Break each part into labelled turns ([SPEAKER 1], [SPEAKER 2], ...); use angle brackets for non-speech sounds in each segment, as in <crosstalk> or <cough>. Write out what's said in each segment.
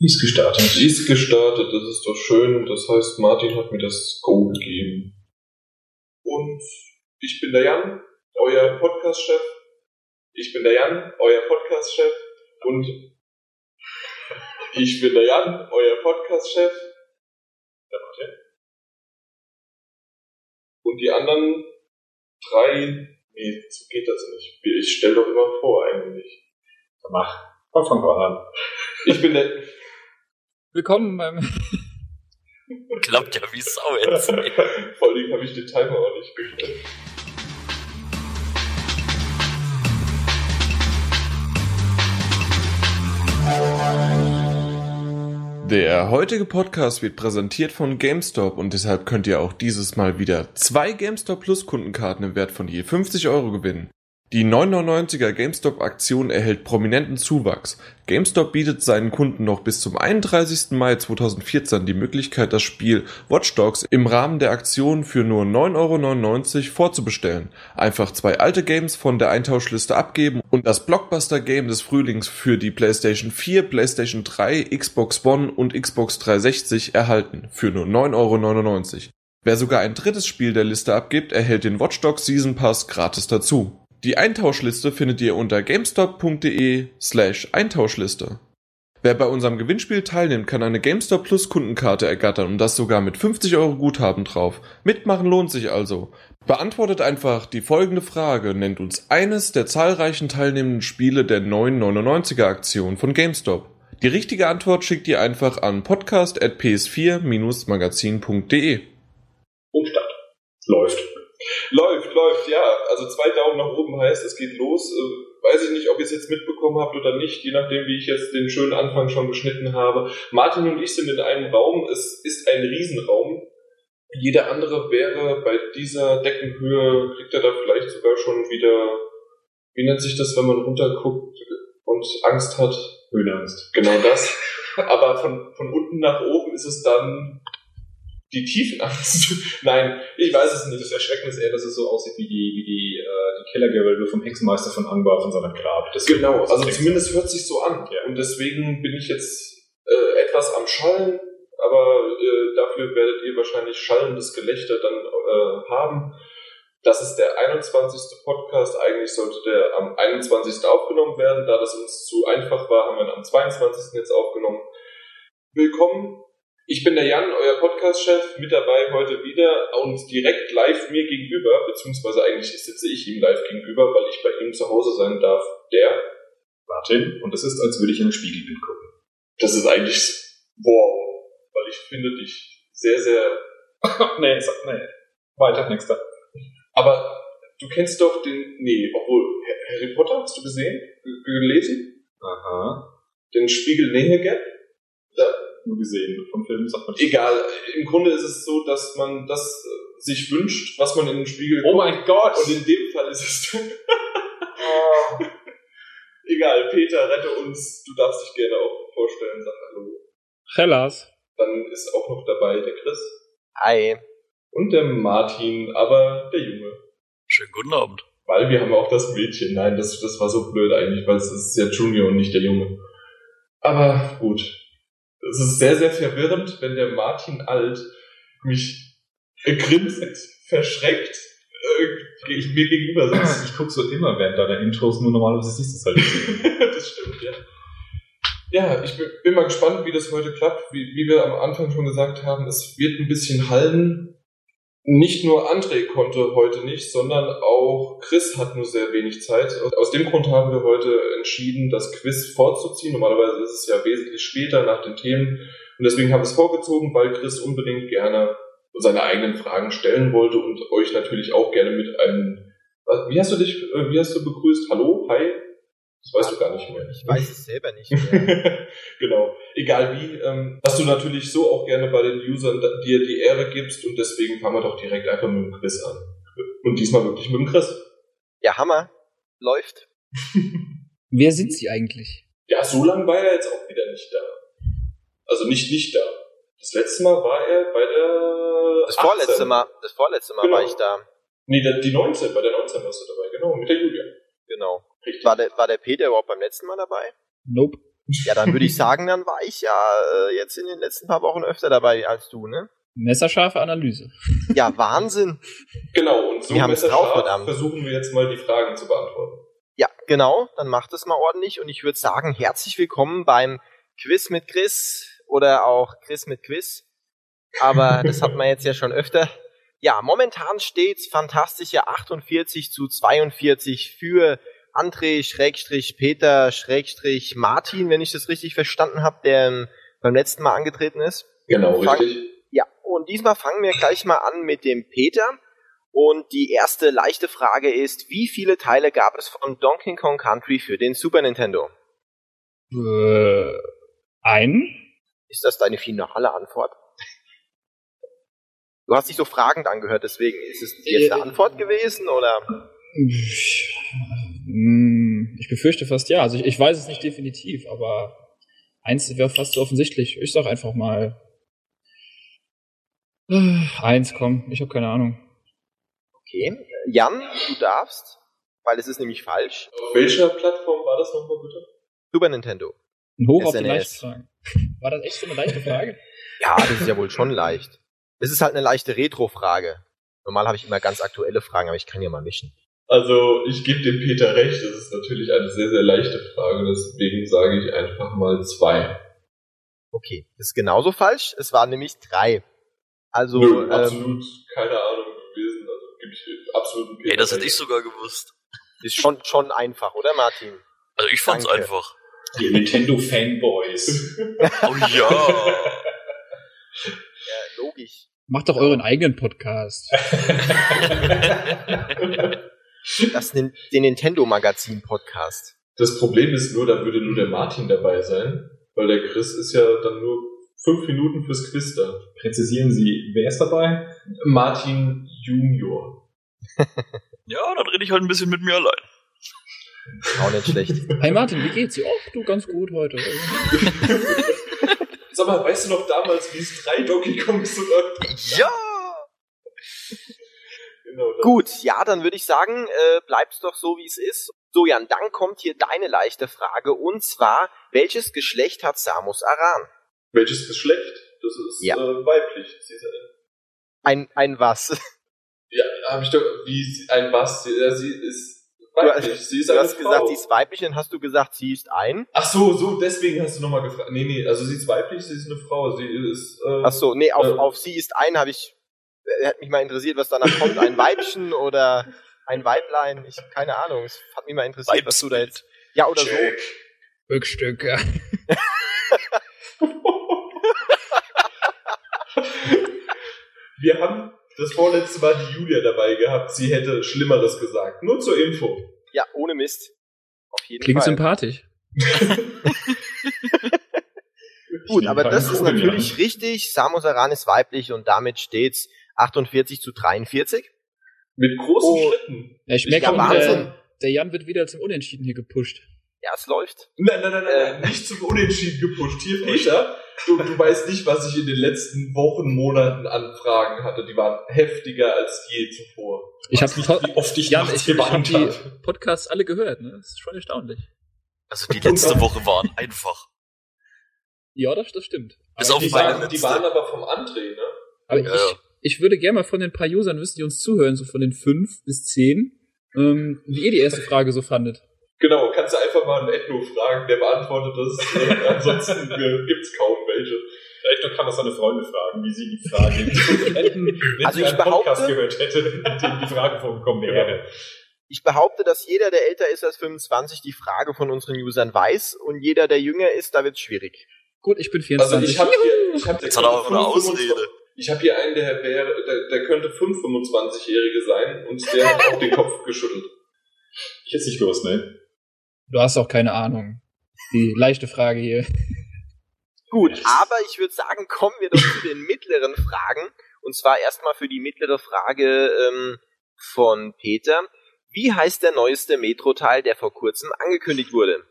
[SPEAKER 1] Ist gestartet.
[SPEAKER 2] Ist gestartet, das ist doch schön. Das heißt, Martin hat mir das Go gegeben. Und ich bin der Jan, euer Podcast-Chef. Ich bin der Jan, euer Podcast-Chef. Und ich bin der Jan, euer Podcast-Chef. Der Martin. Und die anderen drei, nee, so geht das nicht. Ich stelle doch immer vor eigentlich.
[SPEAKER 1] Mach. Komm, fang mal an.
[SPEAKER 2] Ich bin der,
[SPEAKER 3] Willkommen beim.
[SPEAKER 4] Klappt ja wie Sau jetzt. <laughs>
[SPEAKER 2] Vor allem habe ich den Timer auch nicht gestellt. Der heutige Podcast wird präsentiert von GameStop und deshalb könnt ihr auch dieses Mal wieder zwei GameStop Plus Kundenkarten im Wert von je 50 Euro gewinnen. Die 9,99er GameStop-Aktion erhält prominenten Zuwachs. GameStop bietet seinen Kunden noch bis zum 31. Mai 2014 die Möglichkeit, das Spiel Watch Dogs im Rahmen der Aktion für nur 9,99 Euro vorzubestellen. Einfach zwei alte Games von der Eintauschliste abgeben und das Blockbuster-Game des Frühlings für die PlayStation 4, PlayStation 3, Xbox One und Xbox 360 erhalten. Für nur 9,99 Euro. Wer sogar ein drittes Spiel der Liste abgibt, erhält den Watch Dogs Season Pass gratis dazu. Die Eintauschliste findet ihr unter gamestop.de slash Eintauschliste. Wer bei unserem Gewinnspiel teilnimmt, kann eine GameStop Plus Kundenkarte ergattern und das sogar mit 50 Euro Guthaben drauf. Mitmachen lohnt sich also. Beantwortet einfach die folgende Frage, nennt uns eines der zahlreichen teilnehmenden Spiele der 999er Aktion von GameStop. Die richtige Antwort schickt ihr einfach an podcast.ps4-magazin.de.
[SPEAKER 1] Umstand. Läuft.
[SPEAKER 2] Läuft, läuft, ja. Also zwei Daumen nach oben heißt, es geht los. Äh, weiß ich nicht, ob ihr es jetzt mitbekommen habt oder nicht, je nachdem, wie ich jetzt den schönen Anfang schon geschnitten habe. Martin und ich sind in einem Raum. Es ist ein Riesenraum. Jeder andere wäre bei dieser Deckenhöhe, kriegt er da vielleicht sogar schon wieder, wie nennt sich das, wenn man runterguckt und Angst hat?
[SPEAKER 1] Höhenangst.
[SPEAKER 2] Genau das. Aber von, von unten nach oben ist es dann die Tiefenangst. <laughs> Nein, ich weiß es nicht.
[SPEAKER 1] Das Erschreckende ist eher, dass es so aussieht wie die, wie die, äh, die Kellergewölbe vom Hexenmeister von Angbar von seinem Grab. Das
[SPEAKER 2] genau, also zumindest hört sich so an.
[SPEAKER 1] Ja.
[SPEAKER 2] Und deswegen bin ich jetzt äh, etwas am Schallen, aber äh, dafür werdet ihr wahrscheinlich schallendes Gelächter dann äh, haben. Das ist der 21. Podcast. Eigentlich sollte der am 21. aufgenommen werden. Da das uns zu einfach war, haben wir ihn am 22. jetzt aufgenommen. Willkommen ich bin der Jan, euer Podcast-Chef, mit dabei heute wieder und direkt live mir gegenüber, beziehungsweise eigentlich sitze ich ihm live gegenüber, weil ich bei ihm zu Hause sein darf. Der,
[SPEAKER 1] Martin. Und es ist, als würde ich in ein Spiegelbild gucken.
[SPEAKER 2] das ist eigentlich wow, weil ich finde dich sehr, sehr. <laughs>
[SPEAKER 1] nee, sag, nee. Weiter, nächster.
[SPEAKER 2] Aber du kennst doch den, nee, obwohl Harry Potter hast du gesehen, gelesen,
[SPEAKER 1] Aha.
[SPEAKER 2] den Spiegel Nähe Gap. Da,
[SPEAKER 1] Nur gesehen. Vom Film sagt man
[SPEAKER 2] egal, im Grunde ist es so, dass man das äh, sich wünscht, was man in den Spiegel
[SPEAKER 1] Oh mein Gott!
[SPEAKER 2] Und in dem Fall ist es. <laughs> Egal, Peter, rette uns. Du darfst dich gerne auch vorstellen, sag Hallo.
[SPEAKER 3] Hellas.
[SPEAKER 2] Dann ist auch noch dabei der Chris
[SPEAKER 4] Hi.
[SPEAKER 2] und der Martin, aber der Junge.
[SPEAKER 4] Schönen guten Abend.
[SPEAKER 2] Weil wir haben auch das Mädchen. Nein, das, das war so blöd eigentlich, weil es ist ja Junior und nicht der Junge. Aber gut. Es ist sehr, sehr verwirrend, wenn der Martin Alt mich grinsend, verschreckt, äh, mir gegenüber sitzt.
[SPEAKER 1] Ich guck so immer während deiner Intros, nur normalerweise siehst du es halt nicht. <laughs>
[SPEAKER 2] das stimmt, ja. Ja, ich bin, bin mal gespannt, wie das heute klappt. Wie, wie wir am Anfang schon gesagt haben, es wird ein bisschen hallen. Nicht nur André konnte heute nicht, sondern auch Chris hat nur sehr wenig Zeit. Aus- dem Grund haben wir heute entschieden, das Quiz vorzuziehen. Normalerweise ist es ja wesentlich später nach den Themen. Und deswegen haben wir es vorgezogen, weil Chris unbedingt gerne seine eigenen Fragen stellen wollte und euch natürlich auch gerne mit einem... Wie hast du dich, äh, wie hast du begrüßt? Hallo? Hi? Das weißt du gar nicht mehr.
[SPEAKER 5] Ich weiß es selber nicht mehr. <laughs>
[SPEAKER 2] genau. Egal wie, ähm, dass du natürlich so auch gerne bei den Usern da- dir die Ehre gibst und deswegen fangen wir doch direkt einfach mit dem Chris an. Und diesmal wirklich mit dem Chris.
[SPEAKER 5] Ja, Hammer. Läuft. <laughs>
[SPEAKER 3] Wer sind Sie eigentlich?
[SPEAKER 2] Ja, so lange war er jetzt auch wieder nicht da. Also nicht nicht da. Das letzte Mal war er bei der
[SPEAKER 5] Das
[SPEAKER 2] 18.
[SPEAKER 5] vorletzte Mal, das vorletzte Mal
[SPEAKER 2] Genau.
[SPEAKER 5] war ich da.
[SPEAKER 2] Nee, die 19, bei der 19 warst du dabei, genau, mit der Julia.
[SPEAKER 5] Genau.
[SPEAKER 2] Richtig.
[SPEAKER 5] War der, war der Peter überhaupt beim letzten Mal dabei?
[SPEAKER 3] Nope.
[SPEAKER 5] Ja, dann würde ich sagen, dann war ich ja äh, jetzt in den letzten paar Wochen öfter dabei als du, ne?
[SPEAKER 3] Messerscharfe Analyse. <laughs>
[SPEAKER 5] Ja, Wahnsinn.
[SPEAKER 2] Genau, und so
[SPEAKER 5] Wir drauf,
[SPEAKER 2] versuchen wir jetzt mal die Fragen zu beantworten.
[SPEAKER 5] Ja, genau, dann macht es mal ordentlich und ich würde sagen, herzlich willkommen beim Quiz mit Chris oder auch Chris mit Quiz. Aber <laughs> das hat man jetzt ja schon öfter. Ja, momentan steht's fantastische 48 zu 42 für André Schrägstrich Peter Schrägstrich Martin, wenn ich das richtig verstanden habe, der ähm, beim letzten Mal angetreten ist.
[SPEAKER 2] Genau,
[SPEAKER 5] Fang-
[SPEAKER 2] richtig.
[SPEAKER 5] Ja, und diesmal fangen wir gleich mal an mit dem Peter. Und die erste leichte Frage ist, wie viele Teile gab es von Donkey Kong Country für den Super Nintendo?
[SPEAKER 3] Äh, ein?
[SPEAKER 5] Ist das deine finale Antwort? Du hast dich so fragend angehört, deswegen ist es jetzt eine
[SPEAKER 3] Äh,
[SPEAKER 5] Antwort gewesen oder?
[SPEAKER 3] Hm, Ich befürchte fast ja. Also ich, ich weiß es nicht definitiv, aber eins wäre fast so offensichtlich. Ich sag einfach mal äh, eins, komm. Ich habe keine Ahnung.
[SPEAKER 5] Okay. Jan, du darfst, weil es ist nämlich falsch.
[SPEAKER 2] Auf welcher Plattform war das nochmal bitte?
[SPEAKER 5] Super Nintendo.
[SPEAKER 3] Ein Hoch auf die Fragen. War das echt so eine leichte Frage? <laughs>
[SPEAKER 5] Ja, das ist ja wohl schon leicht. Es ist halt eine leichte Retro-Frage. Normal habe ich immer ganz aktuelle Fragen, aber ich kann ja mal mischen.
[SPEAKER 2] Also, ich gebe dem Peter recht, das ist natürlich eine sehr, sehr leichte Frage, deswegen sage ich einfach mal zwei.
[SPEAKER 5] Okay, das ist genauso falsch. Es waren nämlich drei. Also,
[SPEAKER 2] Nö,
[SPEAKER 5] ähm,
[SPEAKER 2] absolut keine Ahnung gewesen, also gebe ich absolut Peter
[SPEAKER 4] Ey, das hätte ich sogar gewusst.
[SPEAKER 5] ist schon, schon einfach, oder Martin?
[SPEAKER 4] Also ich fand's
[SPEAKER 5] Danke.
[SPEAKER 4] einfach.
[SPEAKER 2] Die Nintendo-Fanboys. <laughs>
[SPEAKER 4] Oh ja.
[SPEAKER 5] Ja, logisch.
[SPEAKER 3] Macht doch euren eigenen Podcast. <laughs>
[SPEAKER 5] Das den, den Nintendo-Magazin-Podcast.
[SPEAKER 2] Das Problem ist nur, da würde nur der Martin dabei sein, weil der Chris ist ja dann nur fünf Minuten fürs Quiz da.
[SPEAKER 1] Präzisieren Sie, wer ist dabei?
[SPEAKER 2] Martin Junior. <laughs>
[SPEAKER 4] Ja, dann rede ich halt ein bisschen mit mir allein.
[SPEAKER 5] Auch nicht schlecht. <laughs>
[SPEAKER 3] Hey Martin, wie geht's dir? Oh, du ganz gut heute. <laughs>
[SPEAKER 2] Sag mal, weißt du noch damals, wie es drei Donkey Kongs oder?
[SPEAKER 4] Ja!
[SPEAKER 2] Genau, das-
[SPEAKER 5] Gut, ja, dann würde ich sagen, äh, bleibt's doch so, wie es ist. So, Jan, dann kommt hier deine leichte Frage. Und zwar, welches Geschlecht hat Samus Aran?
[SPEAKER 2] Welches Geschlecht? Das ist
[SPEAKER 5] Ja.
[SPEAKER 2] äh, weiblich. Sie ist ein,
[SPEAKER 5] Ein, was? <laughs>
[SPEAKER 2] ja, habe ich doch, wie ein was? Sie, sie ist weiblich. sie ist
[SPEAKER 5] Du
[SPEAKER 2] eine
[SPEAKER 5] hast
[SPEAKER 2] Frau.
[SPEAKER 5] gesagt, sie ist weiblich, dann hast du gesagt, sie ist ein.
[SPEAKER 2] Ach so, so, deswegen hast du nochmal gefragt. Nee, nee, also sie ist weiblich, sie ist eine Frau. Sie ist, äh,
[SPEAKER 5] Ach so, nee, auf,
[SPEAKER 2] äh,
[SPEAKER 5] auf sie ist ein habe ich, äh, hat mich mal interessiert, was danach kommt. Ein Weibchen <laughs> oder ein Weiblein? Ich, keine Ahnung, es hat mich mal interessiert, was du da jetzt, ja, oder so.
[SPEAKER 2] Check.
[SPEAKER 3] Rückstück, ja. <laughs>
[SPEAKER 2] Wir haben das vorletzte Mal die Julia dabei gehabt. Sie hätte Schlimmeres gesagt. Nur zur Info.
[SPEAKER 5] Ja, ohne Mist. Auf jeden
[SPEAKER 3] Klingt
[SPEAKER 5] Fall.
[SPEAKER 3] sympathisch. <laughs>
[SPEAKER 5] Gut, aber das ist natürlich richtig. Samus Aran ist weiblich und damit steht's 48 zu 43.
[SPEAKER 2] Mit großen
[SPEAKER 5] Oh.
[SPEAKER 2] Schritten.
[SPEAKER 3] Ja, ich merke
[SPEAKER 5] Ja,
[SPEAKER 3] der, der Jan wird wieder zum Unentschieden hier gepusht.
[SPEAKER 5] Ja, es läuft.
[SPEAKER 2] Nein, nein, nein, nein,
[SPEAKER 5] Äh.
[SPEAKER 2] nein. nicht zum Unentschieden gepusht. Hier, Peter, du, du weißt nicht, was ich in den letzten Wochen, Monaten an Fragen hatte. Die waren heftiger als je zuvor.
[SPEAKER 3] Ich habe
[SPEAKER 1] Wie oft ich
[SPEAKER 3] Jan, ich, ich hab die. Podcasts alle gehört, ne? Das ist schon erstaunlich.
[SPEAKER 4] Also die letzte Woche waren einfach.
[SPEAKER 3] Ja, das, das stimmt.
[SPEAKER 4] Bis
[SPEAKER 3] Aber
[SPEAKER 4] auf
[SPEAKER 2] Die
[SPEAKER 4] meine
[SPEAKER 2] waren, die waren aber vom André, ne?
[SPEAKER 3] aber
[SPEAKER 4] Ja,
[SPEAKER 3] ich,
[SPEAKER 4] ja.
[SPEAKER 3] Ich würde gerne mal von den paar Usern wissen, die uns zuhören, so von den fünf bis zehn, ähm, wie ihr die erste Frage so fandet.
[SPEAKER 2] Genau, kannst du einfach mal einen Ethno fragen, der beantwortet das. Äh, ansonsten <laughs> äh, gibt's kaum welche.
[SPEAKER 1] Vielleicht noch kann das seine Freunde fragen, wie sie die Frage <laughs> hätten, wenn
[SPEAKER 5] Also
[SPEAKER 1] sie
[SPEAKER 5] ich
[SPEAKER 1] einen Podcast
[SPEAKER 5] behaupte-
[SPEAKER 1] gehört hätten, in dem die Frage vorgekommen wäre.
[SPEAKER 5] Ich behaupte, dass jeder, der älter ist als 25, die Frage von unseren Usern weiß und jeder, der jünger ist, da wird's schwierig.
[SPEAKER 3] Gut, ich bin
[SPEAKER 2] Also
[SPEAKER 3] 24.
[SPEAKER 2] ich habe hier, ich hab,
[SPEAKER 4] Jetzt hat er auch eine Ausrede.
[SPEAKER 2] Ich habe hier einen, der wäre, der, der könnte 5 25-Jährige sein und der hat auch den Kopf geschüttelt.
[SPEAKER 1] Ich jetzt nicht los, ne?
[SPEAKER 3] du hast auch keine Ahnung. Die leichte Frage hier.
[SPEAKER 5] Gut, aber ich würde sagen, kommen wir doch zu den mittleren Fragen. Und zwar erstmal für die mittlere Frage ähm, von Peter. Wie heißt der neueste Metro-Teil, der vor kurzem angekündigt wurde?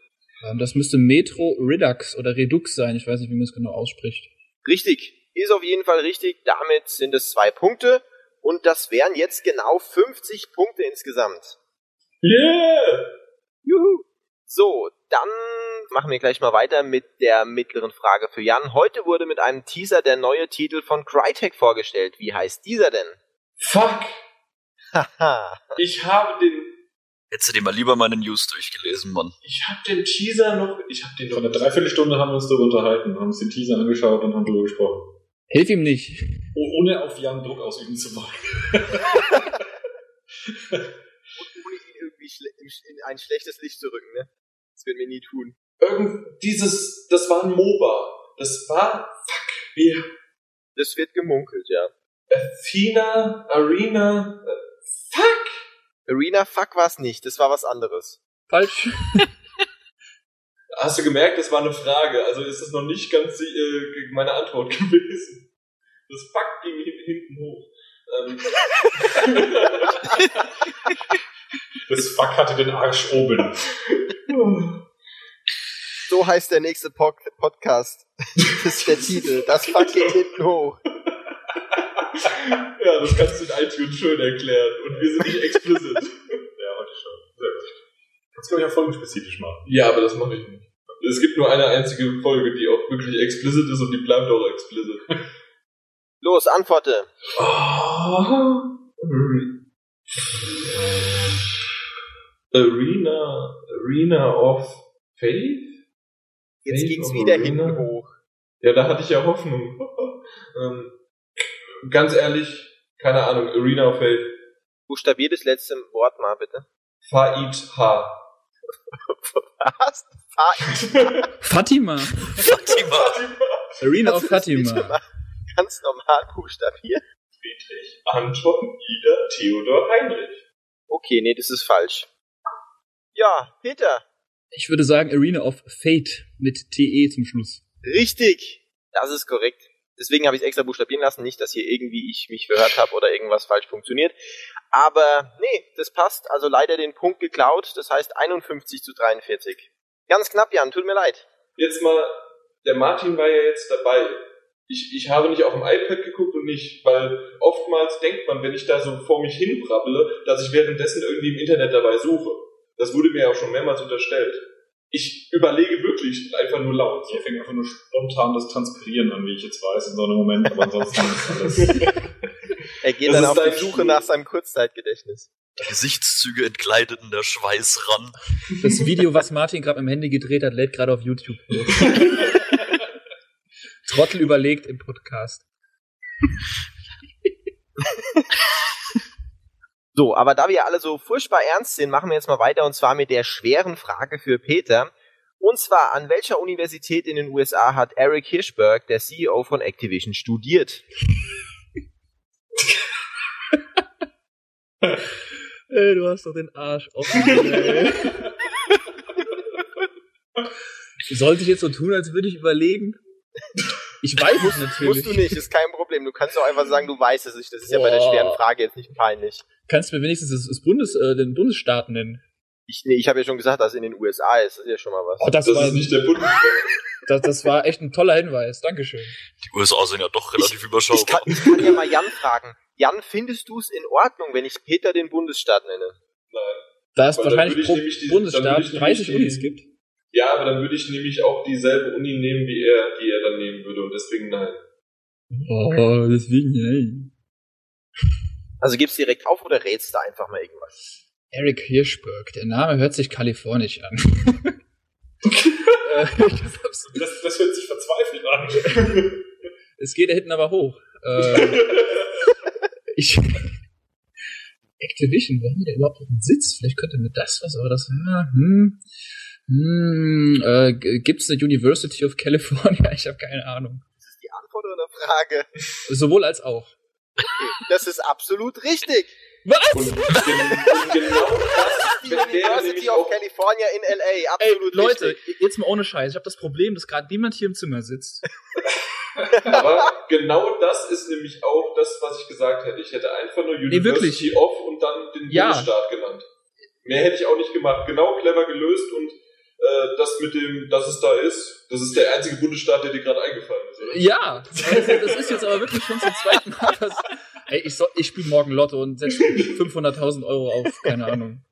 [SPEAKER 3] Ähm, das müsste Metro Redux oder Redux sein. Ich weiß nicht, wie man es genau ausspricht.
[SPEAKER 5] Richtig, ist auf jeden Fall richtig. Damit sind es zwei Punkte. Und das wären jetzt genau 50 Punkte insgesamt.
[SPEAKER 2] Yeah!
[SPEAKER 5] Juhu. So, dann machen wir gleich mal weiter mit der mittleren Frage für Jan. Heute wurde mit einem Teaser der neue Titel von Crytek vorgestellt. Wie heißt dieser denn?
[SPEAKER 2] Fuck!
[SPEAKER 5] Haha.
[SPEAKER 2] Ich habe den,
[SPEAKER 4] Hättest du dir mal lieber meine News durchgelesen, Mann.
[SPEAKER 2] ich habe den Teaser noch, ich habe den
[SPEAKER 1] Vor einer Dreiviertelstunde haben wir uns darüber unterhalten, haben uns den Teaser angeschaut und haben darüber gesprochen.
[SPEAKER 3] Hilf ihm nicht.
[SPEAKER 1] Oh, ohne auf Jan Druck ausüben zu wollen.
[SPEAKER 5] Ohne ihn irgendwie schle in in ein schlechtes Licht zu rücken, ne? Das werden wir nie tun.
[SPEAKER 2] irgend dieses, das war ein MOBA. Das war, fuck, wie,
[SPEAKER 5] Das wird gemunkelt, ja.
[SPEAKER 2] Athena, Arena, äh, fuck!
[SPEAKER 5] Arena Fuck war's nicht, das war was anderes.
[SPEAKER 3] Falsch.
[SPEAKER 2] Hast du gemerkt, das war eine Frage, also ist das noch nicht ganz äh, meine Antwort <laughs> gewesen. Das Fuck ging hin- hinten hoch. Ähm, <laughs>
[SPEAKER 1] Das Fuck hatte den Arsch oben.
[SPEAKER 5] So heißt der nächste Pod Podcast. Das ist der Titel. Das Fuck geht hinten hoch.
[SPEAKER 2] ja, das kannst du in iTunes schön erklären. Und wir sind nicht explicit.
[SPEAKER 1] Ja, heute schon. Sehr gut. Das kann ich auch folgenspezifisch machen.
[SPEAKER 2] ja, aber das mache ich nicht. Es gibt nur eine einzige Folge, die auch wirklich explicit ist und die bleibt auch explicit.
[SPEAKER 5] Los, antworte.
[SPEAKER 2] Oh. Arena, Arena of Faith?
[SPEAKER 5] Jetzt
[SPEAKER 2] Faith
[SPEAKER 5] ging's
[SPEAKER 2] of
[SPEAKER 5] wieder
[SPEAKER 2] Arena?
[SPEAKER 5] hinten hoch.
[SPEAKER 2] Ja, da hatte ich ja Hoffnung. <laughs> ähm, ganz ehrlich, keine Ahnung, Arena of Faith.
[SPEAKER 5] Buchstabier das letzte Wort mal, bitte.
[SPEAKER 2] Faid H.
[SPEAKER 5] Was?
[SPEAKER 3] Fatima.
[SPEAKER 4] Fatima.
[SPEAKER 3] Arena of Fatima.
[SPEAKER 5] Ganz normal buchstabieren.
[SPEAKER 2] Friedrich, Anton, Ida, Theodor, Heinrich.
[SPEAKER 5] Okay, nee, das ist falsch. Ja, Peter.
[SPEAKER 3] Ich würde sagen Arena of Fate mit TE zum Schluss.
[SPEAKER 5] Richtig. Das ist korrekt. Deswegen habe ich es extra buchstabieren lassen, nicht, dass hier irgendwie ich mich verhört habe oder irgendwas falsch funktioniert. Aber nee, das passt. Also leider den Punkt geklaut. Das heißt 51 zu 43. Ganz knapp, Jan. Tut mir leid.
[SPEAKER 2] Jetzt mal, der Martin war ja jetzt dabei. Ich, ich habe nicht auf dem iPad geguckt und nicht, weil oftmals denkt man, wenn ich da so vor mich hin brabble, dass ich währenddessen irgendwie im Internet dabei suche. Das wurde mir ja auch schon mehrmals unterstellt. Ich überlege wirklich einfach nur laut.
[SPEAKER 1] Hier fängt einfach nur spontan das Transpirieren an, wie ich jetzt weiß, in so einem Moment, aber ansonsten ist alles. <laughs>
[SPEAKER 5] Er geht
[SPEAKER 2] Das
[SPEAKER 5] dann auf die Suche
[SPEAKER 2] Spiel.
[SPEAKER 5] nach seinem Kurzzeitgedächtnis.
[SPEAKER 4] Die Gesichtszüge entkleideten der Schweiß ran.
[SPEAKER 3] Das Video, was Martin gerade im Handy gedreht hat, lädt gerade auf YouTube hoch. <laughs> Trottel überlegt im Podcast. <laughs>
[SPEAKER 5] So, aber da wir alle so furchtbar ernst sind, machen wir jetzt mal weiter und zwar mit der schweren Frage für Peter. Und zwar, an welcher Universität in den USA hat Eric Hirschberg, der CEO von Activision, studiert? <laughs>
[SPEAKER 3] Ey, du hast doch den Arsch offen. <laughs> Sollte ich jetzt so tun, als würde ich überlegen? Ich weiß es <laughs> natürlich.
[SPEAKER 5] Musst du nicht, ist kein Problem. Du kannst auch einfach sagen, du weißt es nicht. Das ist ja bei der
[SPEAKER 3] Boah.
[SPEAKER 5] schweren Frage jetzt nicht peinlich.
[SPEAKER 3] Kannst du mir wenigstens das, das Bundes, äh, den Bundesstaat nennen?
[SPEAKER 5] Ich, nee, ich habe ja schon gesagt, dass es in den USA ist. Das ist ja schon mal was.
[SPEAKER 3] Oh, das,
[SPEAKER 2] Das
[SPEAKER 3] war,
[SPEAKER 2] ist nicht der Bundesstaat. <laughs>
[SPEAKER 3] das, das war echt ein toller Hinweis. Dankeschön.
[SPEAKER 4] Die USA sind ja doch relativ
[SPEAKER 5] Ich kann,
[SPEAKER 4] überschaubar.
[SPEAKER 5] ich kann ja mal Jan fragen. Jan, findest du es in Ordnung, wenn ich Peter den Bundesstaat nenne?
[SPEAKER 3] Da es wahrscheinlich
[SPEAKER 2] ich
[SPEAKER 3] pro
[SPEAKER 2] die-
[SPEAKER 3] Bundesstaat
[SPEAKER 2] würde ich nämlich
[SPEAKER 3] 30
[SPEAKER 2] die-
[SPEAKER 3] Unis gibt.
[SPEAKER 2] Ja, aber dann würde ich nämlich auch dieselbe Uni nehmen, wie er, die er dann nehmen würde. Und deswegen nein.
[SPEAKER 3] Oh, deswegen, hey.
[SPEAKER 5] Also gibst direkt auf oder rätst du einfach mal irgendwas?
[SPEAKER 3] Eric Hirschberg. Der Name hört sich kalifornisch an. <laughs> Äh,
[SPEAKER 1] Das, das hört sich verzweifelt an.
[SPEAKER 3] es geht da hinten aber hoch. <laughs> Äh, ich. Activision, wo haben die da überhaupt einen Sitz? Vielleicht könnte mir das was, aber das. ah, Hm, hm, äh, gibt's eine University of California? <laughs> Ich habe keine Ahnung.
[SPEAKER 5] Ist das die Antwort oder eine Frage?
[SPEAKER 3] Sowohl als auch.
[SPEAKER 5] Das ist absolut richtig.
[SPEAKER 3] Was?
[SPEAKER 2] Und, gen und genau das
[SPEAKER 5] Die
[SPEAKER 2] wäre
[SPEAKER 5] University of California in LA.
[SPEAKER 3] Ey,
[SPEAKER 5] Absolut
[SPEAKER 3] Leute,
[SPEAKER 5] richtig.
[SPEAKER 3] jetzt mal ohne Scheiß. Ich habe das Problem, dass gerade niemand hier im Zimmer sitzt. <laughs>
[SPEAKER 2] Aber genau das ist nämlich auch das, was ich gesagt hätte. Ich hätte einfach nur
[SPEAKER 3] Nee,
[SPEAKER 2] University
[SPEAKER 3] wirklich.
[SPEAKER 2] of und dann den
[SPEAKER 3] Ja.
[SPEAKER 2] Bundesstaat genannt. Mehr hätte ich auch nicht gemacht. Genau clever gelöst und äh, das mit dem, dass es da ist, das ist der einzige Bundesstaat, der dir gerade eingefallen ist, oder?
[SPEAKER 3] Ja, also das ist jetzt aber wirklich schon zum zweiten Mal. Dass, ey, ich, ich spiele morgen Lotto und setze 500.000 Euro auf, keine Ahnung.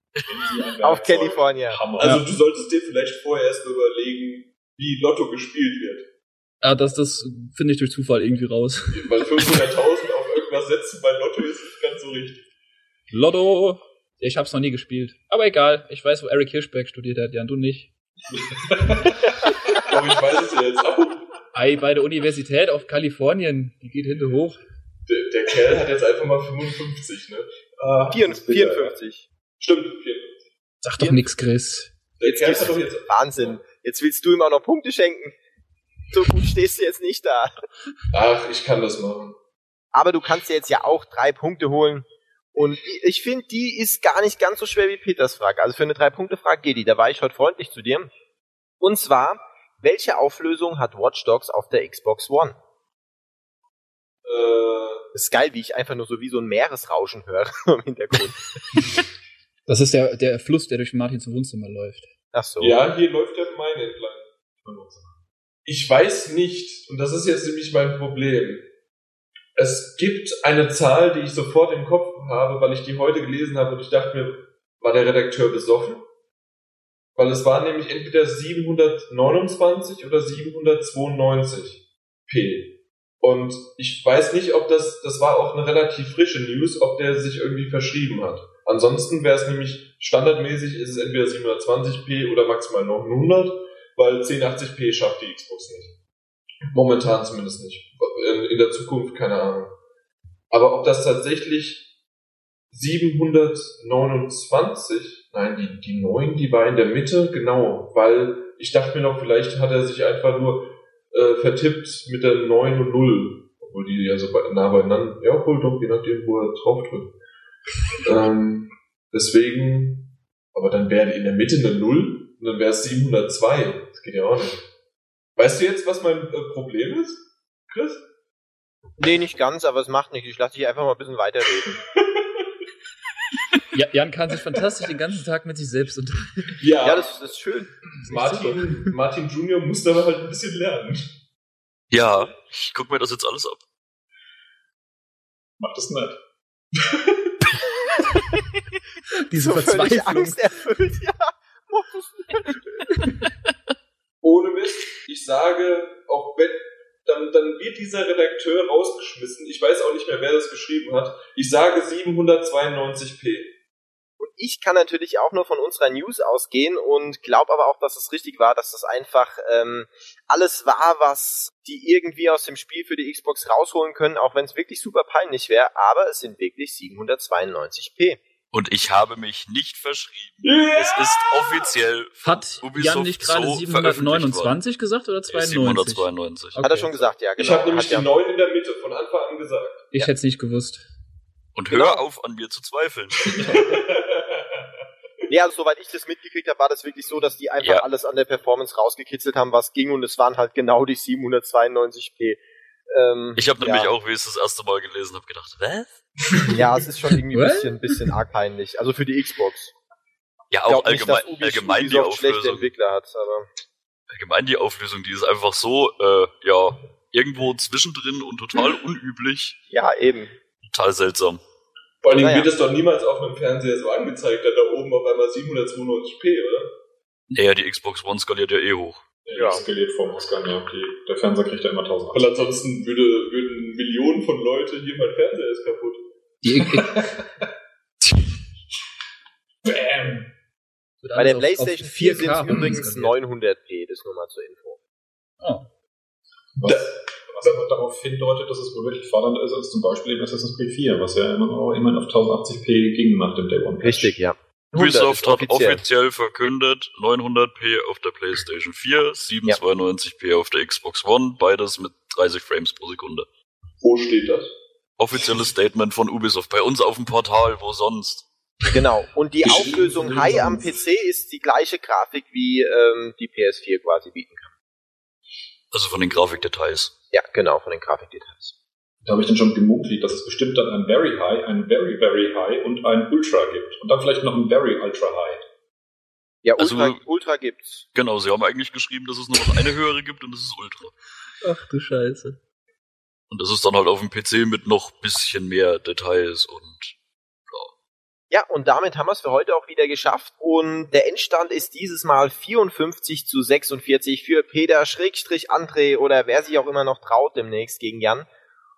[SPEAKER 5] Auf California.
[SPEAKER 1] Hammer.
[SPEAKER 2] Also du solltest dir vielleicht vorher erst mal überlegen, wie Lotto gespielt wird.
[SPEAKER 3] Ah, das, das finde ich durch Zufall irgendwie raus.
[SPEAKER 2] Weil 500.000 auf irgendwas setzen bei Lotto ist nicht ganz so richtig.
[SPEAKER 3] Lotto. Ich hab's noch nie gespielt. Aber egal, ich weiß, wo Eric Hirschberg studiert hat, Jan, du nicht. <laughs>
[SPEAKER 2] Aber ich weiß es ja jetzt auch.
[SPEAKER 3] Ei, bei der Universität auf Kalifornien, die geht hinten hoch.
[SPEAKER 2] Der, der Kerl hat jetzt einfach mal 55, ne? Ah,
[SPEAKER 5] 54. 54.
[SPEAKER 2] Stimmt, 54.
[SPEAKER 3] Sag doch nix, Chris.
[SPEAKER 2] Der
[SPEAKER 5] Jetzt
[SPEAKER 2] Kerl hat doch jetzt...
[SPEAKER 5] Wahnsinn. Jetzt willst du ihm auch noch Punkte schenken. So gut stehst du jetzt nicht da.
[SPEAKER 2] Ach, ich kann das machen.
[SPEAKER 5] Aber du kannst dir jetzt ja auch drei Punkte holen. Und ich- finde, die ist gar nicht ganz so schwer wie Peters Frage. Also für eine Drei-Punkte-Frage geht die. Da war ich heute freundlich zu dir. Und zwar, welche Auflösung hat Watch Dogs auf der Xbox One?
[SPEAKER 2] Äh,
[SPEAKER 5] Das ist geil, wie ich einfach nur so wie so ein Meeresrauschen höre <laughs> im Hintergrund. <laughs>
[SPEAKER 3] Das ist der, der Fluss, der durch Martins Wohnzimmer läuft.
[SPEAKER 5] Ach so.
[SPEAKER 2] ja, hier läuft der Main entlang. Ich weiß nicht, und das ist jetzt nämlich mein Problem. Es gibt eine Zahl, die ich sofort im Kopf habe, weil ich die heute gelesen habe und ich dachte mir, war der Redakteur besoffen? Weil es war nämlich entweder 729 oder 792 P. Und ich weiß nicht, ob das, das war auch eine relativ frische News, ob der sich irgendwie verschrieben hat. Ansonsten wäre es nämlich standardmäßig, ist es entweder 720p oder maximal 900, weil 1080p schafft die Xbox nicht. Momentan zumindest nicht. In, in der Zukunft keine Ahnung. Aber ob das tatsächlich 729, nein, die, die 9, die war in der Mitte, genau, weil ich dachte mir noch, vielleicht hat er sich einfach nur äh, vertippt mit der 9 und 0, obwohl die ja so nah beieinander, ja, obwohl doch, je nachdem, wo er drauf drückt. <laughs> ähm, deswegen, aber dann wäre in der Mitte eine 0 und dann wäre es 702. Das geht ja auch nicht. Weißt du jetzt, was mein äh, Problem ist, Chris?
[SPEAKER 5] Nee, nicht ganz, aber es macht nichts. Ich lasse dich einfach mal ein bisschen weiterreden. <laughs>
[SPEAKER 3] Ja, Jan kann sich fantastisch den ganzen Tag mit sich selbst unterhalten.
[SPEAKER 2] Ja,
[SPEAKER 5] Ja, das, das ist schön.
[SPEAKER 2] Martin, Martin Junior muss da halt ein bisschen lernen.
[SPEAKER 4] Ja, ich guck mir das jetzt alles ab.
[SPEAKER 1] Macht das nicht. <laughs>
[SPEAKER 3] Diese
[SPEAKER 5] so völlig
[SPEAKER 3] Verzweiflung.
[SPEAKER 5] angsterfüllt, ja. Mach das nicht.
[SPEAKER 2] Mist, ich sage, auch wenn, dann, dann wird dieser Redakteur rausgeschmissen. Ich weiß auch nicht mehr, wer das geschrieben hat. Ich sage 792p.
[SPEAKER 5] Und ich kann natürlich auch nur von unserer News ausgehen und glaube aber auch, dass es richtig war, dass das einfach ähm, alles war, was die irgendwie aus dem Spiel für die Xbox rausholen können, auch wenn es wirklich super peinlich wäre. Aber es sind wirklich 792p.
[SPEAKER 4] Und ich habe mich nicht verschrieben.
[SPEAKER 2] Ja!
[SPEAKER 4] Es ist offiziell
[SPEAKER 3] Hat
[SPEAKER 4] Ubisoft
[SPEAKER 3] Jan nicht gerade
[SPEAKER 4] so
[SPEAKER 3] 729 gesagt oder 92?
[SPEAKER 4] 792.
[SPEAKER 3] Okay.
[SPEAKER 5] Hat er schon gesagt, ja, genau.
[SPEAKER 2] ich habe nämlich
[SPEAKER 5] Hat ja-
[SPEAKER 2] die 9 in der Mitte von Anfang an gesagt.
[SPEAKER 3] Ich hätte es nicht gewusst.
[SPEAKER 4] Und
[SPEAKER 5] Genau.
[SPEAKER 4] hör auf, an mir zu zweifeln. <laughs>
[SPEAKER 5] Ja, also, soweit ich das mitgekriegt habe, war das wirklich so, dass die einfach
[SPEAKER 4] Ja.
[SPEAKER 5] alles an der Performance rausgekitzelt haben, was ging und es waren halt genau die 792p. Ähm,
[SPEAKER 4] Ich habe nämlich
[SPEAKER 5] ja.
[SPEAKER 4] auch, wie ich es das erste Mal gelesen habe, gedacht, was?
[SPEAKER 5] Ja, es ist schon irgendwie ein bisschen, bisschen arg peinlich. Also für die Xbox.
[SPEAKER 4] Ja,
[SPEAKER 5] Ich
[SPEAKER 4] auch
[SPEAKER 5] glaub nicht,
[SPEAKER 4] allgemein, allgemein die Auflösung.
[SPEAKER 5] Entwickler hat, aber
[SPEAKER 4] Allgemein die Auflösung, die ist einfach so, äh, ja, irgendwo zwischendrin und total unüblich.
[SPEAKER 5] ja, eben.
[SPEAKER 4] Total seltsam.
[SPEAKER 2] Vor allen Dingen
[SPEAKER 5] Naja.
[SPEAKER 2] wird es doch niemals auf einem Fernseher so angezeigt, dann da oben auf einmal 792p, oder?
[SPEAKER 4] Naja, die Xbox One skaliert ja eh hoch.
[SPEAKER 1] Ja. Das skaliert vom Ausgang, ja. Die, der Fernseher kriegt ja immer 1000.
[SPEAKER 2] Weil ansonsten würde, würden Millionen von Leute hier mein Fernseher ist kaputt. <laughs>
[SPEAKER 1] Bam!
[SPEAKER 5] Bei der PlayStation 4 sind es
[SPEAKER 3] 4K
[SPEAKER 5] übrigens 900p, das nur mal zur Info.
[SPEAKER 3] Oh.
[SPEAKER 1] Was, was aber darauf hindeutet, dass es wohl wirklich fordernd ist, als zum Beispiel eben Assassin's Creed 4, was ja immer noch immerhin auf 1080p ging nach dem Day One. Patch.
[SPEAKER 5] Richtig, ja. 100
[SPEAKER 4] Ubisoft hat
[SPEAKER 5] offiziell.
[SPEAKER 4] offiziell verkündet 900p auf der PlayStation 4, 792p auf der Xbox One, beides mit 30 Frames pro Sekunde.
[SPEAKER 2] Wo steht das?
[SPEAKER 4] Offizielles Statement von Ubisoft. Bei uns auf dem Portal, wo sonst?
[SPEAKER 5] Genau. Und die Auflösung High am PC ist die gleiche Grafik, wie ähm, die PS4 quasi bieten kann.
[SPEAKER 4] Also von den Grafikdetails.
[SPEAKER 5] Ja, genau, von den Grafikdetails.
[SPEAKER 1] Da habe ich dann schon gemunkelt, dass es bestimmt dann ein Very High, ein Very, Very High und ein Ultra gibt. Und dann vielleicht noch ein Very Ultra High.
[SPEAKER 5] Ja,
[SPEAKER 4] Also-
[SPEAKER 5] Ultra, Ultra gibt's.
[SPEAKER 4] Genau, sie haben eigentlich geschrieben, dass es nur noch eine höhere gibt und das ist Ultra.
[SPEAKER 3] Ach du Scheiße.
[SPEAKER 4] Und das ist dann halt auf dem PC mit noch bisschen mehr Details und
[SPEAKER 5] Ja, und damit haben wir es für heute auch wieder geschafft. Und der Endstand ist dieses Mal 54 zu 46 für Peter, Schrägstrich André oder wer sich auch immer noch traut demnächst gegen Jan.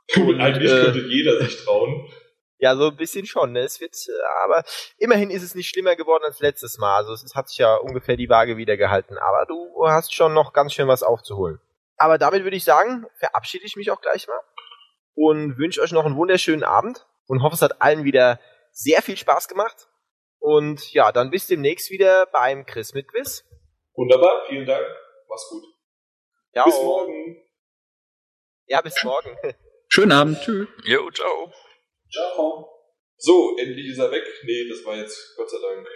[SPEAKER 5] <laughs>
[SPEAKER 2] Und, Eigentlich äh, könnte jeder sich trauen.
[SPEAKER 5] Ja, so ein bisschen schon. Ne? Es wird, äh, aber immerhin ist es nicht schlimmer geworden als letztes Mal. Also es hat sich ja ungefähr die Waage wieder gehalten. Aber du hast schon noch ganz schön was aufzuholen. Aber damit würde ich sagen, verabschiede ich mich auch gleich mal und wünsche euch noch einen wunderschönen Abend und hoffe, es hat allen wieder sehr viel Spaß gemacht. Und ja, dann bis demnächst wieder beim Chris mit Quiz.
[SPEAKER 2] Wunderbar, vielen Dank. Mach's gut.
[SPEAKER 5] Ja,
[SPEAKER 2] bis morgen.
[SPEAKER 5] Ja, bis morgen. <laughs>
[SPEAKER 3] Schönen Abend. Tschüss.
[SPEAKER 4] Jo, ciao.
[SPEAKER 2] Ciao. So, endlich ist er weg. Nee, das war jetzt Gott sei Dank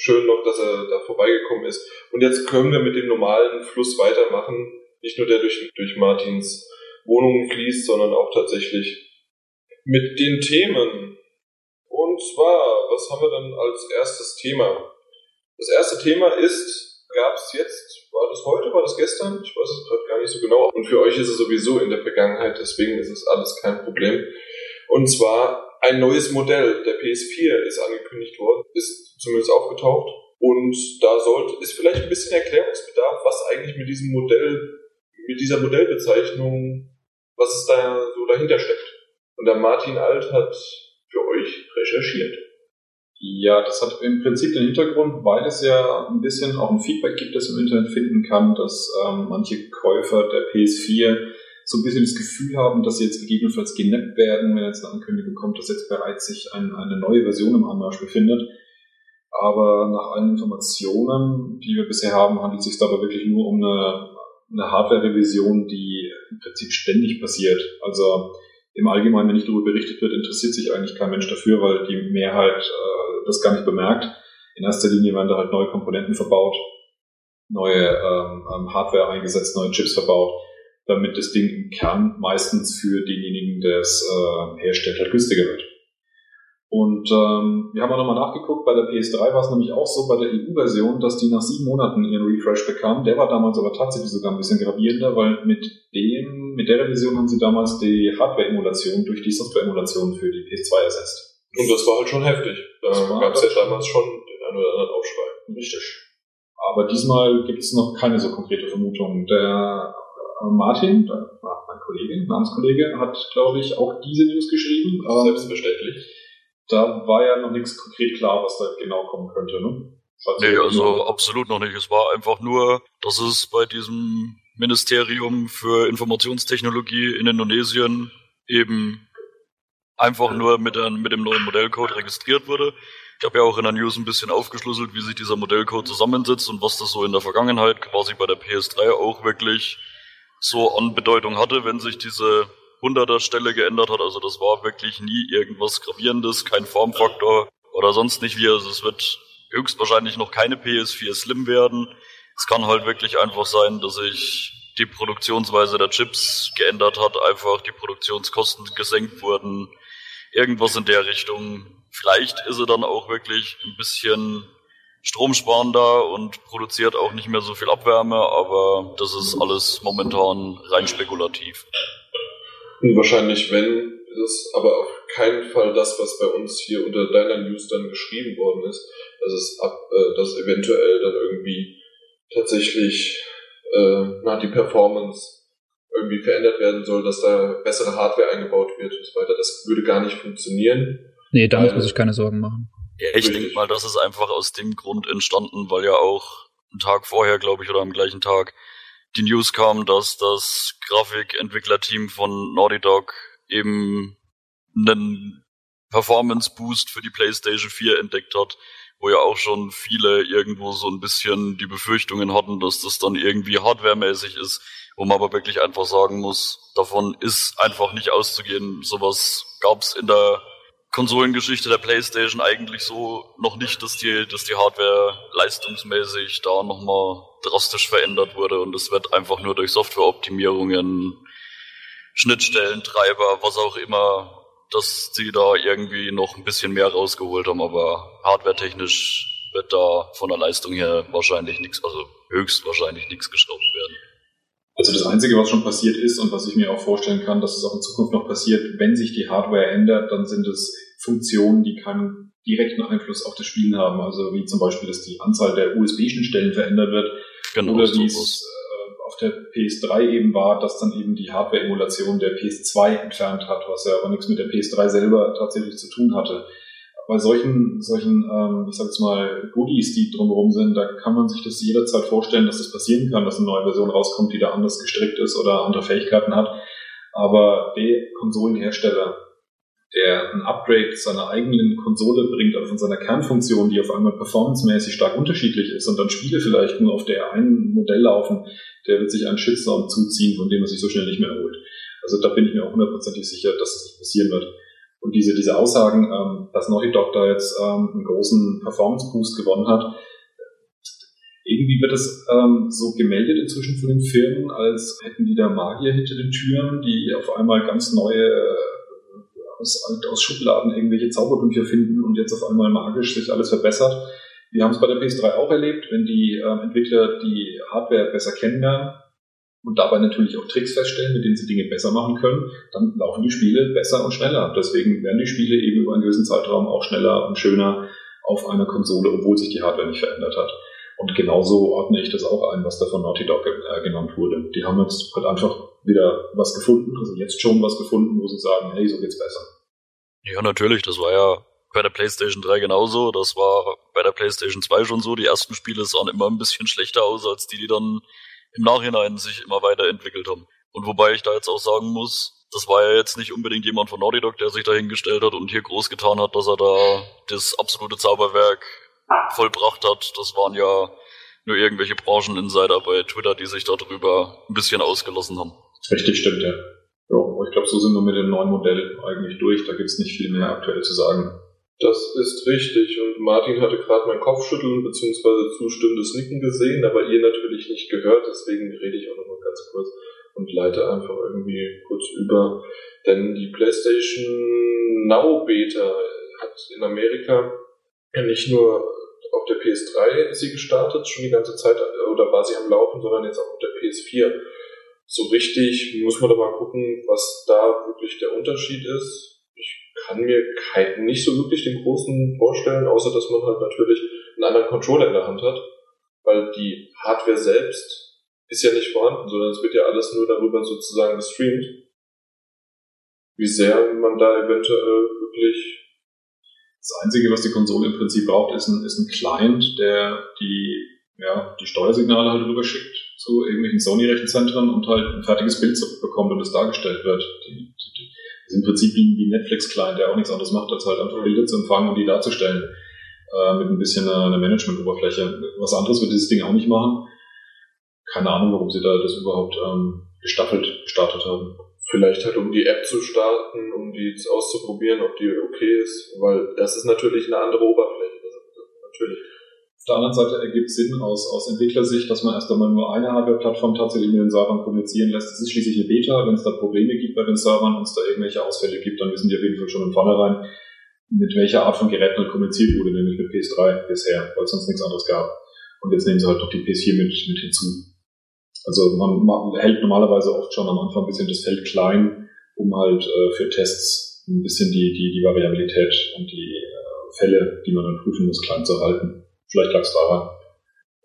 [SPEAKER 2] schön noch, dass er da vorbeigekommen ist. Und jetzt können wir mit dem normalen Fluss weitermachen. Nicht nur der durch, durch Martins Wohnung fließt, sondern auch tatsächlich mit den Themen. Und zwar, was haben wir dann als erstes Thema? Das erste Thema ist, gab es jetzt, war das heute, war das gestern? Ich weiß es gerade gar nicht so genau. Und für euch ist es sowieso in der Vergangenheit, deswegen ist es alles kein Problem. Und zwar ein neues Modell der PS4 ist angekündigt worden, ist zumindest aufgetaucht. Und da sollte, ist vielleicht ein bisschen Erklärungsbedarf, was eigentlich mit diesem Modell, mit dieser Modellbezeichnung, was es da so dahinter steckt. Und der Martin Alt hat für euch recherchiert.
[SPEAKER 1] Ja, das hat im Prinzip den Hintergrund, weil es ja ein bisschen auch ein Feedback gibt, das im Internet finden kann, dass ähm, manche Käufer der PS4 so ein bisschen das Gefühl haben, dass sie jetzt gegebenenfalls genappt werden, wenn jetzt eine Ankündigung kommt, dass jetzt bereits sich ein, eine neue Version im Anmarsch befindet. Aber nach allen Informationen, die wir bisher haben, handelt es sich dabei wirklich nur um eine, eine Hardware-Revision, die im Prinzip ständig passiert. Also im Allgemeinen, wenn nicht darüber berichtet wird, interessiert sich eigentlich kein Mensch dafür, weil die Mehrheit äh, das gar nicht bemerkt. In erster Linie werden da halt neue Komponenten verbaut, neue ähm, ähm Hardware eingesetzt, neue Chips verbaut damit das Ding im Kern meistens für denjenigen, der es äh, herstellt, halt günstiger wird. Und ähm, wir haben auch nochmal nachgeguckt, bei der PS3 war es nämlich auch so, bei der EU-Version, dass die nach sieben Monaten ihren Refresh bekam. Der war damals aber tatsächlich sogar ein bisschen gravierender, weil mit dem, mit der Revision haben sie damals die Hardware-Emulation durch die Software-Emulation für die PS2 ersetzt.
[SPEAKER 2] Und das war halt schon heftig. Da gab es ja damals schon den einen oder anderen Aufschrei.
[SPEAKER 1] Richtig. Aber diesmal gibt es noch keine so konkrete Vermutung. Der Martin, mein Kollege, Namenskollege, hat, glaube ich, auch diese News geschrieben.
[SPEAKER 2] Aber Selbstverständlich.
[SPEAKER 1] Da war ja noch nichts konkret klar, was da genau kommen könnte, ne?
[SPEAKER 4] Nee, also absolut noch nicht. Es war einfach nur, dass es bei diesem Ministerium für Informationstechnologie in Indonesien eben einfach nur mit, ein, mit dem neuen Modellcode registriert wurde. Ich habe ja auch in der News ein bisschen aufgeschlüsselt, wie sich dieser Modellcode zusammensetzt und was das so in der Vergangenheit quasi bei der PS3 auch wirklich so an Bedeutung hatte, wenn sich diese 100er Stelle geändert hat. Also das war wirklich nie irgendwas Gravierendes, kein Formfaktor oder sonst nicht wie. Also es wird höchstwahrscheinlich noch keine PS4 Slim werden. Es kann halt wirklich einfach sein, dass sich die Produktionsweise der Chips geändert hat, einfach die Produktionskosten gesenkt wurden, irgendwas in der Richtung. Vielleicht ist er dann auch wirklich ein bisschen stromsparender und produziert auch nicht mehr so viel Abwärme, aber das ist alles momentan rein spekulativ.
[SPEAKER 2] Wahrscheinlich, wenn, ist es aber auf keinen Fall das, was bei uns hier unter deiner News dann geschrieben worden ist, dass es ab, äh, dass eventuell dann irgendwie tatsächlich äh, na, die Performance irgendwie verändert werden soll, dass da bessere Hardware eingebaut wird und so weiter. Das würde gar nicht funktionieren.
[SPEAKER 3] Nee, da muss man sich keine Sorgen machen.
[SPEAKER 4] Ja, ich denke mal, das ist einfach aus dem Grund entstanden, weil ja auch einen Tag vorher, glaube ich, oder am gleichen Tag die News kam, dass das Grafikentwicklerteam von Naughty Dog eben einen Performance Boost für die PlayStation 4 entdeckt hat, wo ja auch schon viele irgendwo so ein bisschen die Befürchtungen hatten, dass das dann irgendwie hardwaremäßig ist, wo man aber wirklich einfach sagen muss, davon ist einfach nicht auszugehen. Sowas gab's in der Konsolengeschichte der PlayStation eigentlich so noch nicht, dass die, dass die Hardware leistungsmäßig da nochmal drastisch verändert wurde und es wird einfach nur durch Softwareoptimierungen, Schnittstellen, Treiber, was auch immer, dass sie da irgendwie noch ein bisschen mehr rausgeholt haben, aber hardwaretechnisch wird da von der Leistung her wahrscheinlich nichts, also höchstwahrscheinlich nichts geschraubt werden.
[SPEAKER 1] Also das Einzige, was schon passiert ist und was ich mir auch vorstellen kann, dass es auch in Zukunft noch passiert, wenn sich die Hardware ändert, dann sind es Funktionen, die keinen direkten Einfluss auf das Spielen haben. Also wie zum Beispiel, dass die Anzahl der USB-Schnittstellen verändert wird. Genau, oder wie es auf der PS3 eben war, dass dann eben die Hardware-Emulation der PS2 entfernt hat, was ja aber nichts mit der PS3 selber tatsächlich zu tun hatte. Bei solchen, solchen, ähm, ich sag jetzt mal, Goodies, die drumherum sind, da kann man sich das jederzeit vorstellen, dass das passieren kann, dass eine neue Version rauskommt, die da anders gestrickt ist oder andere Fähigkeiten hat. Aber der Konsolenhersteller der ein Upgrade seiner eigenen Konsole bringt, also von seiner Kernfunktion, die auf einmal performancemäßig stark unterschiedlich ist und dann Spiele vielleicht nur auf der einen Modell laufen, der wird sich einen Shitstorm zuziehen, von dem er sich so schnell nicht mehr erholt. Also da bin ich mir auch hundertprozentig sicher, dass das nicht passieren wird. Und diese, diese Aussagen, ähm, dass Naughty Dog da jetzt ähm, einen großen Performance-Boost gewonnen hat, irgendwie wird es ähm, so gemeldet inzwischen von den Firmen, als hätten die da Magier hinter den Türen, die auf einmal ganz neue aus, aus Schubladen irgendwelche Zauberbücher finden und jetzt auf einmal magisch sich alles verbessert. Wir haben es bei der PS3 auch erlebt, wenn die äh, Entwickler die Hardware besser kennenlernen und dabei natürlich auch Tricks feststellen, mit denen sie Dinge besser machen können, dann laufen die Spiele besser und schneller. Deswegen werden die Spiele eben über einen gewissen Zeitraum auch schneller und schöner auf einer Konsole, obwohl sich die Hardware nicht verändert hat. Und genauso ordne ich das auch ein, was da von Naughty Dog äh, genannt wurde. Die haben jetzt halt einfach wieder was gefunden, also jetzt schon was gefunden, wo sie sagen, hey, so geht's besser.
[SPEAKER 4] Ja, natürlich, das war ja bei der PlayStation 3 genauso, das war bei der PlayStation 2 schon so. Die ersten Spiele sahen immer ein bisschen schlechter aus, als die, die dann im Nachhinein sich immer weiterentwickelt haben. Und wobei ich da jetzt auch sagen muss, das war ja jetzt nicht unbedingt jemand von Naughty Dog, der sich da hingestellt hat und hier groß getan hat, dass er da das absolute Zauberwerk vollbracht hat. Das waren ja nur irgendwelche Brancheninsider bei Twitter, die sich darüber ein bisschen ausgelassen haben.
[SPEAKER 1] Richtig, stimmt, ja. Ja ich glaube, so sind wir mit dem neuen Modell eigentlich durch. Da gibt's nicht viel mehr aktuell zu sagen.
[SPEAKER 2] Das ist richtig. Und Martin hatte gerade mein Kopfschütteln bzw. zustimmendes Nicken gesehen, aber ihr natürlich nicht gehört. Deswegen rede ich auch nochmal ganz kurz und leite einfach irgendwie kurz über. Denn die PlayStation Now Beta hat in Amerika nicht nur auf der PS3 sie gestartet, schon die ganze Zeit, oder war sie am Laufen, sondern jetzt auch auf der PS4 so richtig muss man da mal gucken, was da wirklich der Unterschied ist. Ich kann mir kein, nicht so wirklich den großen vorstellen, außer dass man halt natürlich einen anderen Controller in der Hand hat, weil die Hardware selbst ist ja nicht vorhanden, sondern es wird ja alles nur darüber sozusagen gestreamt. Wie sehr man da eventuell wirklich
[SPEAKER 1] das Einzige, was die Konsole im Prinzip braucht, ist ein, ist ein Client, der die, ja, die Steuersignale halt rüberschickt zu irgendwelchen Sony-Rechenzentren und halt ein fertiges Bild bekommt und es dargestellt wird. Die, die, ist im Prinzip wie, ein Netflix-Client, der auch nichts anderes macht, als halt einfach Bilder zu empfangen und die darzustellen. Äh, mit ein bisschen einer Management-Oberfläche. Was anderes wird dieses Ding auch nicht machen. Keine Ahnung, warum sie da das überhaupt ähm, gestaffelt gestartet haben.
[SPEAKER 2] Vielleicht halt, um die App zu starten, um die auszuprobieren, ob die okay ist, weil das ist natürlich eine andere Oberfläche. Natürlich.
[SPEAKER 1] Auf der anderen Seite ergibt es Sinn aus, aus Entwicklersicht, dass man erst einmal nur eine Hardware-Plattform tatsächlich mit den Servern kommunizieren lässt. Es ist schließlich eine Beta. Wenn es da Probleme gibt bei den Servern und es da irgendwelche Ausfälle gibt, dann wissen die auf jeden Fall schon im vornherein, mit welcher Art von Geräten halt kommuniziert wurde, nämlich mit PS3 bisher, weil es sonst nichts anderes gab. Und jetzt nehmen sie halt noch die PS4 mit, mit hinzu. Also man, man hält normalerweise oft schon am Anfang ein bisschen das Feld klein, um halt äh, für Tests ein bisschen die, die, die Variabilität und die äh, Fälle, die man dann prüfen muss, klein zu halten. Vielleicht lag es daran.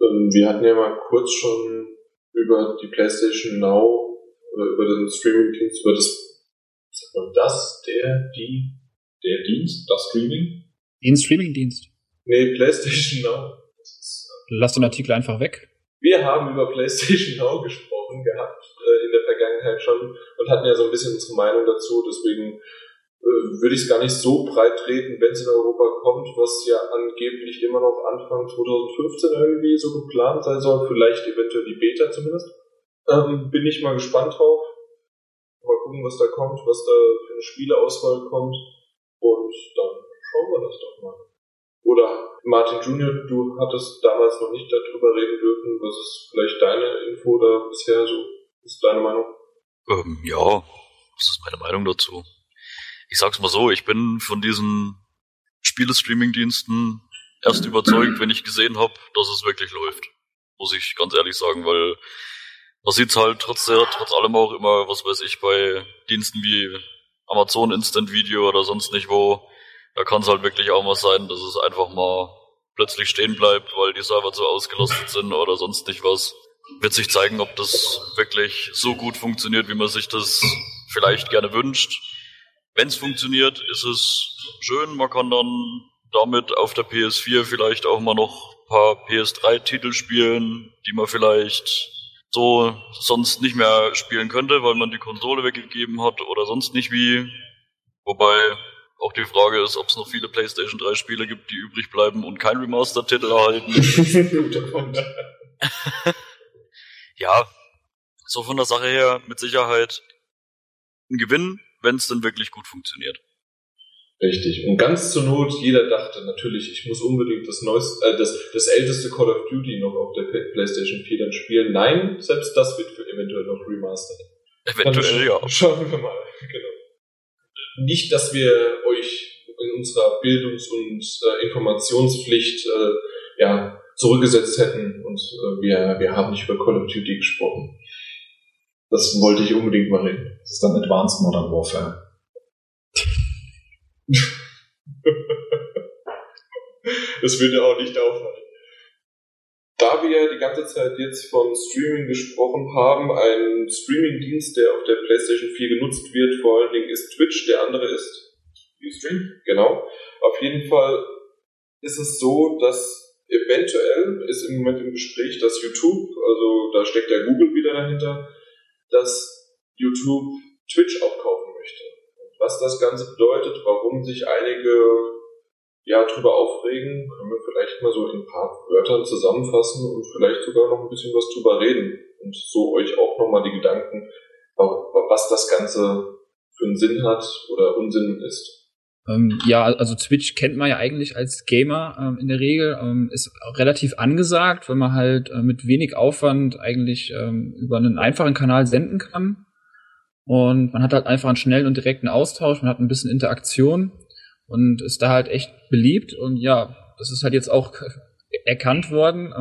[SPEAKER 2] Ähm, wir hatten ja mal kurz schon über die PlayStation Now, oder über den Streaming-Dienst, über das, sagt man das, der, die,
[SPEAKER 1] der Dienst, das Streaming?
[SPEAKER 3] Den Streaming-Dienst.
[SPEAKER 2] Nee, PlayStation Now.
[SPEAKER 3] Ist, äh, Lass den Artikel einfach weg.
[SPEAKER 2] Wir haben über PlayStation Now gesprochen gehabt, äh, in der Vergangenheit schon, und hatten ja so ein bisschen unsere Meinung dazu, deswegen würde ich es gar nicht so breit treten, wenn es in Europa kommt, was ja angeblich immer noch Anfang 2015 irgendwie so geplant sein soll, vielleicht eventuell die Beta zumindest. Ähm, bin ich mal gespannt drauf. Mal gucken, was da kommt, was da für eine Spieleauswahl kommt. Und dann schauen wir das doch mal. Oder Martin Junior, du hattest damals noch nicht darüber reden dürfen. Was ist vielleicht deine Info da bisher so? Ist deine Meinung?
[SPEAKER 4] Ähm, ja, was ist meine Meinung dazu? Ich sag's mal so, ich bin von diesen Spielestreaming-Diensten erst überzeugt, wenn ich gesehen habe, dass es wirklich läuft. Muss ich ganz ehrlich sagen, weil man sieht's halt trotz, trotz allem auch immer, was weiß ich, bei Diensten wie Amazon Instant Video oder sonst nicht wo, Da kann es halt wirklich auch mal sein, dass es einfach mal plötzlich stehen bleibt, weil die Server zu ausgelastet sind oder sonst nicht was. Wird sich zeigen, ob das wirklich so gut funktioniert, wie man sich das vielleicht gerne wünscht. Wenn es funktioniert, ist es schön. Man kann dann damit auf der PS4 vielleicht auch mal noch ein paar PS3-Titel spielen, die man vielleicht so sonst nicht mehr spielen könnte, weil man die Konsole weggegeben hat oder sonst nicht wie. Wobei auch die Frage ist, ob es noch viele PlayStation 3 Spiele gibt, die übrig bleiben und kein Remaster-Titel erhalten. <laughs> ja, so von der Sache her mit Sicherheit ein Gewinn, wenn es dann wirklich gut funktioniert.
[SPEAKER 2] Richtig. Und ganz zur Not, jeder dachte natürlich, ich muss unbedingt das neueste, äh, das, das älteste Call of Duty noch auf der PlayStation 4 dann spielen. Nein, selbst das wird für eventuell noch remastered.
[SPEAKER 4] Eventuell, ja. <laughs>
[SPEAKER 2] Schauen wir mal. Genau. Nicht, dass wir euch in unserer Bildungs- und äh, Informationspflicht äh, ja, zurückgesetzt hätten und äh, wir, wir haben nicht über Call of Duty gesprochen. Das wollte ich unbedingt mal reden.
[SPEAKER 1] Das ist dann Advanced Modern Warfare. <laughs>
[SPEAKER 2] das würde auch nicht auffallen. Da wir die ganze Zeit jetzt von Streaming gesprochen haben, ein Streaming-Dienst, der auf der PlayStation 4 genutzt wird, vor allen Dingen ist Twitch, der andere ist Ustream, genau. Auf jeden Fall ist es so, dass eventuell ist im Moment im Gespräch, dass YouTube, also da steckt der Google wieder dahinter, dass YouTube Twitch aufkaufen möchte. Was das Ganze bedeutet, warum sich einige ja drüber aufregen, können wir vielleicht mal so in ein paar Wörtern zusammenfassen und vielleicht sogar noch ein bisschen was drüber reden und so euch auch nochmal die Gedanken, was das Ganze für einen Sinn hat oder Unsinn ist.
[SPEAKER 3] Ähm, ja, also Twitch kennt man ja eigentlich als Gamer ähm, in der Regel, ähm, ist relativ angesagt, wenn man halt äh, mit wenig Aufwand eigentlich ähm, über einen einfachen Kanal senden kann. Und man hat halt einfach einen schnellen und direkten Austausch, man hat ein bisschen Interaktion und ist da halt echt beliebt. Und ja, das ist halt jetzt auch erkannt worden.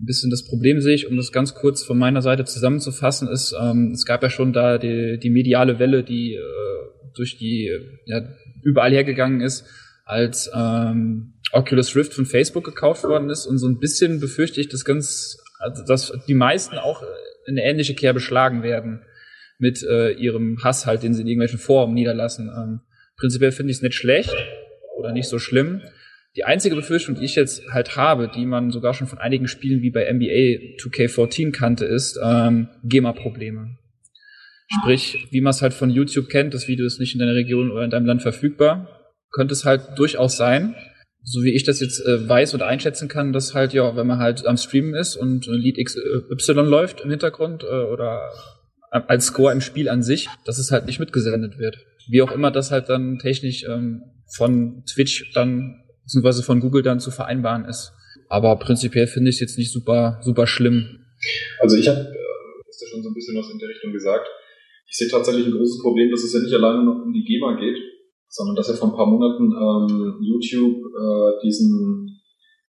[SPEAKER 3] Ein bisschen das Problem sehe ich, um das ganz kurz von meiner Seite zusammenzufassen, ist, ähm, es gab ja schon da die, die mediale Welle, die äh, durch die ja, überall hergegangen ist, als ähm, Oculus Rift von Facebook gekauft worden ist. Und so ein bisschen befürchte ich, dass ganz, also dass die meisten auch in eine ähnliche Kehr beschlagen werden mit äh, ihrem Hass halt, den sie in irgendwelchen Foren niederlassen. Ähm, prinzipiell finde ich es nicht schlecht oder nicht so schlimm. Die einzige Befürchtung, die ich jetzt halt habe, die man sogar schon von einigen Spielen wie bei NBA 2K14 kannte, ist ähm, GEMA-Probleme. Sprich, wie man es halt von YouTube kennt, das Video ist nicht in deiner Region oder in deinem Land verfügbar, könnte es halt durchaus sein, so wie ich das jetzt äh, weiß oder einschätzen kann, dass halt, ja, wenn man halt am Streamen ist und äh, Lied XY läuft im Hintergrund äh, oder als Score im Spiel an sich, dass es halt nicht mitgesendet wird. Wie auch immer das halt dann technisch ähm, von Twitch dann, beziehungsweise von Google dann zu vereinbaren ist. Aber prinzipiell finde ich es jetzt nicht super, super schlimm.
[SPEAKER 1] Also ich habe, äh, hast ja schon so ein bisschen was in der Richtung gesagt, ich sehe tatsächlich ein großes Problem, dass es ja nicht alleine noch um die GEMA geht, sondern dass ja vor ein paar Monaten ähm, YouTube äh, diesen,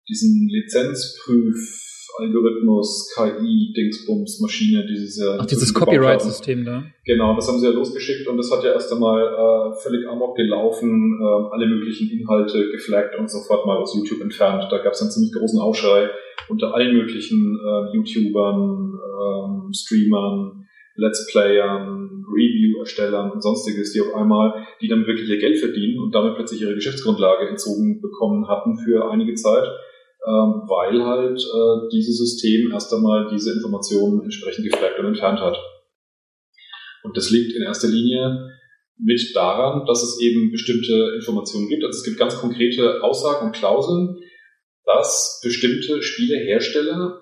[SPEAKER 1] diesen Lizenzprüf Algorithmus, KI, Dingsbums, Maschine, diese
[SPEAKER 3] Ach, dieses Copyright-System da.
[SPEAKER 1] Genau, das haben sie ja losgeschickt und das hat ja erst einmal äh, völlig amok gelaufen, äh, alle möglichen Inhalte geflaggt und sofort mal aus YouTube entfernt. Da gab es einen ziemlich großen Aufschrei unter allen möglichen äh, YouTubern, ähm, Streamern, Let's Playern, Review-Erstellern und sonstiges, die auf einmal, die damit wirklich ihr Geld verdienen und damit plötzlich ihre Geschäftsgrundlage entzogen bekommen hatten für einige Zeit, ähm, weil halt äh, dieses System erst einmal diese Informationen entsprechend geflaggt und entfernt hat. Und das liegt in erster Linie mit daran, dass es eben bestimmte Informationen gibt. Also es gibt ganz konkrete Aussagen und Klauseln, dass bestimmte Spielehersteller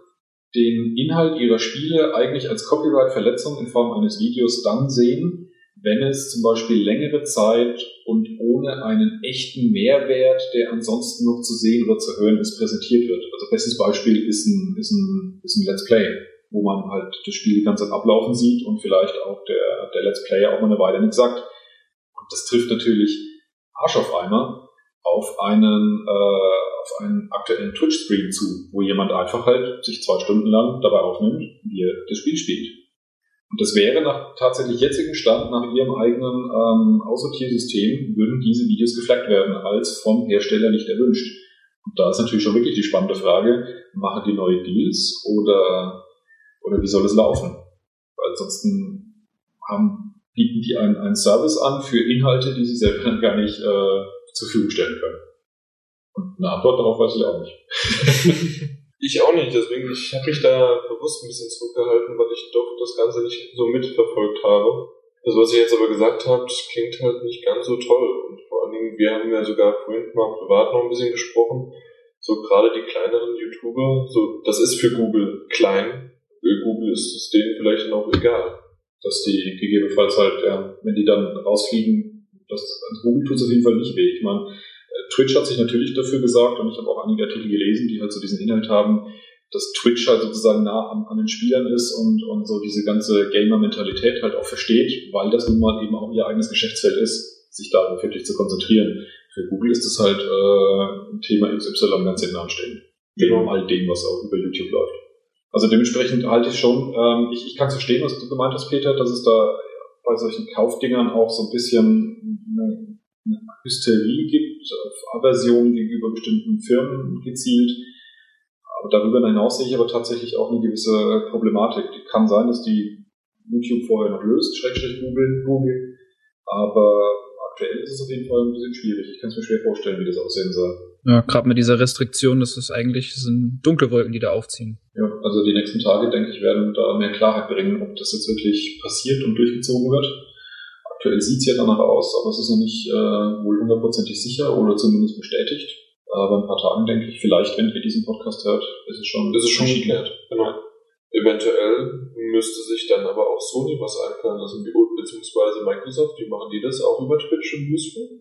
[SPEAKER 1] den Inhalt ihrer Spiele eigentlich als Copyright-Verletzung in Form eines Videos dann sehen, wenn es zum Beispiel längere Zeit und ohne einen echten Mehrwert, der ansonsten noch zu sehen oder zu hören ist, präsentiert wird. Also bestes Beispiel ist ein, ist ein, ist ein Let's Play, wo man halt das Spiel die ganze Zeit ablaufen sieht und vielleicht auch der, der Let's Player auch mal eine Weile nichts sagt. Und das trifft natürlich Arsch auf Eimer auf einen, äh, auf einen aktuellen Twitch-Stream zu, wo jemand einfach halt sich zwei Stunden lang dabei aufnimmt, wie er das Spiel spielt. Und das wäre nach tatsächlich jetzigem Stand, nach ihrem eigenen ähm, Aussortiersystem, würden diese Videos geflaggt werden, als vom Hersteller nicht erwünscht. Und da ist natürlich schon wirklich die spannende Frage, machen die neue Deals oder, oder wie soll es laufen? Weil ansonsten haben, bieten die einen, einen Service an für Inhalte, die sie selber dann gar nicht äh, zur Verfügung stellen können. Und eine Antwort darauf weiß ich auch nicht. <laughs>
[SPEAKER 2] Ich auch nicht, deswegen ich habe mich da bewusst ein bisschen zurückgehalten, weil ich doch das Ganze nicht so mitverfolgt habe. Das, was ihr jetzt aber gesagt habt, klingt halt nicht ganz so toll. Und vor allen Dingen, wir haben ja sogar vorhin mal privat noch ein bisschen gesprochen, so gerade die kleineren YouTuber, so das ist für Google klein. Für Google ist es denen vielleicht auch egal.
[SPEAKER 1] Dass die gegebenenfalls halt, ja, wenn die dann rausfliegen, das, also Google tut es auf jeden Fall nicht weh. Ich meine, Twitch hat sich natürlich dafür gesagt, und ich habe auch einige Artikel gelesen, die halt so diesen Inhalt haben, dass Twitch halt sozusagen nah an, an den Spielern ist und, und so diese ganze Gamer-Mentalität halt auch versteht, weil das nun mal eben auch ihr eigenes Geschäftsfeld ist, sich da wirklich zu konzentrieren. Für Google ist es halt äh, ein Thema XY ganz hinten anstehen. Genau. All dem, was auch über YouTube läuft. Also dementsprechend halte ich schon, ähm, ich, ich kann verstehen, was du gemeint hast, Peter, dass es da bei solchen Kaufdingern auch so ein bisschen eine, eine Hysterie gibt, Aversion gegenüber bestimmten Firmen gezielt. Aber darüber hinaus sehe ich aber tatsächlich auch eine gewisse Problematik. Die kann sein, dass die YouTube vorher noch löst, Schrägstrich Google, Google. Aber aktuell ist es auf jeden Fall ein bisschen schwierig. Ich kann es mir schwer vorstellen, wie das aussehen soll.
[SPEAKER 3] Ja, gerade mit dieser Restriktion, das ist eigentlich, das sind dunkle Wolken, die da aufziehen.
[SPEAKER 1] Ja, also die nächsten Tage, denke ich, werden da mehr Klarheit bringen, ob das jetzt wirklich passiert und durchgezogen wird. Aktuell sieht es ja danach aus, aber es ist noch nicht äh, wohl hundertprozentig sicher oder zumindest bestätigt. Aber in ein paar Tagen denke ich, vielleicht, wenn ihr diesen Podcast hört, ist es schon,
[SPEAKER 2] ist es schon geklärt. Genau. Eventuell müsste sich dann aber auch Sony was einfallen lassen, beziehungsweise Microsoft, die machen die das auch über Twitch und Useful?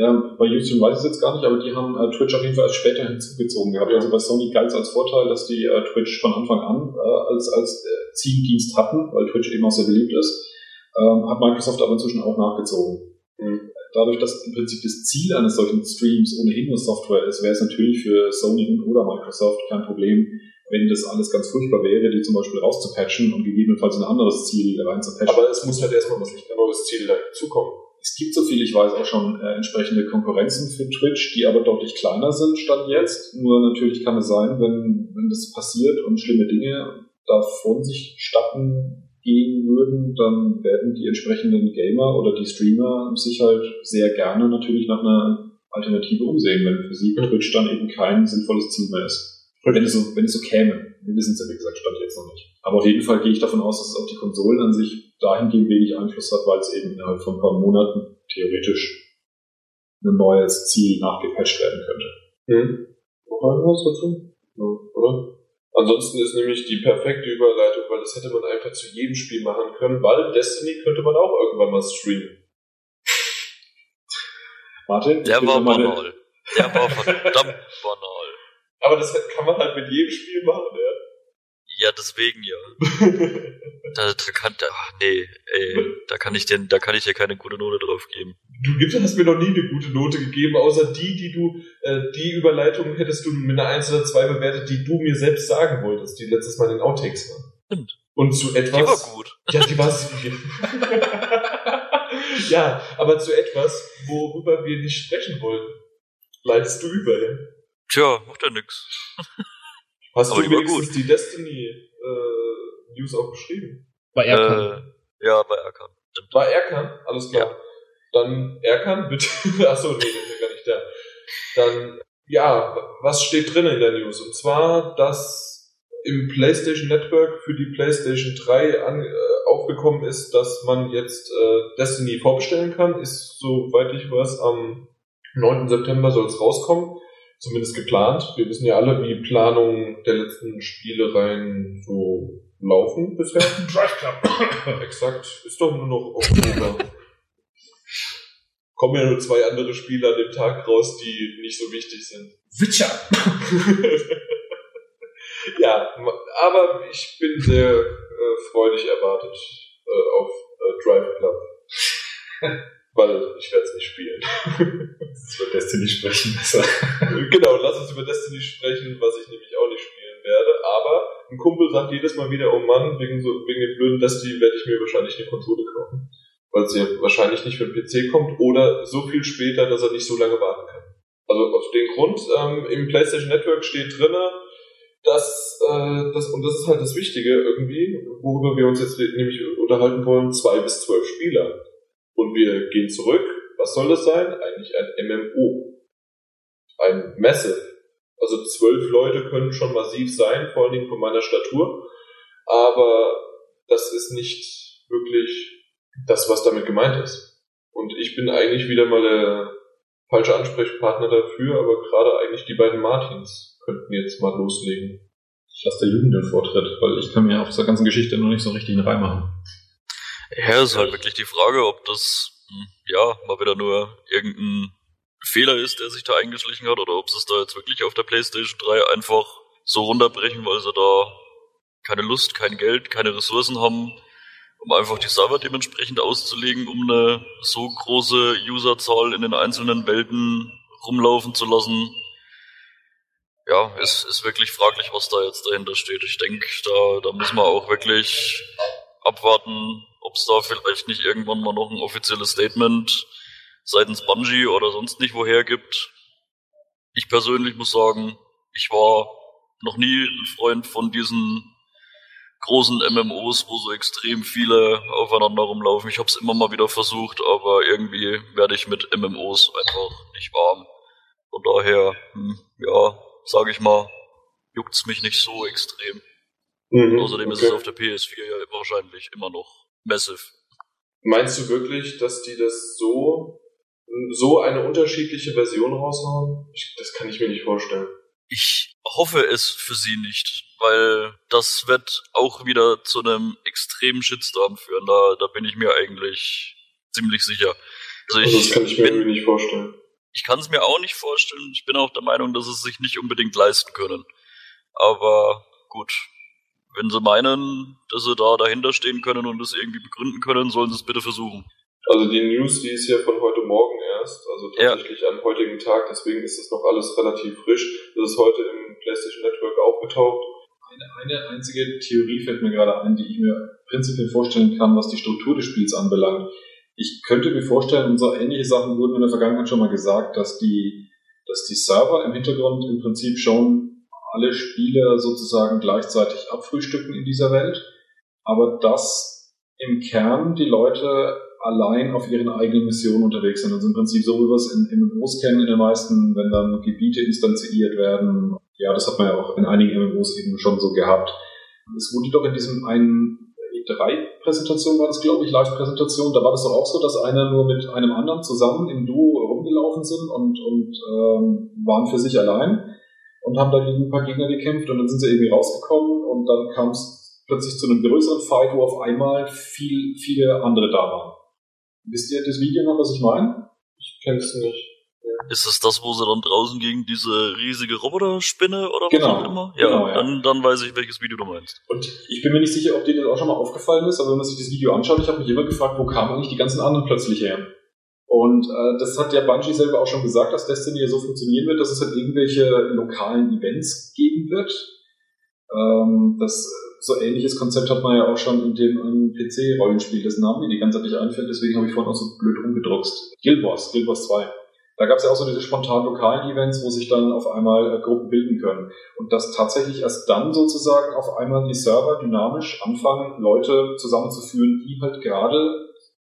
[SPEAKER 1] Ja, bei YouTube weiß ich es jetzt gar nicht, aber die haben äh, Twitch auf jeden Fall erst später hinzugezogen gehabt. Also bei Sony galt es als Vorteil, dass die äh, Twitch von Anfang an äh, als, als äh, Zieldienst hatten, weil Twitch eben auch sehr beliebt ist ähm, hat Microsoft aber inzwischen auch nachgezogen. Mhm. Dadurch, dass im Prinzip das Ziel eines solchen Streams ohnehin nur Software ist, wäre es natürlich für Sony und oder Microsoft kein Problem, wenn das alles ganz furchtbar wäre, die zum Beispiel rauszupatchen und gegebenenfalls ein anderes Ziel reinzupatchen.
[SPEAKER 2] Aber es muss halt erstmal was nicht neues Ziel dazukommen.
[SPEAKER 1] Es gibt, so viel ich weiß, auch schon äh, entsprechende Konkurrenzen für Twitch, die aber deutlich kleiner sind statt jetzt. Nur natürlich kann es sein, wenn, wenn das passiert und schlimme Dinge davon sich statten, gehen würden, dann werden die entsprechenden Gamer oder die Streamer sich halt sehr gerne natürlich nach einer Alternative umsehen, wenn für sie Twitch dann eben kein sinnvolles Ziel mehr ist. Wenn es so, wenn es so käme. Wir wissen es ja, wie gesagt, stand jetzt noch nicht. Aber auf jeden Fall gehe ich davon aus, dass es auf die Konsolen an sich dahingehend wenig Einfluss hat, weil es eben innerhalb von ein paar Monaten theoretisch ein neues Ziel nachgepatcht werden könnte.
[SPEAKER 2] Mhm. Noch was dazu? Ja, oder? Ansonsten ist nämlich die perfekte Überleitung, weil das hätte man einfach zu jedem Spiel machen können, weil Destiny könnte man auch irgendwann mal streamen. <laughs>
[SPEAKER 1] Martin?
[SPEAKER 4] Der war banal. Der war verdammt banal.
[SPEAKER 2] Aber das kann man halt mit jedem Spiel machen, ja.
[SPEAKER 4] Ja, deswegen ja. <laughs> da, da kann, da, nee, ey, da kann ich denn, da kann ich dir keine gute Note drauf geben.
[SPEAKER 2] Du gibst, hast mir noch nie eine gute Note gegeben, außer die, die du, äh, die Überleitung hättest du mit einer 1 oder 2 bewertet, die du mir selbst sagen wolltest, die letztes Mal in Outtakes waren.
[SPEAKER 4] Stimmt.
[SPEAKER 2] Und zu etwas.
[SPEAKER 4] Die war gut.
[SPEAKER 2] Ja, die war <laughs> Ja, aber zu etwas, worüber wir nicht sprechen wollten. Leitest du über, ja?
[SPEAKER 4] Tja, macht ja nix. <laughs>
[SPEAKER 2] Hast aber du wenigstens gut. die Destiny äh, News auch geschrieben?
[SPEAKER 3] Bei Erkan.
[SPEAKER 4] Äh, ja, bei Erkan.
[SPEAKER 2] Bei Erkan? Alles klar. Ja. Dann Erkan, bitte. <laughs> Achso, nee, der ist ja gar nicht da. Dann, ja, was steht drin in der News? Und zwar, dass im PlayStation Network für die PlayStation 3 an, äh, aufgekommen ist, dass man jetzt äh, Destiny vorbestellen kann. Ist, soweit ich weiß, am 9. September soll es rauskommen zumindest geplant. Wir wissen ja alle, wie Planungen der letzten Spielereien so laufen bisher.
[SPEAKER 1] Drive Club. <coughs>
[SPEAKER 2] Exakt. Ist doch nur noch Oktober. Kommen ja nur zwei andere Spiele an dem Tag raus, die nicht so wichtig sind.
[SPEAKER 1] Witcher! <laughs>
[SPEAKER 2] ja, aber ich bin sehr äh, freudig erwartet äh, auf äh, Drive Club. <laughs> Weil ich werde es nicht spielen.
[SPEAKER 1] Lass uns über Destiny sprechen besser.
[SPEAKER 2] genau, lass uns über Destiny sprechen, was ich nämlich auch nicht spielen werde, aber ein Kumpel sagt jedes Mal wieder, oh Mann, wegen, so, wegen dem blöden Destiny werde ich mir wahrscheinlich eine Konsole kaufen. Weil sie ja wahrscheinlich nicht für den PC kommt oder so viel später, dass er nicht so lange warten kann. Also aus dem Grund, ähm, im PlayStation Network steht drinne, dass, äh, das, und das ist halt das Wichtige irgendwie, worüber wir uns jetzt nämlich unterhalten wollen, zwei bis zwölf Spieler. Und wir gehen zurück. Was soll das sein? Eigentlich ein MMO. Ein Massive. Also zwölf Leute können schon massiv sein, vor allen Dingen von meiner Statur. Aber das ist nicht wirklich das, was damit gemeint ist. Und ich bin eigentlich wieder mal der falsche Ansprechpartner dafür, aber gerade eigentlich die beiden Martins könnten jetzt mal loslegen.
[SPEAKER 1] Ich lasse der Jugend den Vortritt, weil ich kann mir auf dieser ganzen Geschichte noch nicht so richtig einen Reim machen.
[SPEAKER 4] Ja, ist halt wirklich die Frage, ob das, hm, ja, mal wieder nur irgendein Fehler ist, der sich da eingeschlichen hat, oder ob sie es da jetzt wirklich auf der PlayStation 3 einfach so runterbrechen, weil sie da keine Lust, kein Geld, keine Ressourcen haben, um einfach die Server dementsprechend auszulegen, um eine so große Userzahl in den einzelnen Welten rumlaufen zu lassen, ja, ist, ist wirklich fraglich, was da jetzt dahinter steht. Ich denke, da, da muss man auch wirklich abwarten, ob es da vielleicht nicht irgendwann mal noch ein offizielles Statement seitens Bungie oder sonst nicht woher gibt. Ich persönlich muss sagen, ich war noch nie ein Freund von diesen großen MMOs, wo so extrem viele aufeinander rumlaufen. Ich habe es immer mal wieder versucht, aber irgendwie werde ich mit MMOs einfach nicht warm. Von daher, hm, ja, sage ich mal, juckt's mich nicht so extrem. Mhm, Außerdem okay. ist es auf der PS4 ja wahrscheinlich immer noch massive.
[SPEAKER 2] Meinst du wirklich, dass die das so, so eine unterschiedliche Version raushauen? Ich, das kann ich mir nicht vorstellen.
[SPEAKER 4] Ich hoffe es für sie nicht, weil das wird auch wieder zu einem extremen Shitstorm führen. Da, da bin ich mir eigentlich ziemlich sicher.
[SPEAKER 2] Also, ich also das kann ich mir bin, nicht vorstellen.
[SPEAKER 4] Ich kann es mir auch nicht vorstellen. Ich bin auch der Meinung, dass es sich nicht unbedingt leisten können. Aber gut, wenn sie meinen, dass sie da dahinter stehen können und es irgendwie begründen können, sollen sie es bitte versuchen.
[SPEAKER 2] Also die News, die ist ja von heute Morgen erst, also tatsächlich ja. am heutigen Tag, deswegen ist das noch alles relativ frisch. Das ist heute im PlayStation Network aufgetaucht.
[SPEAKER 1] Eine, eine einzige Theorie fällt mir gerade ein, die ich mir prinzipiell vorstellen kann, was die Struktur des Spiels anbelangt. Ich könnte mir vorstellen, und so ähnliche Sachen wurden in der Vergangenheit schon mal gesagt, dass die, dass die Server im Hintergrund im Prinzip schon alle Spiele sozusagen gleichzeitig abfrühstücken in dieser Welt, aber dass im Kern die Leute allein auf ihren eigenen Missionen unterwegs sind. Also im Prinzip so, wie wir es in, MMOs kennen, in den meisten, wenn dann Gebiete instanziert werden. Ja, das hat man ja auch in einigen MMOs eben schon so gehabt. Es wurde doch in diesem einen E3-Präsentation war das, glaube ich, Live-Präsentation, da war das doch auch so, dass einer nur mit einem anderen zusammen im Duo rumgelaufen sind und, und ähm, waren für sich allein und haben da gegen ein paar Gegner gekämpft und dann sind sie irgendwie rausgekommen und dann kam es plötzlich zu einem größeren Fight, wo auf einmal viel, viele andere da waren. Wisst ihr das Video noch, was ich meine?
[SPEAKER 2] Ich kenn's nicht.
[SPEAKER 4] Ist es das, wo sie dann draußen gegen diese riesige Roboterspinne oder
[SPEAKER 1] genau.
[SPEAKER 4] was auch immer? Ja, genau, ja. Dann, dann weiß ich, welches Video du meinst.
[SPEAKER 1] Und ich bin mir nicht sicher, ob dir das auch schon mal aufgefallen ist, aber wenn man sich das Video anschaut, ich habe mich immer gefragt, wo kamen eigentlich die ganzen anderen plötzlich her? Und äh, das hat ja Bungie selber auch schon gesagt, dass Destiny so funktionieren wird, dass es halt irgendwelche lokalen Events geben wird. Ähm, das so ähnliches Konzept hat man ja auch schon in dem PC-Rollenspiel, dessen Namen mir die ganze Zeit nicht einfällt, deswegen habe ich vorhin auch so blöd rumgedruckst. Guild Wars, Guild Wars 2. Da gab es ja auch so diese spontan lokalen Events, wo sich dann auf einmal äh, Gruppen bilden können. Und dass tatsächlich erst dann sozusagen auf einmal die Server dynamisch anfangen, Leute zusammenzuführen, die halt gerade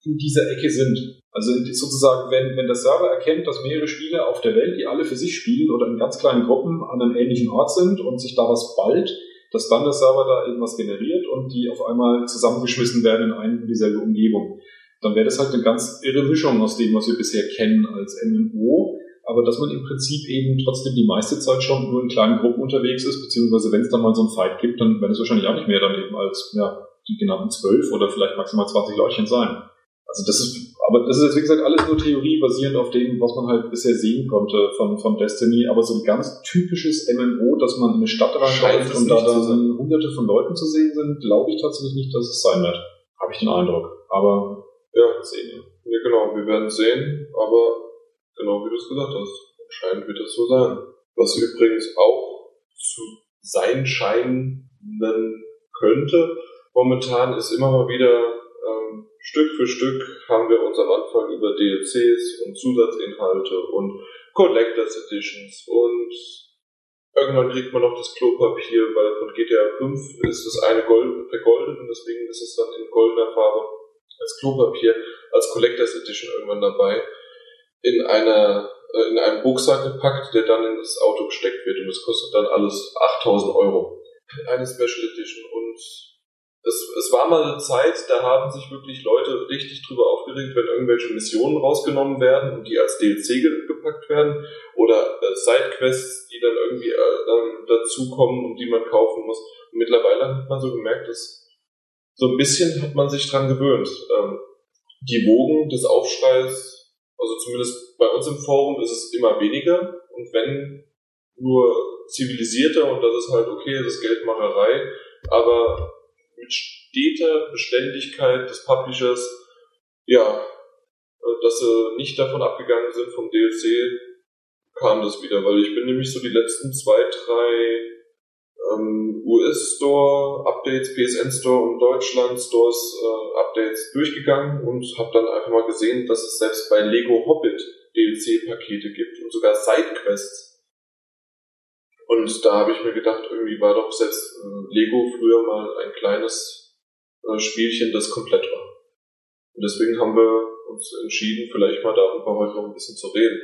[SPEAKER 1] in dieser Ecke sind. Also sozusagen, wenn, wenn der Server erkennt, dass mehrere Spieler auf der Welt, die alle für sich spielen oder in ganz kleinen Gruppen an einem ähnlichen Ort sind und sich da was ballt, dass dann der Server da irgendwas generiert und die auf einmal zusammengeschmissen werden in eine und dieselbe Umgebung dann wäre das halt eine ganz irre Mischung aus dem, was wir bisher kennen als MMO, aber dass man im Prinzip eben trotzdem die meiste Zeit schon nur in kleinen Gruppen unterwegs ist, beziehungsweise wenn es dann mal so einen Fight gibt, dann werden es wahrscheinlich auch nicht mehr dann eben als ja, die genannten zwölf oder vielleicht maximal 20 Leutchen sein. Also das ist, aber das ist jetzt wie gesagt alles nur Theorie basierend auf dem, was man halt bisher sehen konnte von, von Destiny, aber so ein ganz typisches MMO, dass man in eine Stadt reinläuft und da dann hunderte von Leuten zu sehen sind, glaube ich tatsächlich nicht, dass es sein wird. Habe ich den Eindruck. Aber
[SPEAKER 2] ja, sehen. Ja, genau, wir werden sehen, aber genau wie du es gesagt hast, anscheinend wird es so sein. Was übrigens auch zu sein scheinen könnte. Momentan ist immer mal wieder Stück für Stück haben wir uns am Anfang über DLCs und Zusatzinhalte und Collectors Editions und irgendwann kriegt man noch das Klopapier, weil von GTA 5 ist das eine Gold, vergoldet und deswegen ist es dann in goldener Farbe als Klopapier, als Collectors Edition irgendwann dabei, in einer äh, in einem Rucksack gepackt, der dann in das Auto gesteckt wird und das kostet dann alles 8000 Euro. Eine Special Edition und es, es war mal eine Zeit, da haben sich wirklich Leute richtig drüber aufgeregt, wenn irgendwelche Missionen rausgenommen werden und die als DLC gepackt werden oder äh, Sidequests, die dann irgendwie äh, dazukommen und die man kaufen muss. Und mittlerweile hat man so gemerkt, dass so ein bisschen hat man sich dran gewöhnt. Ähm, die Wogen des Aufschreis, also zumindest bei uns im Forum ist es immer weniger und wenn nur zivilisierter und das ist halt okay, das ist Geldmacherei, aber mit steter Beständigkeit des Publishers, ja, äh, dass sie nicht davon abgegangen sind vom DLC, kam das wieder, weil ich bin nämlich so die letzten zwei, drei ähm, US-Store-Updates, PSN-Store und Deutschland-Stores-Updates äh, durchgegangen und habe dann einfach mal gesehen, dass es selbst bei Lego Hobbit DLC-Pakete gibt und sogar Sidequests. Und da habe ich mir gedacht, irgendwie war doch selbst äh, Lego früher mal ein kleines äh, Spielchen, das komplett war. Und deswegen haben wir uns entschieden, vielleicht mal darüber heute noch ein bisschen zu reden.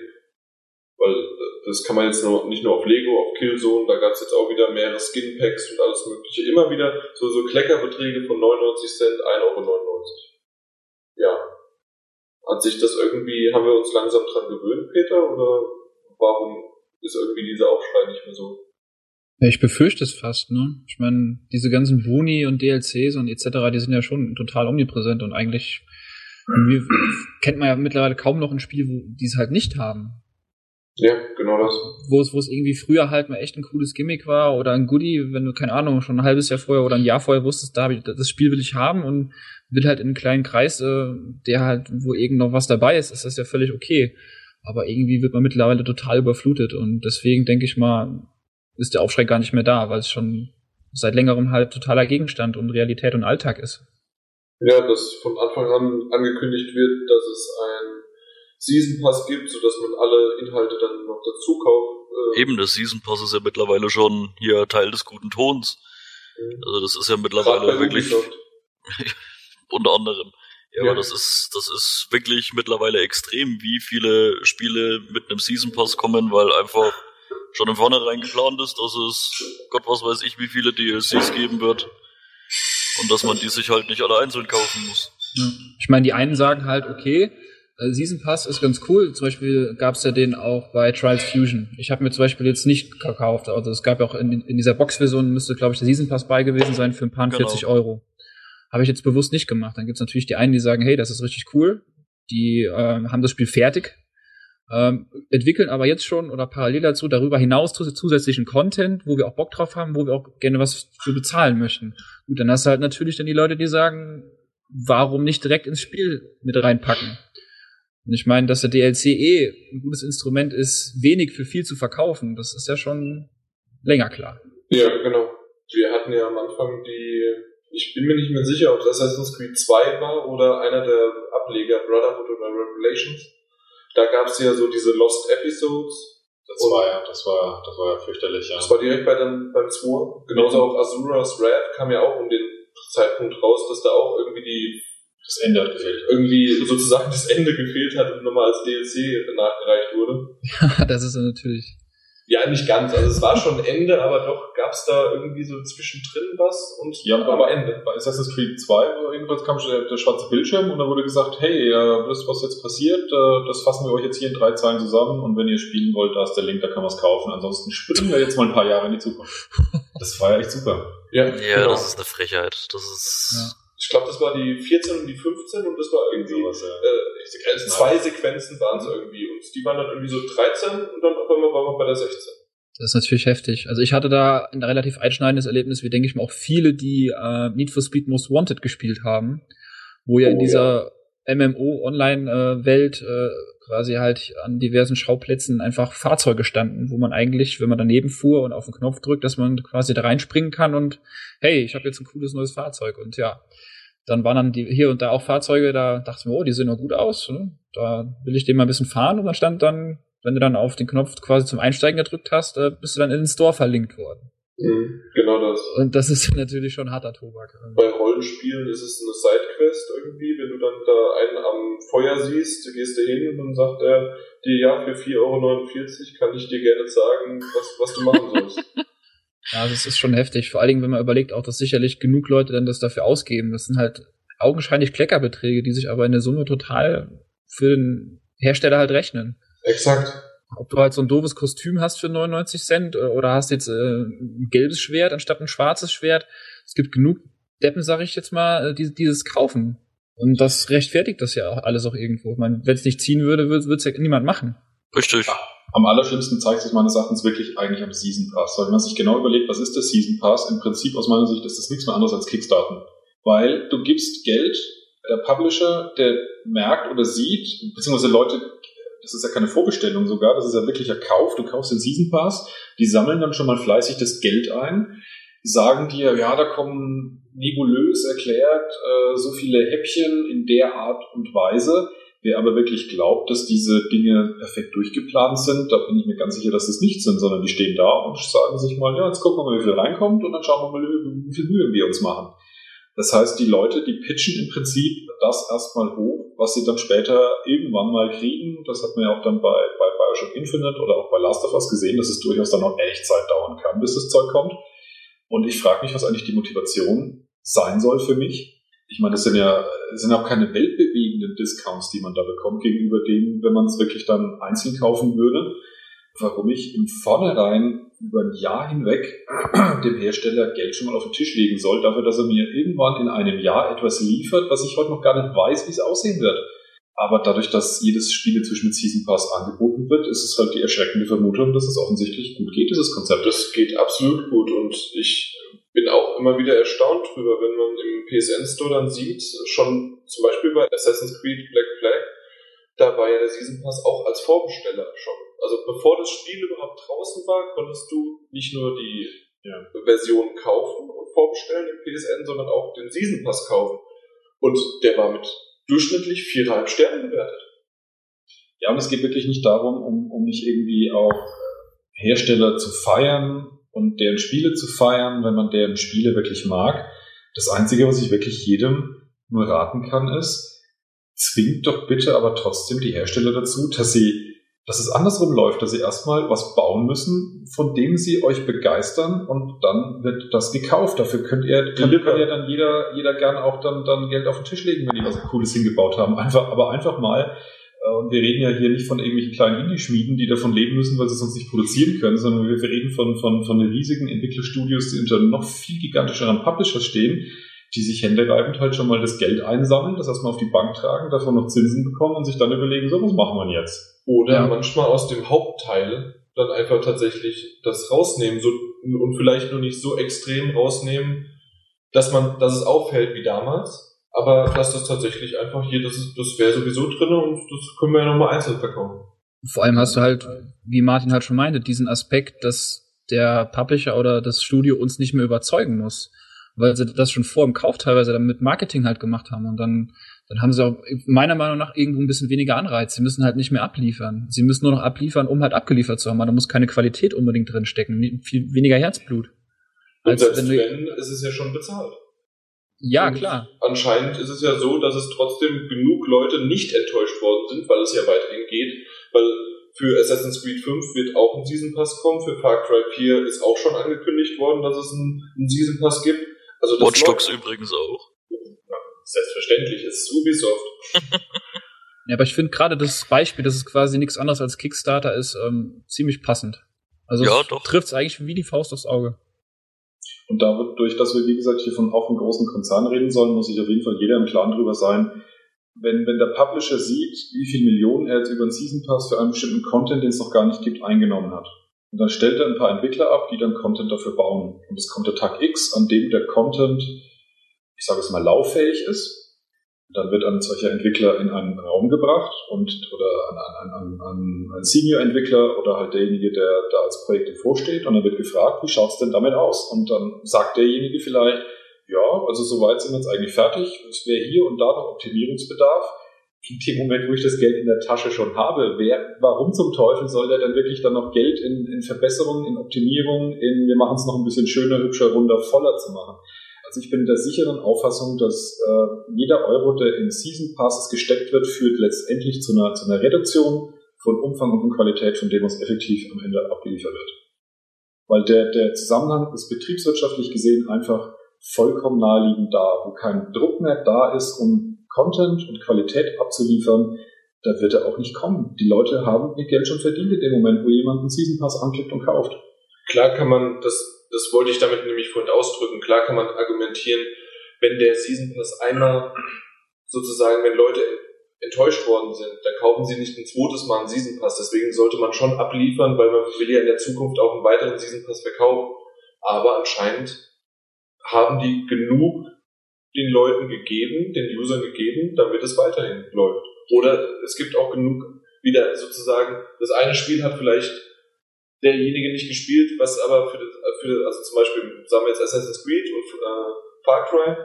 [SPEAKER 2] Weil äh, das kann man jetzt noch, nicht nur auf Lego, auf Killzone, da gab es jetzt auch wieder mehrere Skinpacks und alles mögliche. Immer wieder so, so Kleckerbeträge von 99 Cent, 1,99 Euro. Ja. Hat sich das irgendwie, haben wir uns langsam dran gewöhnt, Peter, oder warum ist irgendwie dieser Aufschrei nicht mehr so.
[SPEAKER 3] Ja, ich befürchte es fast, ne? Ich meine, diese ganzen Boni und DLCs und etc., die sind ja schon total omnipräsent und eigentlich kennt man ja mittlerweile kaum noch ein Spiel, wo die es halt nicht haben.
[SPEAKER 2] Ja, genau das.
[SPEAKER 3] Wo es, wo es irgendwie früher halt mal echt ein cooles Gimmick war oder ein Goodie, wenn du, keine Ahnung, schon ein halbes Jahr vorher oder ein Jahr vorher wusstest, da ich, das Spiel will ich haben und will halt in einen kleinen Kreis, äh, der halt, wo irgend noch was dabei ist, ist das ja völlig okay. Aber irgendwie wird man mittlerweile total überflutet und deswegen denke ich mal, ist der Aufschrei gar nicht mehr da, weil es schon seit längerem halt totaler Gegenstand und Realität und Alltag ist.
[SPEAKER 2] Ja, dass von Anfang an angekündigt wird, dass es ein Season Pass gibt, sodass man alle Inhalte dann noch dazu kauft.
[SPEAKER 4] Äh Eben, der Season Pass ist ja mittlerweile schon hier Teil des guten Tons. Mhm. Also das ist ja mittlerweile wirklich <laughs> unter anderem. Ja, ja, aber das ist, das ist wirklich mittlerweile extrem, wie viele Spiele mit einem Season Pass kommen, weil einfach schon im Vornherein geplant ist, dass es Gott was weiß ich, wie viele DLCs geben wird. Und dass man die sich halt nicht alle einzeln kaufen muss.
[SPEAKER 3] Ich meine, die einen sagen halt, okay, äh, Season Pass ist ganz cool. Zum Beispiel gab es ja den auch bei Trials Fusion. Ich habe mir zum Beispiel jetzt nicht gekauft. Also es gab ja auch in, in dieser Box-Version müsste, glaube ich, der Season Pass bei gewesen sein für ein paar genau. 40 Euro. Habe ich jetzt bewusst nicht gemacht. Dann gibt's natürlich die einen, die sagen, hey, das ist richtig cool. Die äh, haben das Spiel fertig, ähm, entwickeln aber jetzt schon oder parallel dazu darüber hinaus zusätzlichen Content, wo wir auch Bock drauf haben, wo wir auch gerne was für bezahlen möchten. Gut, dann hast du halt natürlich dann die Leute, die sagen, warum nicht direkt ins Spiel mit reinpacken? Und ich meine, dass der DLC eh ein gutes Instrument ist, wenig für viel zu verkaufen, das ist ja schon länger klar.
[SPEAKER 2] Ja, genau. Wir hatten ja am Anfang die ich bin mir nicht mehr sicher, ob das Assassin's Creed 2 war oder einer der Ableger, Brotherhood oder Revelations. Da gab es ja so diese Lost Episodes.
[SPEAKER 1] Das war ja, das war, das war ja fürchterlich, ja.
[SPEAKER 2] Das war direkt bei dem, beim 2. Genauso mhm. auch Azura's Wrath kam ja auch um den Zeitpunkt raus, dass da auch irgendwie die
[SPEAKER 1] das Ende hat gefehlt.
[SPEAKER 2] Irgendwie sozusagen das Ende gefehlt hat und nochmal als DLC nachgereicht wurde.
[SPEAKER 3] Ja, <laughs> das ist natürlich.
[SPEAKER 2] Ja, nicht ganz. Also es war schon Ende, aber doch gab es da irgendwie so zwischendrin was und
[SPEAKER 1] ja, aber Ende. Bei Assassin's Creed 2 jedenfalls kam schon der, der, schwarze Bildschirm und da wurde gesagt, hey, wisst was jetzt passiert, äh, das fassen wir euch jetzt hier in drei Zeilen zusammen und wenn ihr spielen wollt, da ist der Link, da kann man es kaufen. Ansonsten springen wir jetzt mal ein paar Jahre in die Zukunft. Das war ja echt super.
[SPEAKER 4] Ja, ja genau. das ist eine Frechheit. Das ist
[SPEAKER 2] ja. Ich glaube, das war die 14 und die 15 und das war irgendwie sowas, ja. äh, zwei Sequenzen waren es irgendwie und die waren dann irgendwie so 13 und dann auf einmal waren wir bei der 16.
[SPEAKER 3] Das ist natürlich heftig. Also ich hatte da ein relativ einschneidendes Erlebnis, wie denke ich mal auch viele, die äh, Need for Speed Most Wanted gespielt haben, wo ja oh, in dieser ja. MMO-Online-Welt äh, quasi halt an diversen Schauplätzen einfach Fahrzeuge standen, wo man eigentlich, wenn man daneben fuhr und auf den Knopf drückt, dass man quasi da reinspringen kann und hey, ich habe jetzt ein cooles neues Fahrzeug und ja, dann waren dann die, hier und da auch Fahrzeuge, da dachte ich mir, oh, die sehen doch gut aus, ne? da will ich den mal ein bisschen fahren und dann stand dann, wenn du dann auf den Knopf quasi zum Einsteigen gedrückt hast, äh, bist du dann in den Store verlinkt worden.
[SPEAKER 2] Mhm, genau das.
[SPEAKER 3] Und das ist <laughs> natürlich schon harter Tobak.
[SPEAKER 2] Bei Rollenspielen ist es eine Sidequest irgendwie, wenn du dann da einen am Feuer siehst, gehst du hin und dann sagt er dir, ja, für 4,49 Euro kann ich dir gerne sagen, was, was du machen sollst. <laughs>
[SPEAKER 3] ja, das ist schon heftig. Vor allen Dingen, wenn man überlegt, auch dass sicherlich genug Leute dann das dafür ausgeben. Das sind halt augenscheinlich Kleckerbeträge, die sich aber in der Summe total für den Hersteller halt rechnen.
[SPEAKER 2] Exakt
[SPEAKER 3] ob du halt so ein doofes Kostüm hast für 99 Cent äh, oder hast jetzt äh, ein gelbes Schwert anstatt ein schwarzes Schwert. Es gibt genug Deppen, sag ich jetzt mal, äh, die dieses kaufen. Und das rechtfertigt das ja auch alles auch irgendwo. wenn es nicht ziehen würde, würde es ja niemand machen.
[SPEAKER 4] Richtig.
[SPEAKER 1] Am allerschlimmsten zeigt sich meines Erachtens wirklich eigentlich am Season Pass. Weil wenn man sich genau überlegt, was ist der Season Pass? Im Prinzip aus meiner Sicht ist das nichts mehr anderes als Kickstarten. Weil du gibst Geld, der Publisher, der merkt oder sieht, beziehungsweise Leute das ist ja keine Vorbestellung sogar, das ist ja wirklicher Kauf. Du kaufst den Season Pass, die sammeln dann schon mal fleißig das Geld ein, sagen dir, ja, da kommen nebulös erklärt äh, so viele Häppchen in der Art und Weise. Wer aber wirklich glaubt, dass diese Dinge perfekt durchgeplant sind, da bin ich mir ganz sicher, dass das nicht sind, sondern die stehen da und sagen sich mal, ja, jetzt gucken wir mal, wie viel reinkommt und dann schauen wir mal, wie viel Mühe wir uns machen. Das heißt, die Leute, die pitchen im Prinzip das erstmal hoch, was sie dann später irgendwann mal kriegen. Das hat man ja auch dann bei, bei Bioshock Infinite oder auch bei Last of Us gesehen, dass es durchaus dann noch echt Zeit dauern kann, bis das Zeug kommt. Und ich frage mich, was eigentlich die Motivation sein soll für mich. Ich meine, das sind ja das sind auch keine weltbewegenden Discounts, die man da bekommt, gegenüber denen, wenn man es wirklich dann einzeln kaufen würde. Warum ich im Vornherein über ein Jahr hinweg <clears throat> dem Hersteller Geld schon mal auf den Tisch legen soll, dafür, dass er mir irgendwann in einem Jahr etwas liefert, was ich heute noch gar nicht weiß, wie es aussehen wird. Aber dadurch, dass jedes Spiel inzwischen mit Season Pass angeboten wird, ist es halt die erschreckende Vermutung, dass es offensichtlich gut geht, dieses Konzept.
[SPEAKER 2] Das geht absolut gut und ich bin auch immer wieder erstaunt drüber, wenn man im PSN Store dann sieht, schon zum Beispiel bei Assassin's Creed Black Flag, da war ja der Season Pass auch als Vorbesteller schon also bevor das Spiel überhaupt draußen war, konntest du nicht nur die ja. Version kaufen und vorbestellen im PSN, sondern auch den Season Pass kaufen. Und der war mit durchschnittlich viereinhalb Sternen bewertet.
[SPEAKER 1] Ja, und es geht wirklich nicht darum, um, um nicht irgendwie auch Hersteller zu feiern und deren Spiele zu feiern, wenn man deren Spiele wirklich mag. Das Einzige, was ich wirklich jedem nur raten kann, ist, zwingt doch bitte aber trotzdem die Hersteller dazu, dass sie dass es andersrum läuft, dass sie erstmal was bauen müssen, von dem sie euch begeistern und dann wird das gekauft. Dafür könnt ihr, könnt, könnt ihr dann jeder, jeder gern auch dann, dann Geld auf den Tisch legen, wenn die was Cooles hingebaut haben. Einfach, aber einfach mal, und wir reden ja hier nicht von irgendwelchen kleinen Indie-Schmieden, die davon leben müssen, weil sie sonst nicht produzieren können, sondern wir reden von, von, von riesigen Entwicklerstudios, die unter noch viel gigantischeren Publishers stehen, die sich händereibend halt schon mal das Geld einsammeln, das erstmal auf die Bank tragen, davon noch Zinsen bekommen und sich dann überlegen, so, was machen wir jetzt?
[SPEAKER 2] Oder ja. manchmal aus dem Hauptteil dann einfach tatsächlich das rausnehmen so, und vielleicht nur nicht so extrem rausnehmen, dass man, dass es auffällt wie damals, aber dass das tatsächlich einfach hier, das, ist, das wäre sowieso drin und das können wir ja nochmal einzeln verkaufen.
[SPEAKER 3] Vor allem hast du halt, wie Martin halt schon meinte, diesen Aspekt, dass der Publisher oder das Studio uns nicht mehr überzeugen muss weil sie das schon vor dem Kauf teilweise dann mit Marketing halt gemacht haben und dann dann haben sie auch meiner Meinung nach irgendwo ein bisschen weniger Anreiz. Sie müssen halt nicht mehr abliefern. Sie müssen nur noch abliefern, um halt abgeliefert zu haben. Da muss keine Qualität unbedingt drin stecken, viel weniger Herzblut.
[SPEAKER 2] Und selbst wenn, wenn, ist es ja schon bezahlt.
[SPEAKER 3] Ja, und klar.
[SPEAKER 2] Anscheinend ist es ja so, dass es trotzdem genug Leute nicht enttäuscht worden sind, weil es ja weiterhin geht, weil für Assassin's Creed 5 wird auch ein Season Pass kommen, für Far Cry 4 ist auch schon angekündigt worden, dass es einen, einen Season Pass gibt.
[SPEAKER 4] Also das Watch Dogs übrigens auch.
[SPEAKER 2] Ja, selbstverständlich, ist Ubisoft. <laughs>
[SPEAKER 3] ja, aber ich finde gerade das Beispiel, dass es quasi nichts anderes als Kickstarter ist, ähm, ziemlich passend. Also ja, trifft es eigentlich wie die Faust aufs Auge.
[SPEAKER 1] Und dadurch, dass wir, wie gesagt, hier von auch einem großen Konzern reden sollen, muss sich auf jeden Fall jeder im Klaren drüber sein, wenn, wenn der Publisher sieht, wie viel Millionen er jetzt über den Season Pass für einen bestimmten Content, den es noch gar nicht gibt, eingenommen hat. Und dann stellt er ein paar Entwickler ab, die dann Content dafür bauen. Und es kommt der Tag X, an dem der Content, ich sage es mal, lauffähig ist. Dann wird ein solcher Entwickler in einen Raum gebracht und oder an, an, an, an Senior-Entwickler oder halt derjenige, der da als Projekt vorsteht und dann wird gefragt, wie schaut's denn damit aus? Und dann sagt derjenige vielleicht, ja, also soweit sind wir jetzt eigentlich fertig. Es wäre hier und da noch Optimierungsbedarf. In dem Moment, wo ich das Geld in der Tasche schon habe, wer, warum zum Teufel soll der dann wirklich dann noch Geld in, in Verbesserungen, in Optimierungen, in wir machen es noch ein bisschen schöner, hübscher, runder, voller zu machen? Also ich bin der sicheren Auffassung, dass äh, jeder Euro, der in Season Passes gesteckt wird, führt letztendlich zu einer, zu einer Reduktion von Umfang und Qualität von dem, was effektiv am Ende abgeliefert wird. Weil der, der Zusammenhang ist betriebswirtschaftlich gesehen einfach vollkommen naheliegend da, wo kein Druck mehr da ist, um Content und Qualität abzuliefern, da wird er auch nicht kommen. Die Leute haben ihr Geld schon verdient in dem Moment, wo jemand einen Season Pass anklickt und kauft.
[SPEAKER 2] Klar kann man das das wollte ich damit nämlich vorhin ausdrücken. Klar kann man argumentieren, wenn der Season Pass einmal sozusagen, wenn Leute enttäuscht worden sind, dann kaufen sie nicht ein zweites Mal einen Season Pass. Deswegen sollte man schon abliefern, weil man will ja in der Zukunft auch einen weiteren Season Pass verkaufen. Aber anscheinend haben die genug den Leuten gegeben, den Usern gegeben, damit es weiterhin läuft. Oder es gibt auch genug wieder sozusagen, das eine Spiel hat vielleicht derjenige nicht gespielt, was aber für, für also zum Beispiel, sagen wir jetzt Assassin's Creed und äh, Far Cry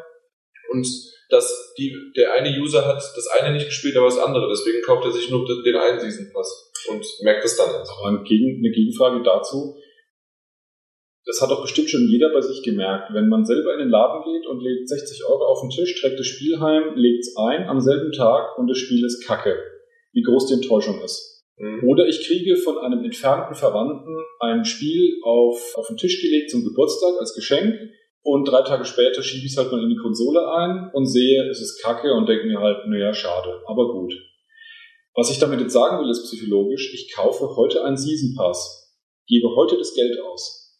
[SPEAKER 2] und dass die, der eine User hat das eine nicht gespielt, aber das andere, deswegen kauft er sich nur den einen Season Pass und merkt das dann
[SPEAKER 1] jetzt. Aber eine Gegenfrage dazu, das hat doch bestimmt schon jeder bei sich gemerkt. Wenn man selber in den Laden geht und legt 60 Euro auf den Tisch, trägt das Spiel heim, legt es ein am selben Tag und das Spiel ist kacke. Wie groß die Enttäuschung ist. Mhm. Oder ich kriege von einem entfernten Verwandten ein Spiel auf, auf den Tisch gelegt zum Geburtstag als Geschenk und drei Tage später schiebe ich es halt mal in die Konsole ein und sehe, es ist kacke und denke mir halt, naja, schade, aber gut. Was ich damit jetzt sagen will, ist psychologisch, ich kaufe heute einen Season Pass, gebe heute das Geld aus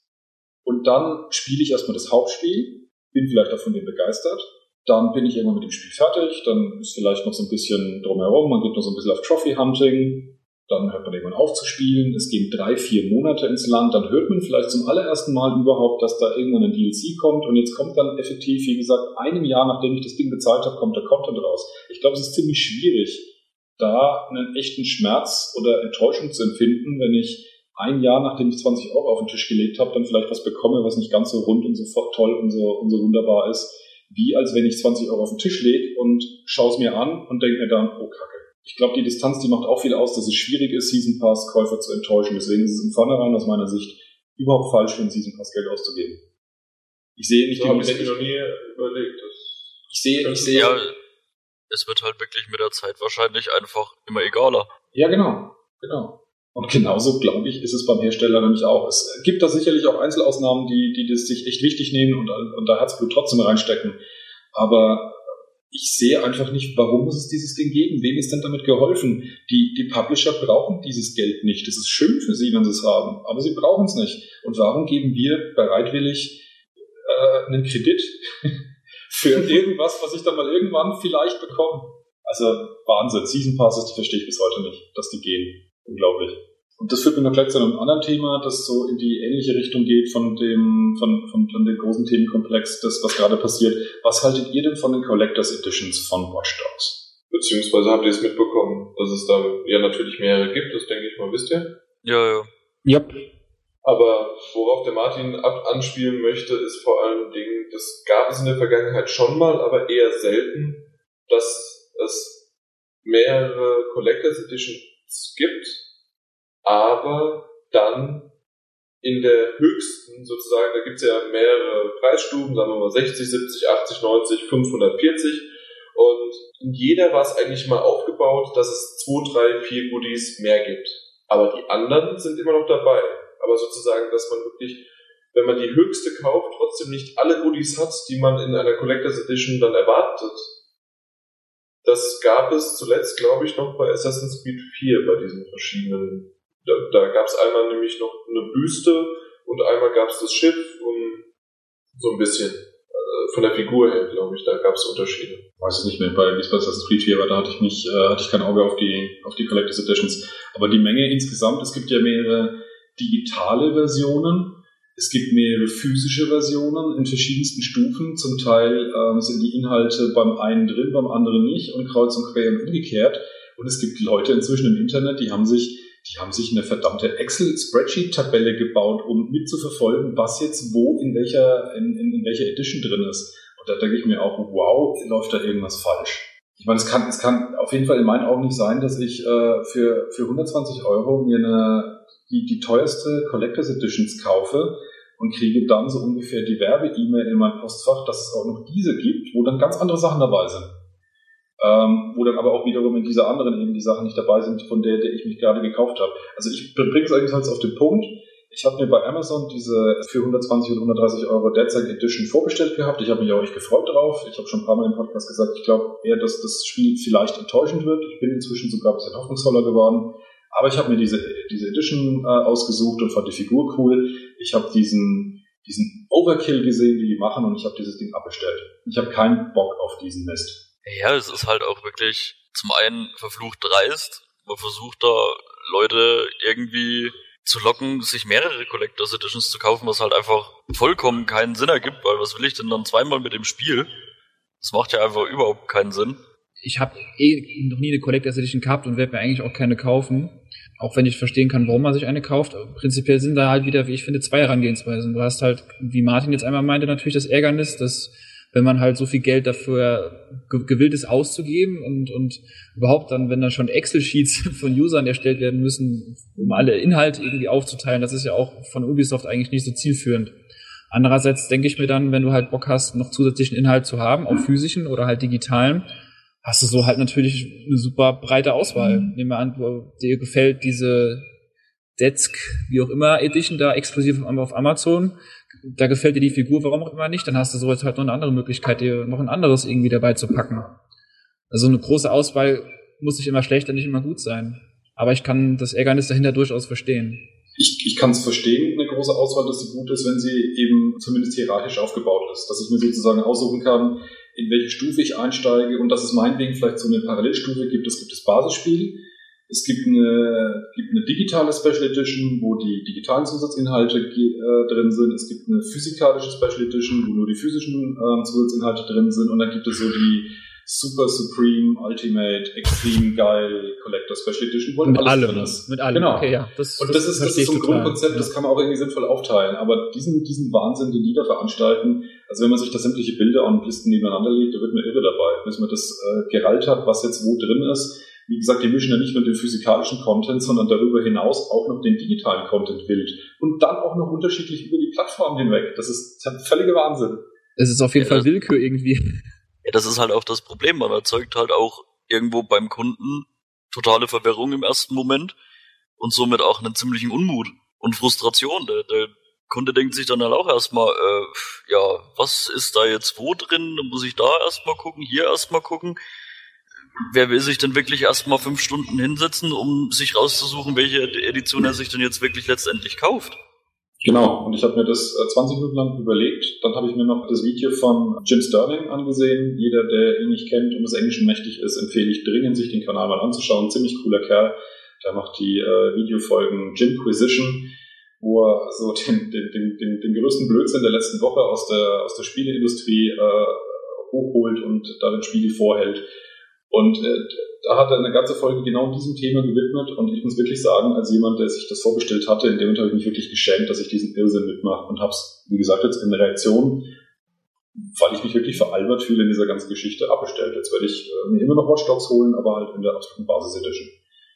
[SPEAKER 1] und dann spiele ich erstmal das Hauptspiel, bin vielleicht auch von dem begeistert, dann bin ich irgendwann mit dem Spiel fertig, dann ist vielleicht noch so ein bisschen drumherum, man geht noch so ein bisschen auf Trophy Hunting, dann hört man irgendwann auf zu spielen, es gehen drei, vier Monate ins Land, dann hört man vielleicht zum allerersten Mal überhaupt, dass da irgendwann ein DLC kommt. Und jetzt kommt dann effektiv, wie gesagt, einem Jahr, nachdem ich das Ding bezahlt habe, kommt der Content raus. Ich glaube, es ist ziemlich schwierig, da einen echten Schmerz oder Enttäuschung zu empfinden, wenn ich ein Jahr, nachdem ich 20 Euro auf den Tisch gelegt habe, dann vielleicht was bekomme, was nicht ganz so rund und so toll und so, und so wunderbar ist, wie als wenn ich 20 Euro auf den Tisch lege und schaue es mir an und denke mir dann, oh Kacke ich glaube, die Distanz, die macht auch viel aus, dass es schwierig ist, Season Pass Käufer zu enttäuschen. Deswegen ist es im Vornherein aus meiner Sicht überhaupt falsch, für einen Season Pass Geld auszugeben. Ich sehe nicht
[SPEAKER 2] so die ich noch nie überlegt.
[SPEAKER 1] Ich sehe, ich sehe. Ja,
[SPEAKER 4] es wird halt wirklich mit der Zeit wahrscheinlich einfach immer egaler.
[SPEAKER 1] Ja, genau, genau. Und genauso, glaube ich, ist es beim Hersteller nämlich auch. Es gibt da sicherlich auch Einzelausnahmen, die, die das sich echt wichtig nehmen und, und da Herzblut trotzdem reinstecken. Aber ich sehe einfach nicht, warum muss es dieses Ding geben? Wem ist denn damit geholfen? Die, die Publisher brauchen dieses Geld nicht. Es ist schön für sie, wenn sie es haben, aber sie brauchen es nicht. Und warum geben wir bereitwillig äh, einen Kredit <laughs> für <laughs> irgendwas, was ich dann mal irgendwann vielleicht bekomme? Also Wahnsinn. Season Passes, die verstehe ich bis heute nicht, dass die gehen. Unglaublich. Und das führt mich noch gleich zu einem anderen Thema, das so in die ähnliche Richtung geht von dem, von, von, von dem großen Themenkomplex, das, was gerade passiert. Was haltet ihr denn von den Collectors Editions von Watch Dogs?
[SPEAKER 2] Beziehungsweise habt ihr es mitbekommen, dass es da ja natürlich mehrere gibt, das denke ich mal, wisst ihr?
[SPEAKER 4] Ja,
[SPEAKER 3] ja. Yep.
[SPEAKER 2] Aber worauf der Martin ab anspielen möchte, ist vor allen Dingen, das gab es in der Vergangenheit schon mal, aber eher selten, dass es mehrere Collectors Editions gibt, aber dann in der höchsten sozusagen, da gibt es ja mehrere Preisstufen, sagen wir mal 60, 70, 80, 90, 540 und in jeder war es eigentlich mal aufgebaut, dass es 2, 3, 4 Goodies mehr gibt. Aber die anderen sind immer noch dabei. Aber sozusagen, dass man wirklich, wenn man die höchste kauft, trotzdem nicht alle Goodies hat, die man in einer Collectors Edition dann erwartet. Das gab es zuletzt, glaube ich, noch bei Assassin's Creed 4, bei diesen verschiedenen da, da gab es einmal nämlich noch eine Büste und einmal gab es das Schiff und so ein bisschen äh, von der Figur her, glaube ich, da gab es Unterschiede.
[SPEAKER 1] Ich weiß es nicht mehr, bei bei Assassin's Creed 4 war, da hatte ich nicht, äh, hatte ich kein Auge auf die, auf die Collectors Editions. Aber die Menge insgesamt, es gibt ja mehrere digitale Versionen. Es gibt mehrere physische Versionen in verschiedensten Stufen. Zum Teil ähm, sind die Inhalte beim einen drin, beim anderen nicht und kreuz und quer und umgekehrt. Und es gibt Leute inzwischen im Internet, die haben sich, die haben sich eine verdammte Excel-Spreadsheet-Tabelle gebaut, um mitzuverfolgen, was jetzt wo in welcher, in, in, in welcher Edition drin ist. Und da denke ich mir auch, wow, läuft da irgendwas falsch. Ich meine, es kann, es kann auf jeden Fall in meinen Augen nicht sein, dass ich äh, für, für 120 Euro mir eine, die, die teuerste Collectors Editions kaufe und kriege dann so ungefähr die Werbe-E-Mail in mein Postfach, dass es auch noch diese gibt, wo dann ganz andere Sachen dabei sind. Ähm, wo dann aber auch wiederum in dieser anderen eben die Sachen nicht dabei sind, von der, der ich mich gerade gekauft habe. Also ich bringe es eigentlich auf den Punkt. Ich habe mir bei Amazon diese für 120 und 130 Euro Dead Edition vorbestellt gehabt. Ich habe mich auch echt gefreut drauf. Ich habe schon ein paar Mal im Podcast gesagt, ich glaube eher, dass das Spiel vielleicht enttäuschend wird. Ich bin inzwischen sogar ein bisschen hoffnungsvoller geworden. Aber ich habe mir diese, diese Edition äh, ausgesucht und fand die Figur cool. Ich habe diesen, diesen Overkill gesehen, die die machen und ich habe dieses Ding abbestellt. Ich habe keinen Bock auf diesen Mist.
[SPEAKER 4] Ja, es ist halt auch wirklich zum einen verflucht dreist. Man versucht da Leute irgendwie zu locken, sich mehrere Collectors Editions zu kaufen, was halt einfach vollkommen keinen Sinn ergibt, weil was will ich denn dann zweimal mit dem Spiel? Das macht ja einfach überhaupt keinen Sinn.
[SPEAKER 3] Ich habe eh noch nie eine Collectors Edition gehabt und werde mir eigentlich auch keine kaufen. Auch wenn ich verstehen kann, warum man sich eine kauft. Aber prinzipiell sind da halt wieder, wie ich finde, zwei Herangehensweisen. Du hast halt, wie Martin jetzt einmal meinte, natürlich das Ärgernis, dass wenn man halt so viel Geld dafür gewillt ist auszugeben und, und überhaupt dann, wenn dann schon Excel-Sheets <laughs> von Usern erstellt werden müssen, um alle Inhalte irgendwie aufzuteilen, das ist ja auch von Ubisoft eigentlich nicht so zielführend. Andererseits denke ich mir dann, wenn du halt Bock hast, noch zusätzlichen Inhalt zu haben, auch physischen oder halt digitalen, hast du so halt natürlich eine super breite Auswahl. Mhm. Nehmen wir an, dir gefällt diese Desk, wie auch immer, Edition da exklusiv auf Amazon. Da gefällt dir die Figur, warum auch immer nicht, dann hast du so jetzt halt noch eine andere Möglichkeit, dir noch ein anderes irgendwie dabei zu packen. Also eine große Auswahl muss nicht immer schlechter, nicht immer gut sein. Aber ich kann das Ärgernis dahinter durchaus verstehen.
[SPEAKER 1] Ich, ich kann es verstehen, eine große Auswahl, dass sie gut ist, wenn sie eben zumindest hierarchisch aufgebaut ist. Dass ich mir sozusagen aussuchen kann, in welche Stufe ich einsteige und dass es meinetwegen vielleicht so eine Parallelstufe gibt. Es gibt das Basisspiel, es gibt eine, gibt eine digitale Special Edition, wo die digitalen Zusatzinhalte äh, drin sind. Es gibt eine physikalische Special Edition, wo nur die physischen äh, Zusatzinhalte drin sind. Und dann gibt es so die Super Supreme Ultimate Extreme Geil Collector Special Edition,
[SPEAKER 3] wo mit alles allem, ist. Mit allem.
[SPEAKER 1] Genau. Okay, ja. Das, und das, das ist, das ist so ein Grundkonzept, ja. das kann man auch irgendwie sinnvoll aufteilen. Aber diesen, diesen Wahnsinn, den die da veranstalten, also wenn man sich da sämtliche Bilder und Listen nebeneinander legt, da wird man irre dabei. Bis man das äh, gerallt hat, was jetzt wo drin ist. Wie gesagt, die mischen ja nicht nur den physikalischen Content, sondern darüber hinaus auch noch den digitalen Content wild. Und dann auch noch unterschiedlich über die Plattform hinweg. Das ist, völliger Wahnsinn.
[SPEAKER 3] Es ist auf jeden ja, Fall Willkür irgendwie.
[SPEAKER 4] Ja, das ist halt auch das Problem. Man erzeugt halt auch irgendwo beim Kunden totale Verwirrung im ersten Moment und somit auch einen ziemlichen Unmut und Frustration. Der, der Kunde denkt sich dann halt auch erstmal, äh, ja, was ist da jetzt wo drin? Dann muss ich da erstmal gucken, hier erstmal gucken. Wer will sich denn wirklich erstmal fünf Stunden hinsetzen, um sich rauszusuchen, welche Edition er sich denn jetzt wirklich letztendlich kauft?
[SPEAKER 1] Genau, und ich habe mir das 20 äh, Minuten lang überlegt. Dann habe ich mir noch das Video von Jim Sterling angesehen. Jeder, der ihn nicht kennt und des Englischen mächtig ist, empfehle ich dringend, sich den Kanal mal anzuschauen. Ziemlich cooler Kerl. Der macht die äh, Videofolgen Jimquisition, wo er so <laughs> den, den, den, den, den größten Blödsinn der letzten Woche aus der, aus der Spieleindustrie äh, hochholt und da den Spiegel vorhält. Und äh, da hat er eine ganze Folge genau diesem Thema gewidmet und ich muss wirklich sagen, als jemand, der sich das vorgestellt hatte, in dem Moment habe ich mich wirklich geschämt, dass ich diesen Irrsinn mitmache und habe es, wie gesagt, jetzt in Reaktion, weil ich mich wirklich veralbert fühle in dieser ganzen Geschichte, abbestellt. Jetzt werde ich äh, mir immer noch Watch Dogs holen, aber halt in der absoluten Basis Edition.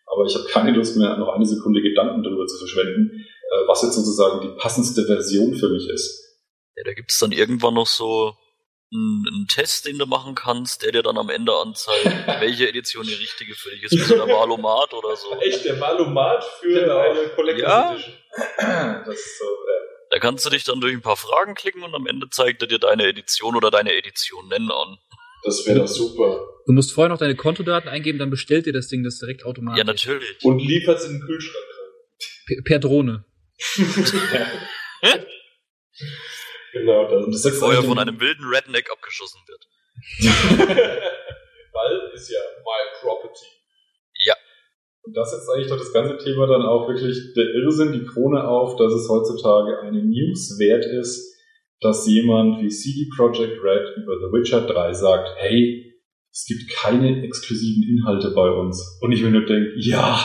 [SPEAKER 1] Aber ich habe keine Lust mehr, noch eine Sekunde Gedanken darüber zu verschwenden, äh, was jetzt sozusagen die passendste Version für mich ist.
[SPEAKER 4] Ja, da gibt es dann irgendwann noch so einen Test, den du machen kannst, der dir dann am Ende anzeigt, <laughs> welche Edition die richtige für dich ist. Wie so der Valomat <laughs> oder so.
[SPEAKER 2] Echt, der Valomat für genau. eine Collectors ja. Edition. <clears throat>
[SPEAKER 4] Das ist so, ja. Da kannst du dich dann durch ein paar Fragen klicken und am Ende zeigt er dir deine Edition oder deine Edition nennen an.
[SPEAKER 1] Das wäre doch super.
[SPEAKER 3] Du musst vorher noch deine Kontodaten eingeben, dann bestellt dir das Ding das direkt automatisch.
[SPEAKER 4] Ja, natürlich.
[SPEAKER 2] Und liefert es in den Kühlschrank
[SPEAKER 3] rein. Per, Drohne. <laughs>
[SPEAKER 4] Genau, das, und das sagt vorher von einem wilden Redneck abgeschossen wird. <laughs>
[SPEAKER 2] Weil ist ja my property.
[SPEAKER 4] Ja.
[SPEAKER 1] Und das setzt eigentlich doch das ganze Thema dann auch wirklich der Irrsinn, die Krone auf, dass es heutzutage eine News wert ist, dass jemand wie CD Projekt Red über The Witcher 3 sagt, hey, es gibt keine exklusiven Inhalte bei uns. Und ich mir nur denke, ja,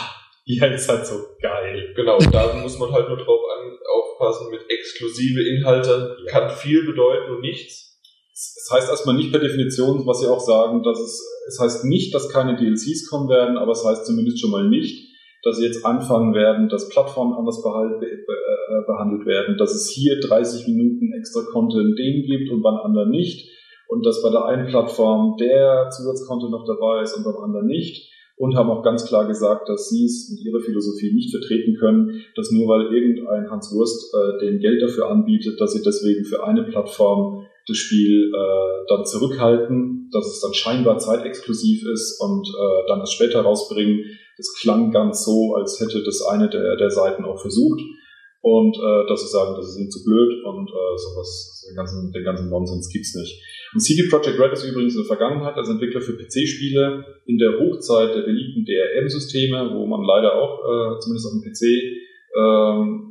[SPEAKER 1] ja, ist halt so geil.
[SPEAKER 2] Genau, da muss man halt nur drauf an, aufpassen mit exklusive Inhalte, ja. kann viel bedeuten und nichts.
[SPEAKER 1] Es heißt erstmal nicht per Definition, was Sie auch sagen, dass es, es heißt nicht, dass keine DLCs kommen werden, aber es heißt zumindest schon mal nicht, dass sie jetzt anfangen werden, dass Plattformen anders äh, behandelt werden, dass es hier 30 Minuten extra Content denen gibt und beim anderen nicht und dass bei der einen Plattform der Zusatzcontent noch dabei ist und beim anderen nicht und haben auch ganz klar gesagt, dass sie es mit ihrer Philosophie nicht vertreten können, dass nur weil irgendein Hans Wurst äh, den Geld dafür anbietet, dass sie deswegen für eine Plattform das Spiel äh, dann zurückhalten, dass es dann scheinbar zeitexklusiv ist und äh, dann es später rausbringen. Das klang ganz so, als hätte das eine der, der Seiten auch versucht. Und äh, dass sie sagen, das ist ihnen zu blöd und äh, sowas, den ganzen, den ganzen Nonsens gibt's nicht. Und CD Projekt Red ist übrigens in der Vergangenheit als Entwickler für PC-Spiele in der Hochzeit der beliebten DRM-Systeme, wo man leider auch, äh, zumindest auf dem PC, ähm,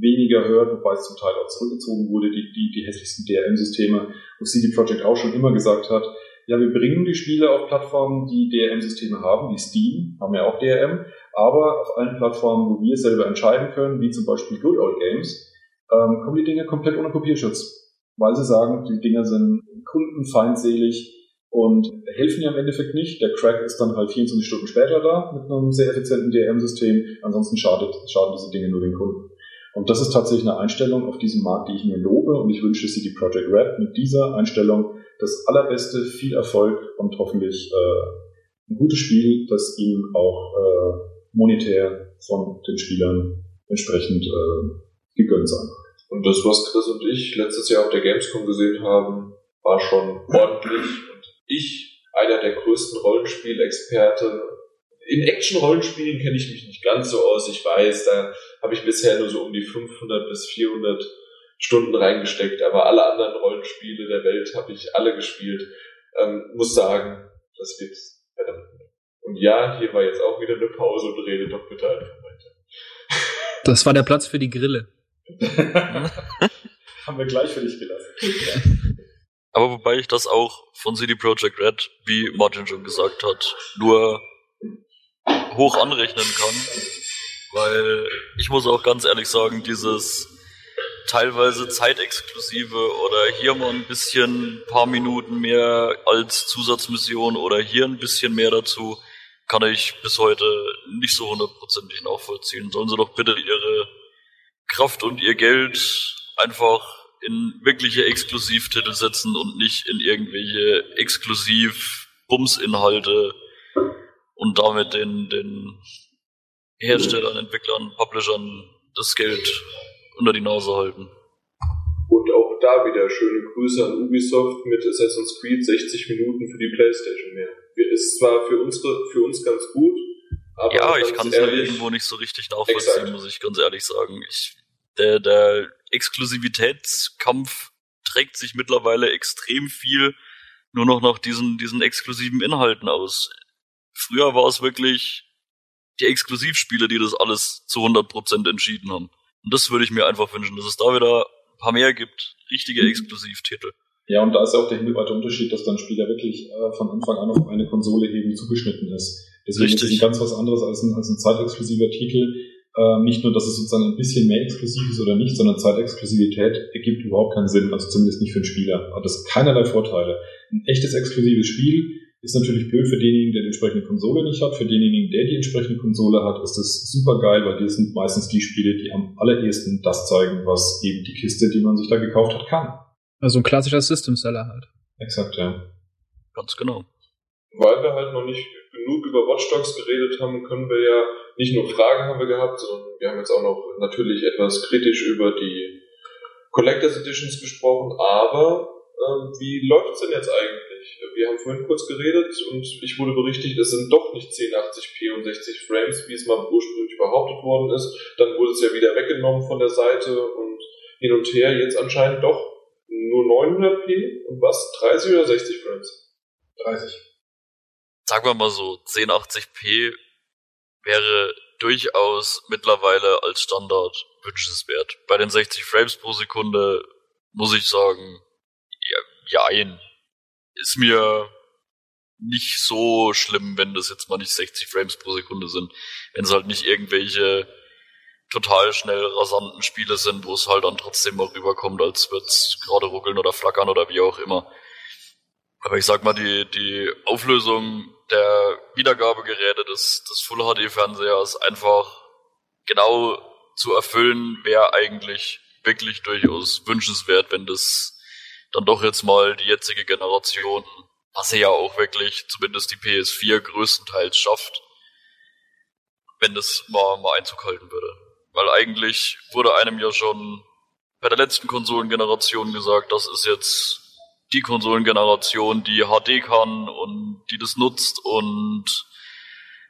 [SPEAKER 1] weniger hört, wobei es zum Teil auch zurückgezogen wurde, die, die, die hässlichsten DRM-Systeme, wo CD Projekt auch schon immer gesagt hat, ja, wir bringen die Spiele auf Plattformen, die DRM-Systeme haben, wie Steam, haben ja auch DRM, aber auf allen Plattformen, wo wir selber entscheiden können, wie zum Beispiel Good Old Games, ähm, kommen die Dinge komplett ohne Kopierschutz, weil sie sagen, die Dinger sind kundenfeindselig und helfen ja im Endeffekt nicht. Der Crack ist dann halt 24 Stunden später da mit einem sehr effizienten DRM-System. Ansonsten schadet, schaden diese Dinge nur den Kunden. Und das ist tatsächlich eine Einstellung auf diesem Markt, die ich mir lobe und ich wünsche CD Projekt Red mit dieser Einstellung das allerbeste, viel Erfolg und hoffentlich äh, ein gutes Spiel, das ihm auch äh, monetär von den Spielern entsprechend äh, gegönnt sein.
[SPEAKER 2] Und das, was Chris und ich letztes Jahr auf der Gamescom gesehen haben, war schon ordentlich. Und ich, einer der größten Rollenspielexperten in Action-Rollenspielen kenne ich mich nicht ganz so aus. Ich weiß, da habe ich bisher nur so um die 500 bis 400 Stunden reingesteckt, aber alle anderen Rollenspiele der Welt habe ich alle gespielt. Ähm, muss sagen, das wird verdammt. Und ja, hier war jetzt auch wieder eine Pause und rede doch bitte einfach weiter.
[SPEAKER 3] Das war der Platz für die Grille. <laughs> <laughs>
[SPEAKER 1] Haben wir gleich für dich gelassen. <laughs>
[SPEAKER 4] Aber wobei ich das auch von CD Projekt Red, wie Martin schon gesagt hat, nur hoch anrechnen kann. Weil ich muss auch ganz ehrlich sagen, dieses teilweise zeitexklusive oder hier mal ein bisschen paar Minuten mehr als Zusatzmission oder hier ein bisschen mehr dazu, kann ich bis heute nicht so hundertprozentig nachvollziehen. Sollen sie doch bitte ihre Kraft und ihr Geld einfach in wirkliche Exklusivtitel setzen und nicht in irgendwelche Exklusiv-Bums-Inhalte und damit den, den Herstellern, Entwicklern, Publishern das Geld unter die Nase halten.
[SPEAKER 2] Und auch da wieder schöne Grüße an Ubisoft mit Assassin's Creed 60 Minuten für die Playstation mehr. Ist zwar für unsere, für uns ganz gut,
[SPEAKER 4] aber ja, ich kann es ja irgendwo nicht so richtig nachvollziehen, exakt. muss ich ganz ehrlich sagen. Ich, der, der Exklusivitätskampf trägt sich mittlerweile extrem viel nur noch nach diesen, diesen exklusiven Inhalten aus. Früher war es wirklich die Exklusivspiele, die das alles zu 100% entschieden haben. Und das würde ich mir einfach wünschen, dass es da wieder ein paar mehr gibt. Richtige mhm. Exklusivtitel.
[SPEAKER 1] Ja, und da ist ja auch der himmelweite Unterschied, dass dann Spieler wirklich äh, von Anfang an auf eine Konsole eben zugeschnitten ist. Deswegen Richtig. ist es ganz was anderes als ein, als ein zeitexklusiver Titel. Äh, nicht nur, dass es sozusagen ein bisschen mehr exklusiv ist oder nicht, sondern Zeitexklusivität ergibt überhaupt keinen Sinn, also zumindest nicht für einen Spieler. Hat das keinerlei Vorteile. Ein echtes exklusives Spiel ist natürlich blöd für denjenigen, der die entsprechende Konsole nicht hat. Für denjenigen, der die entsprechende Konsole hat, ist das super geil, weil die sind meistens die Spiele, die am allerersten das zeigen, was eben die Kiste, die man sich da gekauft hat, kann.
[SPEAKER 3] Also ein klassischer System Seller halt.
[SPEAKER 1] Exakt, ja.
[SPEAKER 4] Ganz genau.
[SPEAKER 2] Weil wir halt noch nicht genug über Watch Dogs geredet haben, können wir ja nicht nur Fragen haben wir gehabt, sondern wir haben jetzt auch noch natürlich etwas kritisch über die Collectors Editions gesprochen, aber ähm, wie läuft's denn jetzt eigentlich? Wir haben vorhin kurz geredet und ich wurde berichtigt, es sind doch nicht 1080p und 60 Frames, wie es mal ursprünglich behauptet worden ist. Dann wurde es ja wieder weggenommen von der Seite und hin und her. Jetzt anscheinend doch nur 900p und was? 30 oder 60 Frames?
[SPEAKER 1] 30.
[SPEAKER 4] Sagen wir mal so, 1080p wäre durchaus mittlerweile als Standard wünschenswert. Bei den 60 Frames pro Sekunde muss ich sagen, ja, jein. Ist mir nicht so schlimm, wenn das jetzt mal nicht 60 Frames pro Sekunde sind. Wenn es halt nicht irgendwelche total schnell rasanten Spiele sind, wo es halt dann trotzdem mal rüberkommt, als würde es gerade ruckeln oder flackern oder wie auch immer. Aber ich sag mal, die, die Auflösung der Wiedergabegeräte des, des Full HD Fernsehers einfach genau zu erfüllen, wäre eigentlich wirklich durchaus wünschenswert, wenn das dann doch jetzt mal die jetzige Generation, was sie ja auch wirklich zumindest die PS4 größtenteils schafft, wenn das mal, mal Einzug halten würde. Weil eigentlich wurde einem ja schon bei der letzten Konsolengeneration gesagt, das ist jetzt die Konsolengeneration, die HD kann und die das nutzt und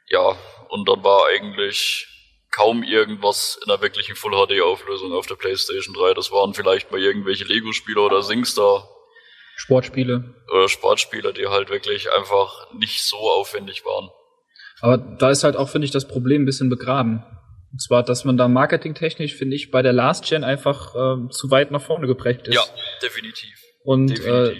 [SPEAKER 4] ja, und dann war eigentlich kaum irgendwas in einer wirklichen Full HD Auflösung auf der PlayStation 3. Das waren vielleicht mal irgendwelche Lego Spiele oder SingStar
[SPEAKER 3] Sportspiele
[SPEAKER 4] oder Sportspiele, die halt wirklich einfach nicht so aufwendig waren.
[SPEAKER 3] Aber da ist halt auch finde ich das Problem ein bisschen begraben. Und zwar, dass man da marketingtechnisch finde ich bei der Last Gen einfach äh, zu weit nach vorne geprägt ist.
[SPEAKER 4] Ja, definitiv.
[SPEAKER 3] Und äh,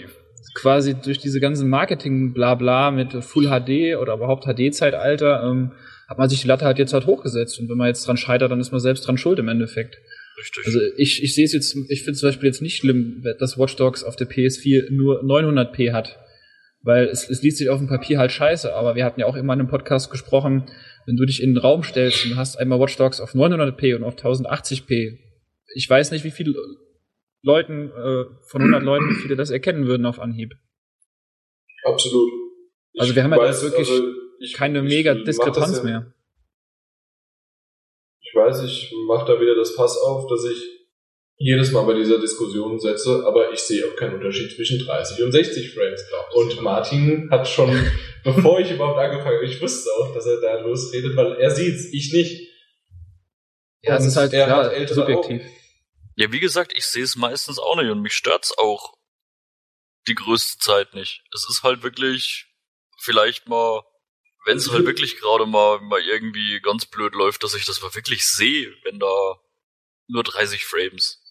[SPEAKER 3] quasi durch diese ganzen Marketing-Blabla mit Full HD oder überhaupt HD-Zeitalter ähm, hat man sich die Latte halt jetzt halt hochgesetzt. Und wenn man jetzt dran scheitert, dann ist man selbst dran schuld im Endeffekt.
[SPEAKER 4] Richtig.
[SPEAKER 3] Also ich, ich sehe es jetzt, ich finde zum Beispiel jetzt nicht schlimm, dass Watch Dogs auf der PS4 nur 900p hat. Weil es, es liest sich auf dem Papier halt scheiße, aber wir hatten ja auch immer in einem Podcast gesprochen, wenn du dich in den Raum stellst und hast einmal Watch Dogs auf 900p und auf 1080p. Ich weiß nicht, wie viele Leuten, äh, von 100 Leuten, wie viele das erkennen würden auf Anhieb.
[SPEAKER 2] Absolut.
[SPEAKER 3] Ich also wir haben ja da wirklich also ich, keine ich, mega Diskrepanz ja, mehr.
[SPEAKER 2] Ich weiß, ich mache da wieder das Fass auf, dass ich jedes Mal bei dieser Diskussion setze, aber ich sehe auch keinen Unterschied zwischen 30 und 60 Frames. Und Martin hat schon, <laughs> bevor ich überhaupt angefangen habe, ich wusste auch, dass er da losredet, weil er sieht's, ich nicht.
[SPEAKER 3] Ja, es ist halt er ja, subjektiv. Augen.
[SPEAKER 4] Ja, wie gesagt, ich sehe es meistens auch nicht und mich stört's auch die größte Zeit nicht. Es ist halt wirklich vielleicht mal, wenn es halt wirklich gerade mal, mal irgendwie ganz blöd läuft, dass ich das mal wirklich sehe, wenn da nur 30 Frames.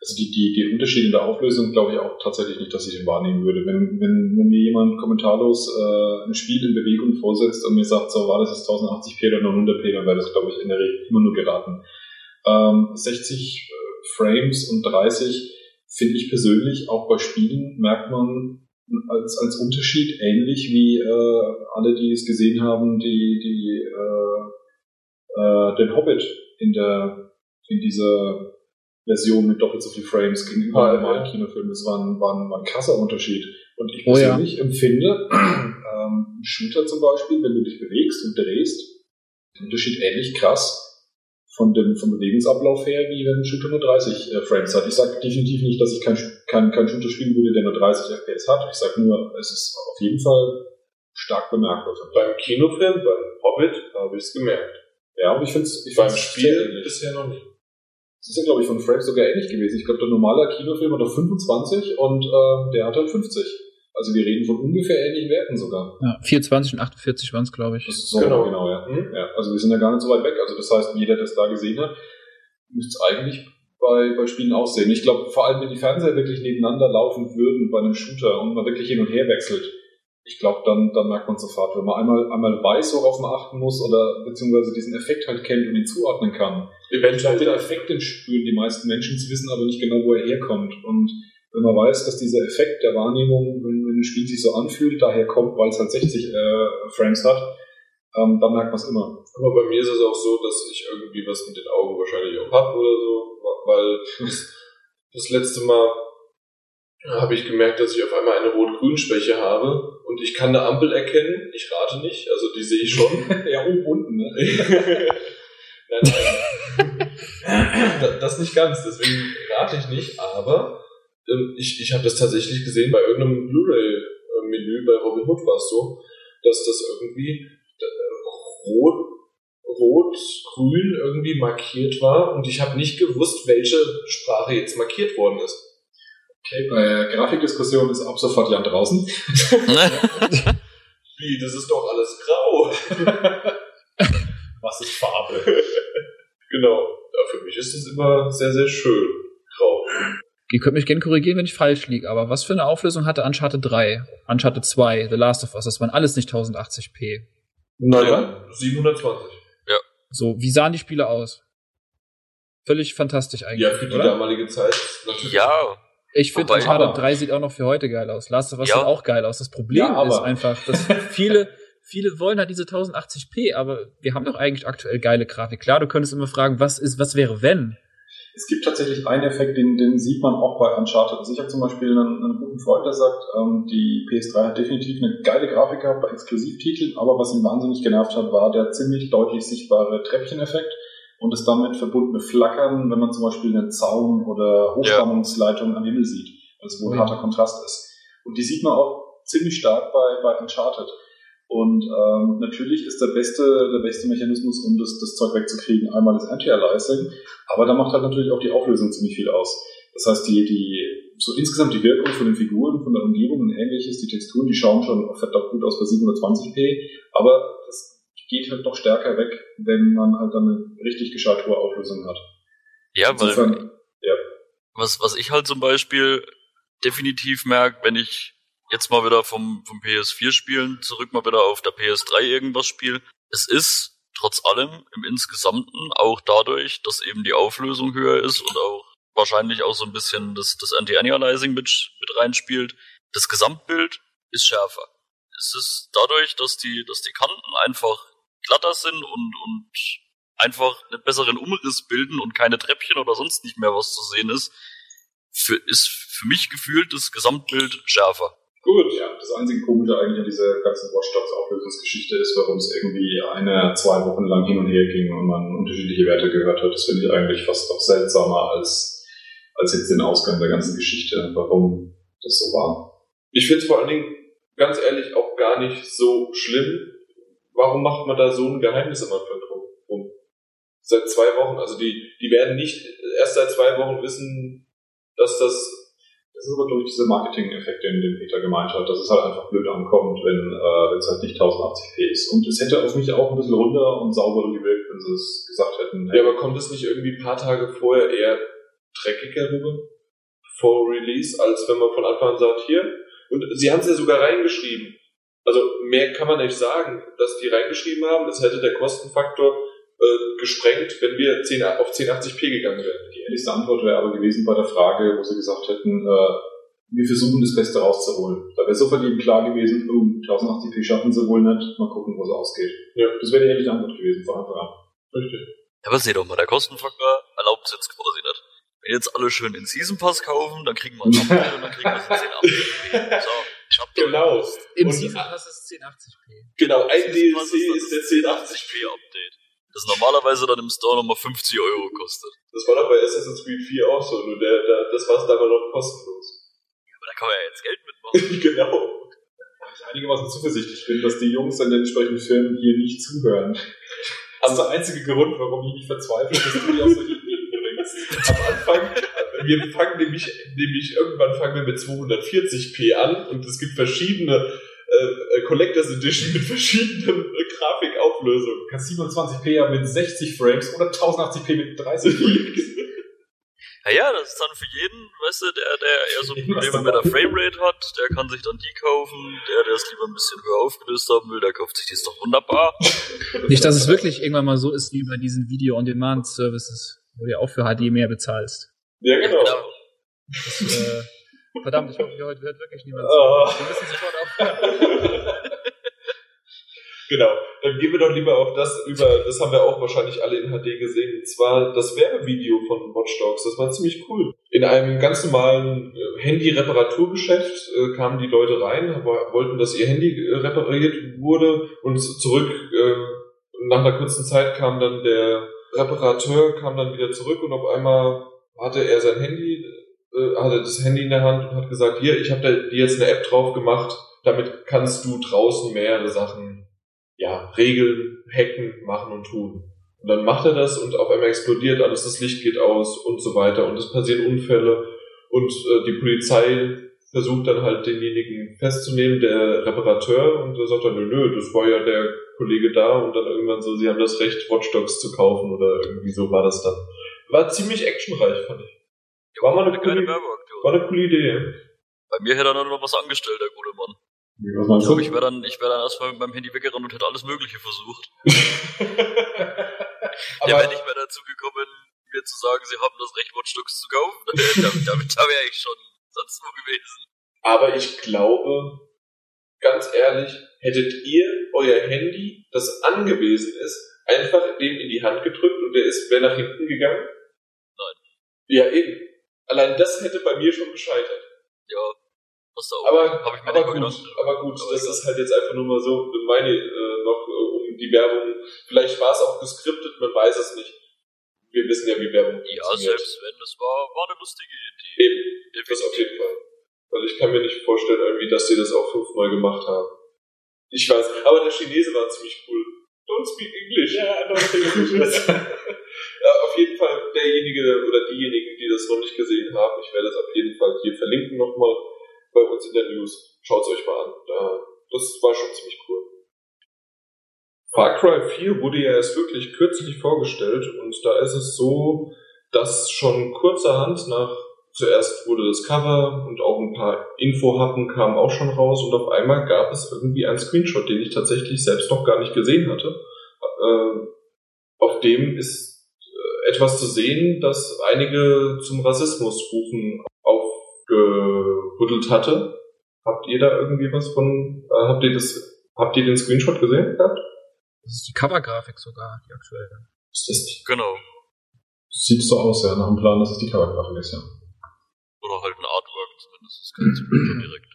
[SPEAKER 1] Also die, die, die Unterschiede in der Auflösung glaube ich auch tatsächlich nicht, dass ich den wahrnehmen würde. Wenn, wenn, wenn mir jemand kommentarlos äh, ein Spiel in Bewegung vorsetzt und mir sagt, so war das jetzt 1080p oder 900p, dann wäre das glaube ich in der Regel immer nur geraten. Ähm, 60 Frames und 30 finde ich persönlich auch bei Spielen merkt man als, als Unterschied ähnlich wie äh, alle, die es gesehen haben, die, die äh, äh, den Hobbit in der in dieser Version mit doppelt so viel Frames gegenüber einem normalen Kinofilm. Das war ein, war, ein, war ein krasser Unterschied. Und ich persönlich oh ja. empfinde, ähm, Shooter zum Beispiel, wenn du dich bewegst und drehst, Unterschied ähnlich krass von dem, vom Bewegungsablauf her, wie wenn ein Shooter nur 30 äh, Frames hat. Ich sage definitiv nicht, dass ich kein, kein, kein Shooter spielen würde, der nur 30 FPS hat. Ich sage nur, es ist auf jeden Fall stark bemerkbar.
[SPEAKER 2] Beim Kinofilm, beim Hobbit, habe ich es gemerkt.
[SPEAKER 1] Ja, und ich finde es
[SPEAKER 2] beim Spiel bisher noch nicht.
[SPEAKER 1] Das ist ja, glaube ich, von Frames sogar ähnlich gewesen. Ich glaube, der normale Kinofilm hat auf 25 und äh, der hat halt 50. Also wir reden von ungefähr ähnlichen Werten sogar.
[SPEAKER 3] Ja, 420 und 48 waren es, glaube ich.
[SPEAKER 1] Das ist so genau, genau ja. Mhm. ja. Also wir sind ja gar nicht so weit weg. Also das heißt, jeder, der es da gesehen hat, müsste es eigentlich bei, bei Spielen aussehen. Ich glaube, vor allem, wenn die Fernseher wirklich nebeneinander laufen würden bei einem Shooter und man wirklich hin und her wechselt, ich glaube, dann, dann merkt man sofort, wenn man einmal, einmal weiß, worauf man achten muss oder beziehungsweise diesen Effekt halt kennt und ihn zuordnen kann. Eventuell den Effekt den spüren die meisten Menschen, sie wissen aber nicht genau, wo er herkommt. Und wenn man weiß, dass dieser Effekt der Wahrnehmung, wenn ein Spiel sich so anfühlt, daher kommt, weil es halt 60 äh, Frames hat, ähm, dann merkt man es immer.
[SPEAKER 2] Aber bei mir ist es auch so, dass ich irgendwie was mit den Augen wahrscheinlich auch hab oder so, weil das letzte Mal habe ich gemerkt, dass ich auf einmal eine Rot-Grün-Schwäche habe und ich kann eine Ampel erkennen. Ich rate nicht, also die sehe ich schon. <laughs>
[SPEAKER 1] ja, oben unten, ne? <laughs>
[SPEAKER 2] nein, nein. <laughs> das nicht ganz, deswegen rate ich nicht, aber ich, ich habe das tatsächlich gesehen bei irgendeinem Blu-ray-Menü, bei Robin Hood war es so, dass das irgendwie äh, rot, rot, grün irgendwie markiert war und ich habe nicht gewusst, welche Sprache jetzt markiert worden ist.
[SPEAKER 1] Okay, bei der Grafikdiskussion ist ab sofort Jan draußen. <laughs>
[SPEAKER 2] Wie, das ist doch alles grau. <laughs>
[SPEAKER 1] Was <laughs>
[SPEAKER 2] ist es immer sehr, sehr schön.
[SPEAKER 3] Ihr könnt mich gerne korrigieren, wenn ich falsch liege, aber was für eine Auflösung hatte Uncharted 3, Uncharted 2, The Last of Us? Das waren alles nicht 1080p.
[SPEAKER 2] Naja, 720.
[SPEAKER 3] So, wie sahen die Spiele aus? Völlig fantastisch eigentlich,
[SPEAKER 2] Ja, für die
[SPEAKER 3] oder?
[SPEAKER 2] damalige Zeit natürlich.
[SPEAKER 4] Ja,
[SPEAKER 3] Ich finde, Uncharted
[SPEAKER 1] aber-
[SPEAKER 3] 3 sieht auch noch für heute geil aus. Last of Us
[SPEAKER 4] Ja.
[SPEAKER 3] sieht auch geil aus. Das Problem
[SPEAKER 1] Ja,
[SPEAKER 3] ist einfach, dass viele, viele wollen halt diese 1080p, aber wir haben doch eigentlich aktuell geile Grafik. Klar, du könntest immer fragen, was ist, was wäre wenn?
[SPEAKER 1] Es gibt tatsächlich einen Effekt, den, den sieht man auch bei Uncharted. Also ich habe zum Beispiel einen, einen guten Freund, der sagt, ähm, die PS3 hat definitiv eine geile Grafik gehabt bei Exklusivtiteln, aber was ihn wahnsinnig genervt hat, war der ziemlich deutlich sichtbare Treppcheneffekt und das damit verbundene Flackern, wenn man zum Beispiel einen Zaun oder Hochspannungsleitung am Himmel sieht, was wohl ein
[SPEAKER 3] Ja.
[SPEAKER 1] harter Kontrast ist. Und die sieht man auch ziemlich stark bei, bei Uncharted. Und ähm, natürlich ist der beste, der beste Mechanismus, um das, das Zeug wegzukriegen, einmal das Anti-Aliasing, aber da macht halt natürlich auch die Auflösung ziemlich viel aus. Das heißt, die, die, so insgesamt die Wirkung von den Figuren, von der Umgebung und ähnliches, die Texturen, die schauen schon verdammt gut aus bei 720p, aber das geht halt doch stärker weg, wenn man halt dann eine richtig gescheit hohe Auflösung hat.
[SPEAKER 4] ja, weil
[SPEAKER 1] Insofern,
[SPEAKER 4] was, was ich halt zum Beispiel definitiv merke, wenn ich jetzt mal wieder vom, vom PS4 spielen, zurück mal wieder auf der PS3 irgendwas spiele, es ist trotz allem im Insgesamten auch dadurch, dass eben die Auflösung höher ist und auch wahrscheinlich auch so ein bisschen das, das Anti-Annualizing mit, mit reinspielt, das Gesamtbild ist schärfer. Es ist dadurch, dass die, dass die Kanten einfach glatter sind und, und einfach einen besseren Umriss bilden und keine Treppchen oder sonst nicht mehr was zu sehen ist, für, ist für mich gefühlt das Gesamtbild schärfer.
[SPEAKER 1] Gut, ja. Das einzige Komische eigentlich an dieser ganzen Watch Dogs Auflösungsgeschichte ist, warum es irgendwie eine, zwei Wochen lang hin und her ging und man unterschiedliche Werte gehört hat. Das finde ich eigentlich fast noch seltsamer als, als jetzt den Ausgang der ganzen Geschichte, warum das so war.
[SPEAKER 2] Ich finde es vor allen Dingen, ganz ehrlich, auch gar nicht so schlimm. Warum macht man da so ein Geheimnis am Anfang drum? rum? Seit zwei Wochen, also die, die werden nicht erst seit zwei Wochen wissen, dass das
[SPEAKER 1] Das ist aber durch diese Marketing-Effekte, den, den Peter gemeint hat, dass es halt einfach blöd ankommt, wenn äh, es halt nicht 1080p ist. Und es hätte auf mich auch ein bisschen runder und sauberer gewirkt, wenn sie es gesagt hätten.
[SPEAKER 2] Ja, aber kommt es nicht irgendwie ein paar Tage vorher eher dreckiger rüber? Vor Release, als wenn man von Anfang an sagt, hier. Und sie haben es ja sogar reingeschrieben. Also mehr kann man nicht sagen, dass die reingeschrieben haben, das hätte der Kostenfaktor äh, gesprengt, wenn wir 10, auf 1080p gegangen wären.
[SPEAKER 1] Die ehrlichste Antwort wäre aber gewesen bei der Frage, wo sie gesagt hätten, äh, wir versuchen das Beste rauszuholen. Da wäre sofort jedem klar gewesen, oh, 1080p schaffen sie wohl nicht, mal gucken, wo es ausgeht.
[SPEAKER 2] Ja.
[SPEAKER 1] Das wäre die ehrliche Antwort gewesen von Anfang an.
[SPEAKER 2] Richtig.
[SPEAKER 4] Ja, aber seh doch mal, der Kostenfaktor erlaubt es jetzt quasi nicht. Wenn jetzt alle schön den Season Pass kaufen, dann kriegen wir ein Update und dann kriegen wir es in 1080p. So, ich hab
[SPEAKER 2] Genau.
[SPEAKER 3] Im Season Pass ist 1080p.
[SPEAKER 2] Genau, ein DLC ist der
[SPEAKER 4] das
[SPEAKER 2] 1080p.
[SPEAKER 4] 1080p Update. Das normalerweise dann im Store nochmal 50 Euro kostet.
[SPEAKER 2] Das war doch bei Assassin's Creed 4 auch so, nur der, der, das war es damals noch kostenlos.
[SPEAKER 4] Aber da kann man ja jetzt Geld mitmachen. <laughs>
[SPEAKER 2] genau.
[SPEAKER 1] Weil ich einigermaßen zuversichtlich bin, dass die Jungs an den entsprechenden Firmen hier nicht zuhören. Das ist der einzige Grund, warum ich nicht verzweifle, dass du die aus solchen Ideen bringst.
[SPEAKER 2] Am Anfang, wir fangen nämlich, nämlich irgendwann fangen wir mit 240p an und es gibt verschiedene äh, Collectors Edition mit verschiedenen äh, Grafikauflösungen.
[SPEAKER 1] Du kannst 27p haben mit 60 Frames oder 1080p mit 30 Frames. <laughs>
[SPEAKER 4] Naja, das ist dann für jeden, weißt du, der, der eher so Probleme
[SPEAKER 1] dann
[SPEAKER 4] mit der? Framerate hat, der kann sich dann die kaufen. Der, der es lieber ein bisschen höher aufgelöst haben will, der kauft sich die ist doch wunderbar. <laughs>
[SPEAKER 3] Nicht, dass es wirklich irgendwann mal so ist wie bei diesen Video-on-Demand-Services, wo du ja auch für HD mehr bezahlst.
[SPEAKER 2] Ja, genau.
[SPEAKER 3] Das, äh, verdammt, ich hoffe, heute hört wirklich niemand zu.
[SPEAKER 2] Ah.
[SPEAKER 3] Wir müssen sofort aufhören. <laughs>
[SPEAKER 2] Genau. Dann gehen wir doch lieber auf das über, das haben wir auch wahrscheinlich alle in HD gesehen, und zwar das Werbevideo von Watch Dogs. Das war ziemlich cool. In einem ganz normalen äh, Handy-Reparaturgeschäft äh, kamen die Leute rein, wollten, dass ihr Handy äh, repariert wurde und zurück, äh, nach einer kurzen Zeit kam dann der Reparateur, kam dann wieder zurück und auf einmal hatte er sein Handy, äh, hatte das Handy in der Hand und hat gesagt, hier, ich habe dir jetzt eine App drauf gemacht, damit kannst du draußen mehrere Sachen ja, Regeln, hacken, machen und tun. Und dann macht er das und auf einmal explodiert alles, das Licht geht aus und so weiter und es passieren Unfälle und äh, die Polizei versucht dann halt denjenigen festzunehmen, der Reparateur und der sagt dann, nö, nö, das war ja der Kollege da und dann irgendwann so, sie haben das Recht, Watchdogs zu kaufen oder irgendwie so war das dann. War ziemlich actionreich, fand ich. War mal eine
[SPEAKER 4] geile
[SPEAKER 2] coole-
[SPEAKER 4] Werbeaktion.
[SPEAKER 2] War eine coole Idee.
[SPEAKER 4] Bei mir hätte er dann noch was angestellt, der gute Mann.
[SPEAKER 1] Wie, Was
[SPEAKER 4] Ich glaube, ich wäre dann, ich wäre dann erstmal mit meinem Handy weggerannt und hätte alles Mögliche versucht. <laughs> Der wäre nicht mehr dazu gekommen, mir zu sagen, sie haben das Recht, Dogs zu kaufen. damit damit, da wäre ich schon sonst wo gewesen.
[SPEAKER 2] Aber ich glaube, ganz ehrlich, hättet ihr euer Handy, das angewiesen ist, einfach dem in die Hand gedrückt und der ist wäre nach hinten gegangen?
[SPEAKER 4] Nein.
[SPEAKER 2] Ja, eben. Allein das hätte bei mir schon gescheitert.
[SPEAKER 4] Ja, du auch.
[SPEAKER 2] Aber,
[SPEAKER 4] Hab ich mir
[SPEAKER 2] aber gut,
[SPEAKER 4] gedacht.
[SPEAKER 2] aber gut,
[SPEAKER 4] Aber
[SPEAKER 2] das
[SPEAKER 4] egal.
[SPEAKER 2] ist halt jetzt einfach nur mal so meine äh, noch äh, um die Werbung. Vielleicht war es auch geskriptet, man weiß es nicht. Wir wissen ja, wie Werbung
[SPEAKER 4] Ja,
[SPEAKER 2] funktioniert.
[SPEAKER 4] selbst wenn, es war, war eine lustige Idee.
[SPEAKER 2] Eben, das auf jeden Fall. Weil ich kann mir nicht vorstellen, irgendwie, dass die das auch fünfmal gemacht haben. Ich weiß, aber der Chinese war ziemlich cool. Don't speak English.
[SPEAKER 1] Ja, don't speak English.
[SPEAKER 2] ja, auf jeden Fall derjenige oder diejenigen, die das noch nicht gesehen haben, ich werde es auf jeden Fall hier verlinken nochmal bei uns in der News. Schaut es euch mal an. Da, das war schon ziemlich cool. Far Cry 4 wurde ja erst wirklich kürzlich vorgestellt und da ist es so, dass schon kurzerhand nach zuerst wurde das Cover und auch ein paar Infohappen kamen auch schon raus und auf einmal gab es irgendwie einen Screenshot, den ich tatsächlich selbst noch gar nicht gesehen hatte. Äh, auf dem ist äh, etwas zu sehen, das einige zum Rassismus rufen aufgerüttelt hatte. Habt ihr da irgendwie was von, äh, habt ihr das, habt ihr den Screenshot gesehen gehabt?
[SPEAKER 3] Das ist die Covergrafik sogar, die aktuelle.
[SPEAKER 2] Ist das die?
[SPEAKER 4] Genau.
[SPEAKER 1] Sieht so aus, ja, nach dem Plan, dass es die Covergrafik ist, ja.
[SPEAKER 4] Oder halt ein Artwork zumindest. Das kann ich schon direkt.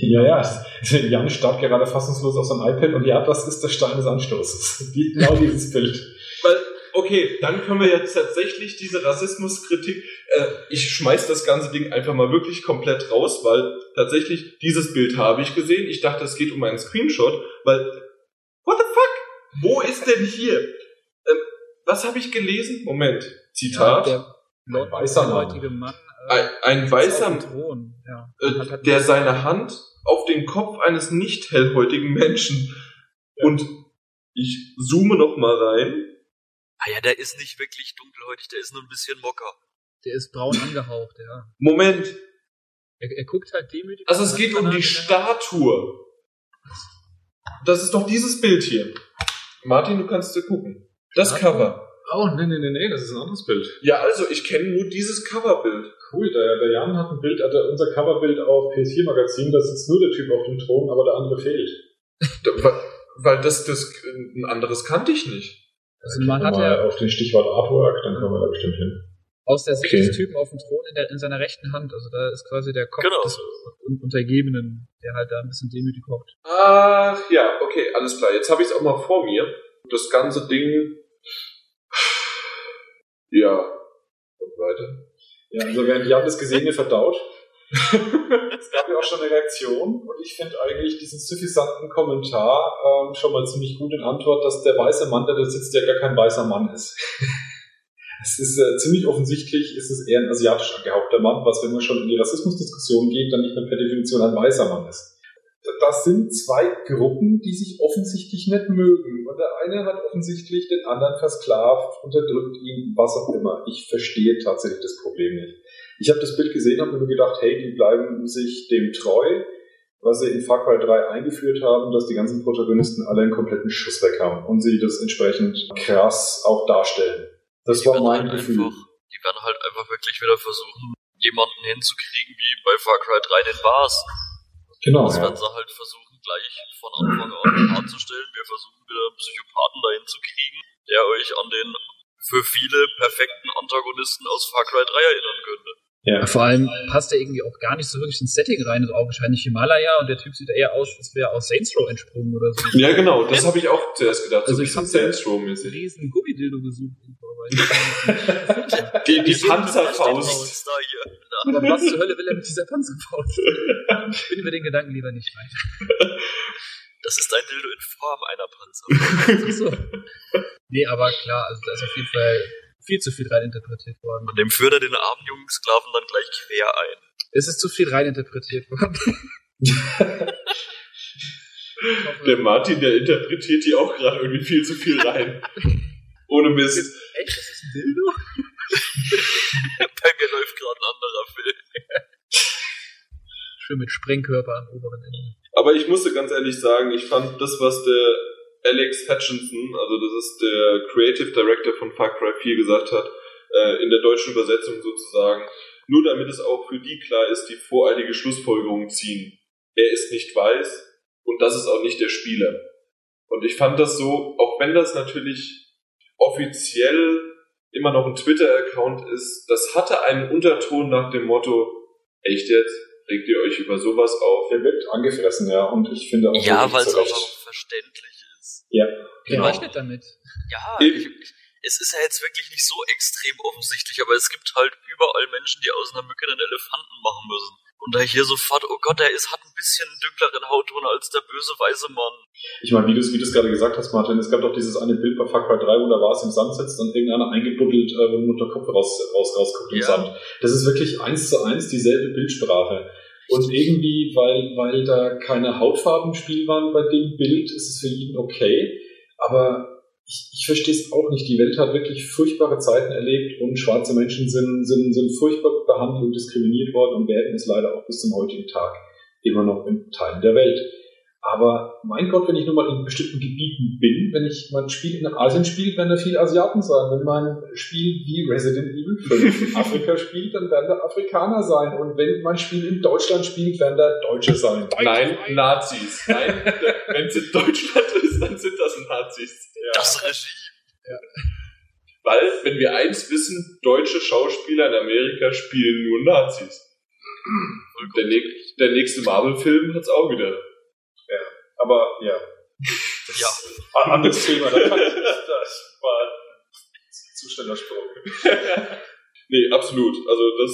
[SPEAKER 1] Ja, ja, Jan starrt gerade fassungslos auf sein iPad und ja, das ist der Stein des Anstoßes. <laughs> Die, genau dieses Bild.
[SPEAKER 2] Weil, okay, dann können wir jetzt tatsächlich diese Rassismuskritik, äh, ich schmeiß das ganze Ding einfach mal wirklich komplett raus, weil tatsächlich dieses Bild habe ich gesehen. Ich dachte, es geht um einen Screenshot, weil, what the fuck? Wo ist denn hier? Ähm, was habe ich gelesen? Moment, Zitat.
[SPEAKER 3] der Lord
[SPEAKER 1] weißer Mann.
[SPEAKER 2] Ein, ein weißer,
[SPEAKER 3] Thron, ja.
[SPEAKER 2] äh,
[SPEAKER 3] hat-
[SPEAKER 2] der seine Hand auf den Kopf eines nicht hellhäutigen Menschen und ich zoome noch mal rein.
[SPEAKER 4] Ah ja, der ist nicht wirklich dunkelhäutig, der ist nur ein bisschen mocker.
[SPEAKER 3] Der ist braun <laughs> angehaucht, ja.
[SPEAKER 2] Moment,
[SPEAKER 3] Er, er guckt halt demütig.
[SPEAKER 2] Also es geht um die Statue. Das ist doch dieses Bild hier. Martin, du kannst dir gucken. Das
[SPEAKER 3] Statue?
[SPEAKER 2] Cover.
[SPEAKER 1] Oh, nee, nee, nee, nee, das ist ein anderes Bild.
[SPEAKER 2] Ja, also ich kenne nur dieses Coverbild.
[SPEAKER 1] Cool, der, der Jan hat ein Bild, also unser Coverbild auf PS4-Magazin, da sitzt nur der Typ auf dem Thron, aber der andere fehlt. <laughs>
[SPEAKER 2] Da- Weil, weil das, das, ein anderes kannte ich nicht.
[SPEAKER 3] Also man hat
[SPEAKER 1] Mal
[SPEAKER 3] ja
[SPEAKER 1] auf den Stichwort Artwork, dann kommen wir da bestimmt hin.
[SPEAKER 3] aus der Sicht
[SPEAKER 1] Okay.
[SPEAKER 3] des Typen auf dem Thron in, der, in seiner rechten Hand. Also da ist quasi der Kopf
[SPEAKER 4] Genau.
[SPEAKER 3] des Un- Untergebenen, der halt da ein bisschen demütig hockt.
[SPEAKER 2] Ach ja, okay, alles klar. Jetzt habe ich es auch mal vor mir. Das ganze Ding. Ja. Und weiter.
[SPEAKER 1] Ja, also während Jan das Gesehene verdaut, <laughs> es gab ja auch schon eine Reaktion und ich finde eigentlich diesen suffisanten Kommentar ähm, schon mal ziemlich gut in Antwort, dass der weiße Mann, der da sitzt, ja gar kein weißer Mann ist. <laughs> es ist äh, ziemlich offensichtlich, ist es eher ein asiatisch angehauchter Mann, was, wenn man schon in die Rassismusdiskussion geht, dann nicht mehr per Definition ein weißer Mann ist. Das sind zwei Gruppen, die sich offensichtlich nicht mögen. Und der eine hat offensichtlich den anderen versklavt, unterdrückt ihn, was auch immer. Ich verstehe tatsächlich das Problem nicht. Ich habe das Bild gesehen, habe mir nur gedacht, hey, die bleiben sich dem treu, was sie in Far Cry 3 eingeführt haben, dass die ganzen Protagonisten alle einen kompletten Schuss weg haben und sie das entsprechend krass auch darstellen. Das
[SPEAKER 4] Die
[SPEAKER 1] war mein
[SPEAKER 4] halt
[SPEAKER 1] Gefühl.
[SPEAKER 4] Einfach, die werden halt einfach wirklich wieder versuchen, jemanden hinzukriegen wie bei Far Cry 3 den Bars.
[SPEAKER 1] Genau,
[SPEAKER 4] Das
[SPEAKER 1] ja.
[SPEAKER 4] werden sie halt versuchen, gleich von Anfang an darzustellen. Wir versuchen wieder einen Psychopathen dahin zu kriegen, der euch an den für viele perfekten Antagonisten aus Far Cry 3 erinnern könnte.
[SPEAKER 1] ja.
[SPEAKER 3] Vor allem passt er irgendwie auch gar nicht so wirklich ins Setting rein. Das ist augenscheinlich Himalaya und der Typ sieht eher aus, als wäre er aus Saints Row entsprungen oder so.
[SPEAKER 2] Ja, genau, das habe ich auch zuerst gedacht.
[SPEAKER 3] Also
[SPEAKER 2] so
[SPEAKER 3] ich
[SPEAKER 2] ein bisschen
[SPEAKER 3] hab-
[SPEAKER 2] Saints Row-mäßig.
[SPEAKER 3] riesen Gummidildo gesucht. Ich-
[SPEAKER 2] Die, die Panzerfaust.
[SPEAKER 4] uns da hier.
[SPEAKER 3] Aber was zur Hölle will er mit dieser Panzerfaust? Spinnen wir den Gedanken lieber nicht weiter.
[SPEAKER 4] Das ist ein Dildo in Form einer Panzer.
[SPEAKER 3] Ach so. Nee, aber klar, also da ist auf jeden Fall viel zu viel reininterpretiert worden.
[SPEAKER 4] Und dem führt er den armen jungen Sklaven dann gleich quer ein.
[SPEAKER 3] Es ist zu viel reininterpretiert worden.
[SPEAKER 2] Der Martin, der interpretiert die auch gerade irgendwie viel zu viel rein. Ohne Mist.
[SPEAKER 3] Echt? Das ist ein Dildo? <laughs>
[SPEAKER 4] Bei mir läuft gerade ein anderer Film.
[SPEAKER 3] Schön mit Sprengkörper am oberen Ende.
[SPEAKER 2] Aber ich musste ganz ehrlich sagen, ich fand das, was der Alex Hutchinson, also das ist der Creative Director von Far Cry 4 gesagt hat, äh, in der deutschen Übersetzung sozusagen, nur damit es auch für die klar ist, die voreilige Schlussfolgerungen ziehen. Er ist nicht weiß und das ist auch nicht der Spieler. Und ich fand das so, auch wenn das natürlich offiziell immer noch ein Twitter-Account ist, das hatte einen Unterton nach dem Motto, echt jetzt? Regt ihr euch über sowas auf?
[SPEAKER 1] Der wird angefressen, ja, und ich finde auch.
[SPEAKER 4] Ja, weil es auch verständlich ist.
[SPEAKER 1] Ja, genau.
[SPEAKER 3] rechnet damit?
[SPEAKER 4] Ja,
[SPEAKER 2] Eben.
[SPEAKER 4] ich, ich, es ist ja jetzt wirklich nicht so extrem offensichtlich, aber es gibt halt überall Menschen, die aus einer Mücke einen Elefanten machen müssen. Und da hier sofort, oh Gott, der ist, hat ein bisschen dunkleren Hautton als der böse weiße Mann.
[SPEAKER 1] Ich meine, wie du es wie du es gerade gesagt hast, Martin, es gab doch dieses eine Bild bei Far Cry 3, wo da war es im Sand sitzt und irgendeiner eingebuddelt, äh, nur der Kopf raus, raus, im
[SPEAKER 4] Ja.
[SPEAKER 1] Sand. Das ist wirklich eins zu eins dieselbe Bildsprache. Und irgendwie, weil, weil da keine Hautfarben im Spiel waren bei dem Bild, ist es für jeden okay. Aber ich, ich verstehe es auch nicht. Die Welt hat wirklich furchtbare Zeiten erlebt und schwarze Menschen sind, sind, sind furchtbar behandelt und diskriminiert worden und werden es leider auch bis zum heutigen Tag immer noch in Teilen der Welt. Aber mein Gott, wenn ich nur mal in bestimmten Gebieten bin, wenn ich mein Spiel in Asien spielt, werden da viele Asiaten sein. Wenn mein Spiel wie Resident Evil 5 <laughs> in Afrika spielt, dann werden da Afrikaner sein. Und wenn mein Spiel in Deutschland spielt, werden da Deutsche sein.
[SPEAKER 2] Nein, Nazis. Nein, wenn es in Deutschland ist, dann sind das Nazis.
[SPEAKER 4] Das Regime.
[SPEAKER 2] Weil, wenn wir eins wissen, deutsche Schauspieler in Amerika spielen nur Nazis. Der, ne der nächste Marvel-Film hat's auch wieder.
[SPEAKER 1] Aber ja. Das
[SPEAKER 4] Ja.
[SPEAKER 1] Ein anderes Thema. Da kann ich, <laughs> das war ein zu schneller Sprung. <laughs>
[SPEAKER 2] nee, absolut. Also das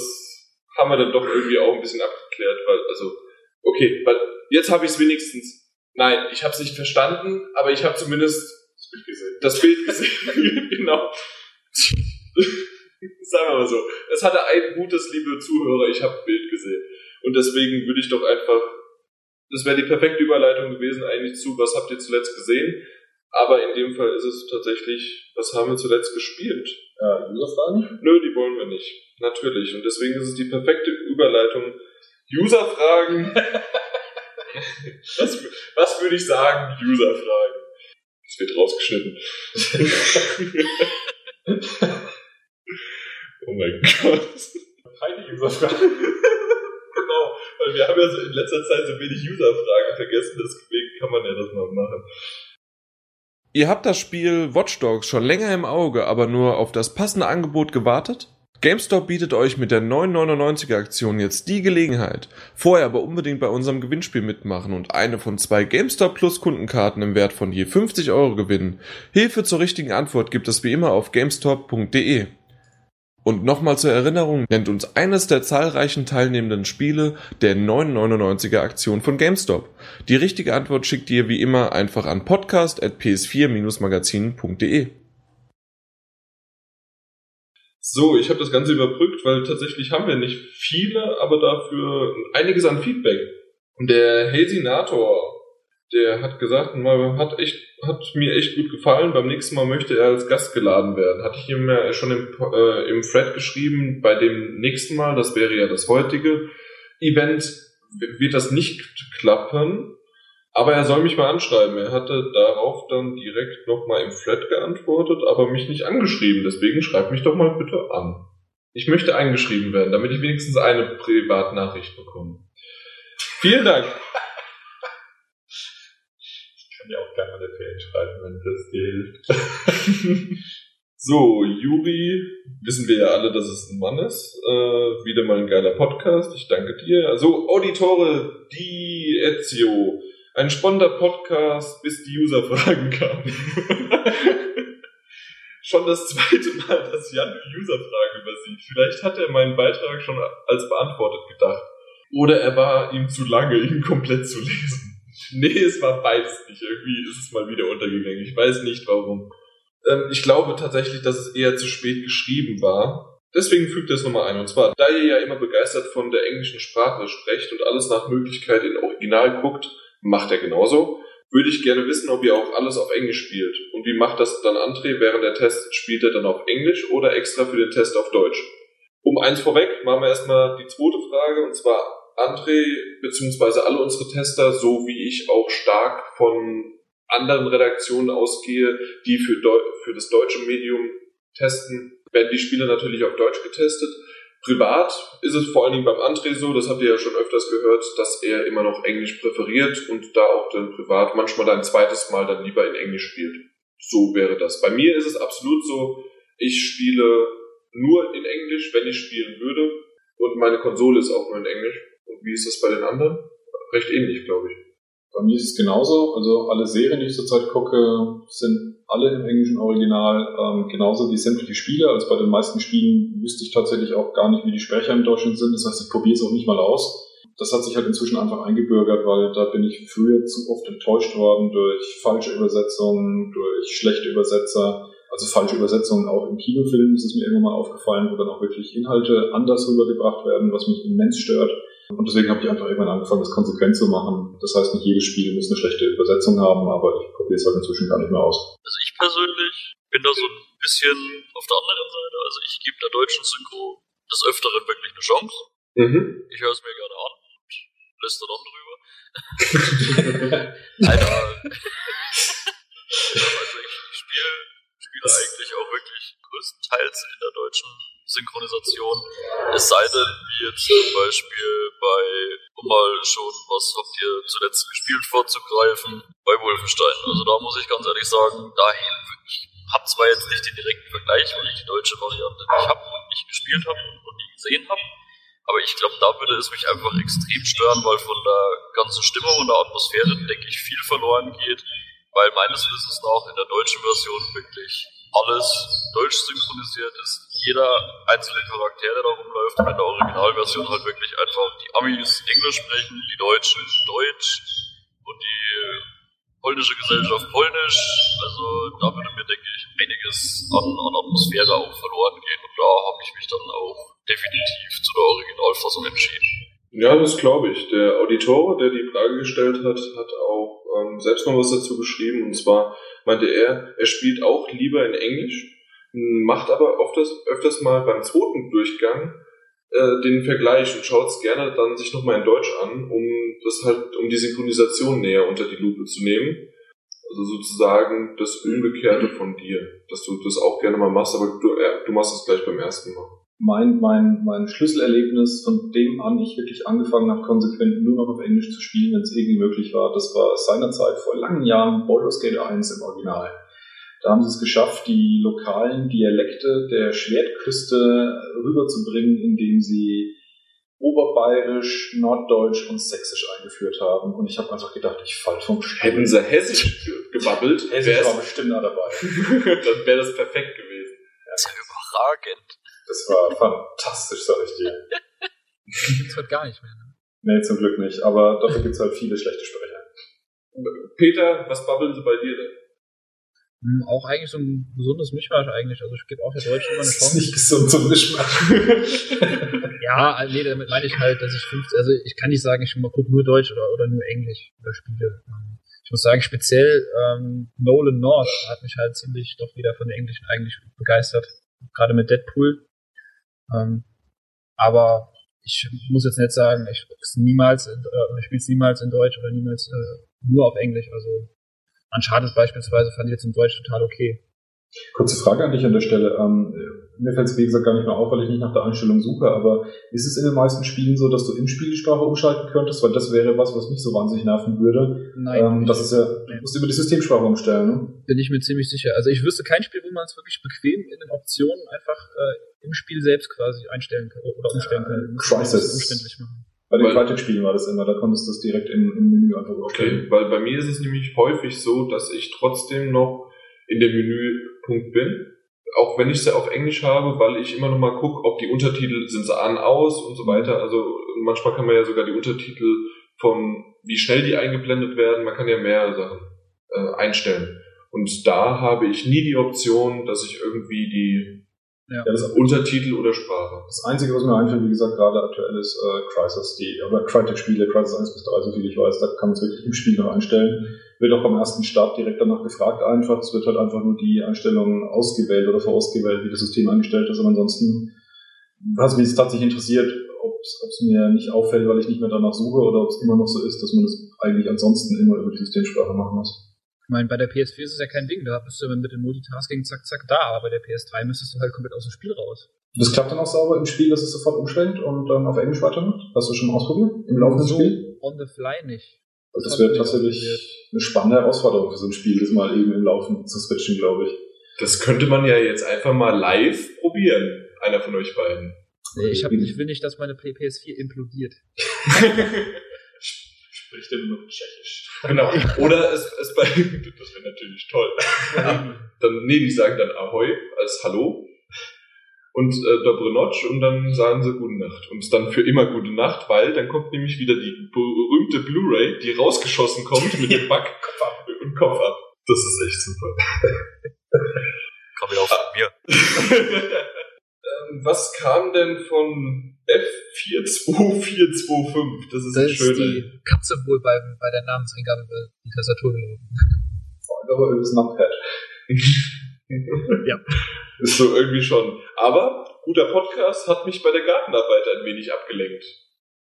[SPEAKER 2] haben wir dann doch irgendwie auch ein bisschen abgeklärt, weil, also, okay, weil jetzt habe ich es wenigstens. Nein, ich habe es nicht verstanden, aber ich habe zumindest
[SPEAKER 1] Das Bild gesehen.
[SPEAKER 2] das Bild gesehen. <laughs> genau. Sagen wir mal so. Es hatte ein gutes, liebe Zuhörer, ich habe Bild gesehen. Und deswegen würde ich doch einfach, das wäre die perfekte Überleitung gewesen eigentlich zu, was habt ihr zuletzt gesehen? Aber in dem Fall ist es tatsächlich, was haben wir zuletzt gespielt?
[SPEAKER 1] Äh, Userfragen?
[SPEAKER 2] Nö, die wollen wir nicht. Natürlich. Und deswegen ist es die perfekte Überleitung. User-Fragen. <laughs> was, was würde ich sagen? User-Fragen. Das wird rausgeschnitten. <laughs> oh mein Gott.
[SPEAKER 1] Keine Userfragen.
[SPEAKER 2] Weil wir haben ja so in letzter Zeit so wenig User-Fragen vergessen, deswegen kann man ja das mal machen.
[SPEAKER 6] Ihr habt das Spiel Watch Dogs schon länger im Auge, aber nur auf das passende Angebot gewartet? GameStop bietet euch mit der 9,99er Aktion jetzt die Gelegenheit. Vorher aber unbedingt bei unserem Gewinnspiel mitmachen und eine von zwei GameStop Plus Kundenkarten im Wert von je 50 Euro gewinnen. Hilfe zur richtigen Antwort gibt es wie immer auf GameStop.de. Und nochmal zur Erinnerung, nennt uns eines der zahlreichen teilnehmenden Spiele der 9,99er Aktion von GameStop. Die richtige Antwort schickt ihr wie immer einfach an podcast.ps4-magazin.de.
[SPEAKER 2] So, ich habe das Ganze überbrückt, weil tatsächlich haben wir nicht viele, aber dafür einiges an Feedback. Und der Hesinator, der hat gesagt, hat echt, hat mir echt gut gefallen. Beim nächsten Mal möchte er als Gast geladen werden. Hatte ich ihm ja schon im, äh, im Thread geschrieben, bei dem nächsten Mal, das wäre ja das heutige Event, wird das nicht klappen. Aber er soll mich mal anschreiben. Er hatte darauf dann direkt nochmal im Thread geantwortet, aber mich nicht angeschrieben. Deswegen schreib mich doch mal bitte an. Ich möchte angeschrieben werden, damit ich wenigstens eine Privatnachricht bekomme. Vielen Dank.
[SPEAKER 1] Kann ja auch gerne mal eine PN schreiben, wenn das dir hilft. <laughs>
[SPEAKER 2] So, Juri, wissen wir ja alle, dass es ein Mann ist. Äh, wieder mal ein geiler Podcast. Ich danke dir. Also, Auditore di Ezio. Ein spannender Podcast, bis die Userfragen kamen. <laughs> schon das zweite Mal, dass Jan Userfragen übersieht. Vielleicht hat er meinen Beitrag schon als beantwortet gedacht. Oder er war ihm zu lange, ihn komplett zu lesen. Nee, es war beides nicht. Irgendwie ist es mal wieder untergegangen. Ich weiß nicht warum. Ähm, ich glaube tatsächlich, dass es eher zu spät geschrieben war. Deswegen fügt er es nochmal ein. Und zwar, da ihr ja immer begeistert von der englischen Sprache sprecht und alles nach Möglichkeit in Original guckt, macht er genauso. würde ich gerne wissen, ob ihr auch alles auf Englisch spielt. Und wie macht das dann André während der Tests? Spielt er dann auf Englisch oder extra für den Test auf Deutsch? Um eins vorweg, machen wir erstmal die zweite Frage, und zwar André, beziehungsweise alle unsere Tester, so wie ich auch stark von anderen Redaktionen ausgehe, die für, Deu für das deutsche Medium testen, werden die Spiele natürlich auf Deutsch getestet. Privat ist es vor allen Dingen beim André so, das habt ihr ja schon öfters gehört, dass er immer noch Englisch präferiert und da auch dann privat manchmal ein zweites Mal dann lieber in Englisch spielt. So wäre das. Bei mir ist es absolut so, ich spiele nur in Englisch, wenn ich spielen würde und meine Konsole ist auch nur in Englisch. Wie ist das bei den anderen? Recht ähnlich, glaube ich.
[SPEAKER 1] Bei mir ist es genauso. Also alle Serien, die ich zurzeit gucke, sind alle im englischen Original, ähm, genauso wie sämtliche Spiele. Also bei den meisten Spielen wüsste ich tatsächlich auch gar nicht, wie die Sprecher im Deutschen sind. Das heißt, ich probiere es auch nicht mal aus. Das hat sich halt inzwischen einfach eingebürgert, weil da bin ich früher zu oft enttäuscht worden durch falsche Übersetzungen, durch schlechte Übersetzer. Also falsche Übersetzungen auch im Kinofilm ist es mir irgendwann mal aufgefallen, wo dann auch wirklich Inhalte anders rübergebracht werden, was mich immens stört. Und deswegen habe ich einfach irgendwann angefangen, das konsequent zu machen. Das heißt, nicht jedes Spiel muss eine schlechte Übersetzung haben, aber ich probiere es halt inzwischen gar nicht mehr aus.
[SPEAKER 4] Also ich persönlich bin da so ein bisschen auf der anderen Seite. Also ich gebe der deutschen Synchro des Öfteren wirklich eine Chance. Mhm. Ich höre es mir gerne an und lässt dann drüber. <laughs> Alter. also ich spiele spiele eigentlich auch wirklich größtenteils in der deutschen Synchronisation. Es sei denn, wie jetzt zum Beispiel bei, um mal schon, was habt ihr zuletzt gespielt vorzugreifen, bei Wolfenstein. Also da muss ich ganz ehrlich sagen, da ich habe zwar jetzt nicht den direkten Vergleich, weil ich die deutsche Variante nicht habe und nicht gespielt habe und nie gesehen habe, aber ich glaube, da würde es mich einfach extrem stören, weil von der ganzen Stimmung und der Atmosphäre, denke ich, viel verloren geht, weil meines Wissens nach in der deutschen Version wirklich alles deutsch synchronisiert ist. Jeder einzelne Charakter, der da rumläuft, in der Originalversion halt wirklich einfach die Amis Englisch sprechen, die Deutschen Deutsch und die polnische Gesellschaft Polnisch. Also da würde mir, denke ich, einiges an, an Atmosphäre auch verloren gehen. Und da habe ich mich dann auch definitiv zu der Originalfassung entschieden.
[SPEAKER 2] Ja, das glaube ich. Der Auditor, der die Frage gestellt hat, hat auch ähm, selbst noch was dazu geschrieben. Und zwar meinte er, er spielt auch lieber in Englisch, macht aber öfters, öfters mal beim zweiten Durchgang äh, den Vergleich und schaut es gerne dann sich nochmal in Deutsch an, um das halt, um die Synchronisation näher unter die Lupe zu nehmen. Also sozusagen das Umgekehrte von dir, dass du das auch gerne mal machst, aber du, äh, du machst es gleich beim ersten Mal
[SPEAKER 1] mein, mein, mein Schlüsselerlebnis, von dem an ich wirklich angefangen habe, konsequent nur noch auf Englisch zu spielen, wenn es irgendwie möglich war, das war seinerzeit vor langen Jahren Baldur's Gate 1 im Original. Da haben sie es geschafft, die lokalen Dialekte der Schwertküste rüberzubringen, indem sie Oberbayerisch, Norddeutsch und Sächsisch eingeführt haben. Und ich habe einfach gedacht, ich fall vom
[SPEAKER 2] Stuhl. Hätten sie Hessisch gebabbelt,
[SPEAKER 1] Hessisch war bestimmt da dabei. <laughs>
[SPEAKER 2] Dann wäre das perfekt gewesen.
[SPEAKER 4] Das ist ja überragend.
[SPEAKER 1] Das war fantastisch, sag ich dir. <laughs>
[SPEAKER 3] Das wird gar nicht mehr. Ne?
[SPEAKER 1] Nee, zum Glück nicht. Aber dafür gibt's halt viele schlechte Sprecher.
[SPEAKER 2] Peter, was babbeln sie bei dir denn?
[SPEAKER 3] Hm, auch eigentlich so ein gesundes Mischmasch eigentlich. Also ich gebe auch der Deutschen immer eine Chance.
[SPEAKER 1] Das ist nicht gesund, so ein Mischmasch. <laughs>
[SPEAKER 3] ja, nee, damit meine ich halt, dass ich 50, also ich kann nicht sagen, ich gucke nur Deutsch oder, oder nur Englisch oder Spiele. Ich muss sagen, speziell ähm, Nolan North hat mich halt ziemlich doch wieder von der Englischen eigentlich begeistert. Gerade mit Deadpool. Ähm, aber ich muss jetzt nicht sagen, ich niemals, äh, spiele es niemals in Deutsch oder niemals äh, nur auf Englisch. Also Uncharted beispielsweise fand ich jetzt in Deutsch total okay.
[SPEAKER 1] Kurze Frage an dich an der Stelle. Ähm, mir fällt es wie gesagt gar nicht mehr auf, weil ich nicht nach der Einstellung suche, aber ist es in den meisten Spielen so, dass du im Spiel die Sprache umschalten könntest? Weil das wäre was, was mich so wahnsinnig nerven würde.
[SPEAKER 3] Nein.
[SPEAKER 1] Ähm, das ist ja, du musst über die Systemsprache umstellen, ne?
[SPEAKER 3] Bin ich mir ziemlich sicher. Also ich wüsste kein Spiel, wo man es wirklich bequem in den Optionen einfach äh, im Spiel selbst quasi einstellen kann oder umstellen kann.
[SPEAKER 1] Äh, Crisis.
[SPEAKER 3] umständlich machen.
[SPEAKER 1] Bei den Crytek-Spielen war das immer, da konntest du es direkt im, im Menü einfach
[SPEAKER 2] Okay, weil bei mir ist es nämlich häufig so, dass ich trotzdem noch in dem Menüpunkt bin, auch wenn ich sie auf Englisch habe, weil ich immer noch mal gucke, ob die Untertitel sind sie an, aus und so weiter. Also manchmal kann man ja sogar die Untertitel von wie schnell die eingeblendet werden, man kann ja mehrere Sachen äh, einstellen. Und da habe ich nie die Option, dass ich irgendwie die ja. ja das Untertitel oder Sprache.
[SPEAKER 1] Das Einzige, was mir einfällt, wie gesagt, gerade aktuell ist äh, Crisis, die, oder Crytek-Spiele, Crisis 1 bis 3, so viel ich weiß, da kann man es wirklich im Spiel noch einstellen wird auch am ersten Start direkt danach gefragt einfach. Es wird halt einfach nur die Einstellungen ausgewählt oder vorausgewählt, wie das System eingestellt ist. Und ansonsten, was mich jetzt tatsächlich interessiert, ob es mir nicht auffällt, weil ich nicht mehr danach suche oder ob es immer noch so ist, dass man das eigentlich ansonsten immer über die Systemsprache machen muss.
[SPEAKER 3] Ich meine, bei der PS4 ist es ja kein Ding, da bist du mit dem Multitasking zack, zack, da, aber bei der PS3 müsstest du halt komplett aus dem Spiel raus.
[SPEAKER 1] Das klappt dann auch sauber im Spiel, dass es sofort umschwenkt und dann auf Englisch weitermacht? Hast du schon mal ausprobiert? Im laufenden
[SPEAKER 3] so
[SPEAKER 1] Spiel?
[SPEAKER 3] on the fly nicht.
[SPEAKER 1] Also das wäre tatsächlich eine spannende Herausforderung für so ein Spiel, das mal eben im Laufen zu switchen, glaube ich.
[SPEAKER 2] Das könnte man ja jetzt einfach mal live probieren, einer von euch beiden.
[SPEAKER 3] Nee, ich, hab, ich will nicht, dass meine PS4 implodiert. <laughs>
[SPEAKER 1] Spricht er nur noch Tschechisch.
[SPEAKER 2] Genau. Oder es, es bei, <laughs> das wäre natürlich toll. dann, nee, die sagen dann Ahoi als Hallo und äh, Dobre Notch und dann sagen sie Gute Nacht. Und dann für immer Gute Nacht, weil dann kommt nämlich wieder die berühmte Blu-ray, die rausgeschossen kommt mit dem Back <laughs> und Kopf ab. Das ist echt super. <laughs>
[SPEAKER 4] Komm wieder auf von mir.
[SPEAKER 2] Was kam denn von F42425? Das ist
[SPEAKER 3] Das
[SPEAKER 2] ein
[SPEAKER 3] ist
[SPEAKER 2] schöner.
[SPEAKER 3] die Katze wohl bei, bei der Namenseingabe über die Tastatur gelaufen.
[SPEAKER 1] Aber über das Numpad. <laughs>
[SPEAKER 3] Ja.
[SPEAKER 2] Ist so irgendwie schon. Aber guter Podcast hat mich bei der Gartenarbeit ein wenig abgelenkt.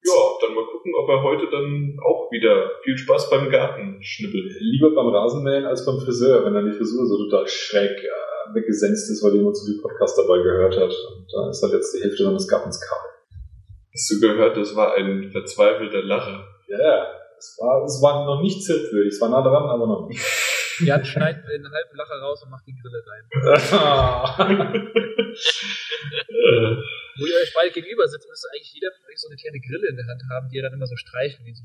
[SPEAKER 2] Ja, dann mal gucken, ob er heute dann auch wieder viel Spaß beim Garten schnippelt.
[SPEAKER 1] Lieber beim Rasenmähen als beim Friseur, wenn dann die Frisur so total schräg äh, weggesenzt ist, weil jemand zu viel Podcast dabei gehört hat. Und da ist halt jetzt die Hälfte seines Gartens kahl.
[SPEAKER 2] Hast du gehört, das war ein verzweifelter Lacher.
[SPEAKER 1] Ja, ja. Es war, es war noch nicht zirkwürdig. Es war nah dran, aber noch nicht. <laughs>
[SPEAKER 3] Jan schneidet den halben Lacher raus und macht die Grille rein. <laughs> Wo ihr euch beide gegenüber sitzt, müsste eigentlich jeder von euch so eine kleine Grille in der Hand haben, die ihr dann immer so streichen. Wie so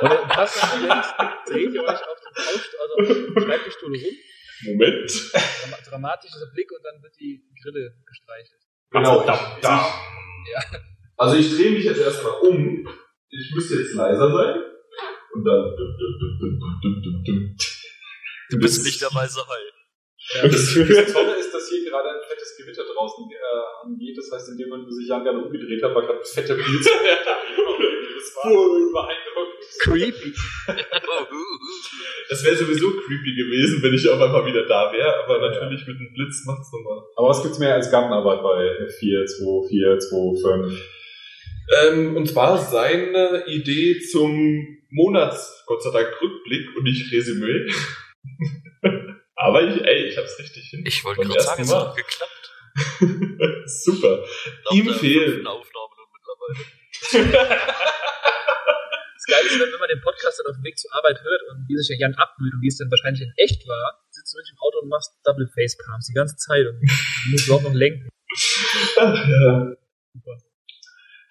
[SPEAKER 3] und im passenden <laughs> Moment dreht ihr euch auf den Couch, also auf den Schreibtischstuhl rum,
[SPEAKER 2] Moment.
[SPEAKER 3] dram- dramatischer Blick und dann wird die Grille gestreichelt.
[SPEAKER 2] Genau.
[SPEAKER 1] da, da.
[SPEAKER 2] Also ich drehe mich jetzt erstmal um. Ich müsste jetzt leiser sein. Und dann.
[SPEAKER 4] Du bist nicht der weise Hai.
[SPEAKER 1] Das, das Tolle ist, dass hier gerade ein fettes Gewitter draußen äh, angeht. Das heißt, in dem Moment, wo sich Jan gerade umgedreht hat, war gerade fette Blitze. <laughs> das war beeindruckend.
[SPEAKER 3] Creepy.
[SPEAKER 2] Das wäre sowieso creepy gewesen, wenn ich auf einmal wieder da wäre, aber natürlich mit einem Blitz macht's nochmal.
[SPEAKER 1] Aber was gibt's mehr als Gartenarbeit bei 4, 2, 4, 2, 5?
[SPEAKER 2] Ähm, und zwar seine Idee zum Monats, Gott sei Dank, Rückblick und nicht Resümee. <laughs> aber ich, ey, ich hab's richtig hin.
[SPEAKER 4] Ich wollte gerade sagen, es hat geklappt. <laughs>
[SPEAKER 2] Super.
[SPEAKER 4] Nach
[SPEAKER 2] Ihm fehlen.
[SPEAKER 4] Aufnahme nun mittlerweile. <laughs>
[SPEAKER 3] Das Geile ist, wenn wenn man den Podcast dann auf dem Weg zur Arbeit hört und wie sich der Jan abmüht und wie es dann wahrscheinlich in echt war, sitzt du wirklich im Auto und machst Double Face Palms die ganze Zeit und musst überhaupt noch lenken.
[SPEAKER 2] Ach, ja.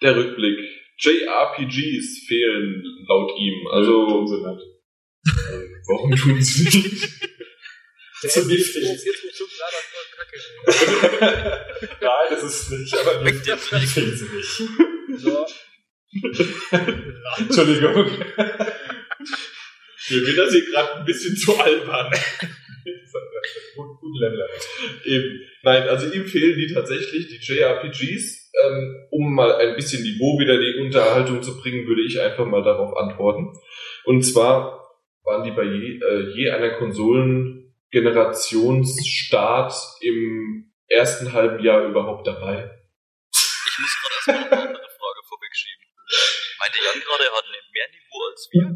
[SPEAKER 2] Der Rückblick. JRPGs fehlen laut ihm. Also,
[SPEAKER 1] so nett. <laughs>
[SPEAKER 2] warum tun sie nicht?
[SPEAKER 3] Der
[SPEAKER 1] wichtig.
[SPEAKER 3] Jetzt mit voll Kacke. <laughs>
[SPEAKER 1] Nein, das ist nicht, aber
[SPEAKER 4] Weg Blick.
[SPEAKER 1] fehlen sie nicht.
[SPEAKER 3] So. <laughs>
[SPEAKER 1] Entschuldigung.
[SPEAKER 2] Mir wird das hier gerade ein bisschen zu albern.
[SPEAKER 1] Gut, gut Level.
[SPEAKER 2] Eben. Nein, also ihm fehlen die tatsächlich, die JRPGs. Ähm, um mal ein bisschen Niveau wieder in die Unterhaltung zu bringen, würde ich einfach mal darauf antworten. Und zwar waren die bei je, äh, je einer Konsolengenerationsstart im ersten halben Jahr überhaupt dabei.
[SPEAKER 4] Ich muss gerade erstmal eine andere Frage vorwegschieben. Meinte Jan gerade, er hat mehr Niveau als wir?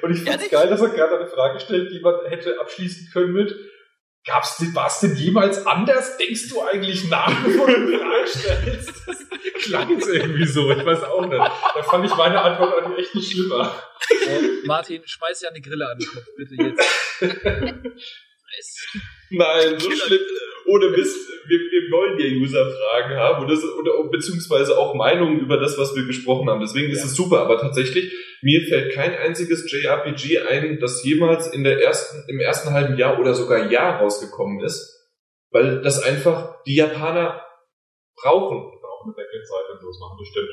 [SPEAKER 4] <laughs>
[SPEAKER 1] Und ich find's
[SPEAKER 4] Ehrlich?
[SPEAKER 1] geil, dass er gerade eine Frage stellt, die man hätte abschließen können mit Gab's war's denn jemals anders? Denkst du eigentlich nach, <laughs> bevor du eine Frage stellst? Das klang jetzt irgendwie so, ich weiß auch nicht. Da fand ich meine Antwort eigentlich echt nicht schlimmer.
[SPEAKER 3] So, Martin, schmeiß ja eine Grille an den Kopf, bitte jetzt. <laughs>
[SPEAKER 2] Nein, so schlimm. Ohne Mist, wir, wir wollen ja User-Fragen haben oder, oder beziehungsweise auch Meinungen über das, was wir gesprochen haben. Deswegen ist es super, aber tatsächlich, mir fällt kein einziges JRPG ein, das jemals in der ersten, im ersten halben Jahr oder sogar Jahr rausgekommen ist, weil das einfach die Japaner brauchen.
[SPEAKER 1] Auch eine Backend-Seite und sowas machen, das stimmt.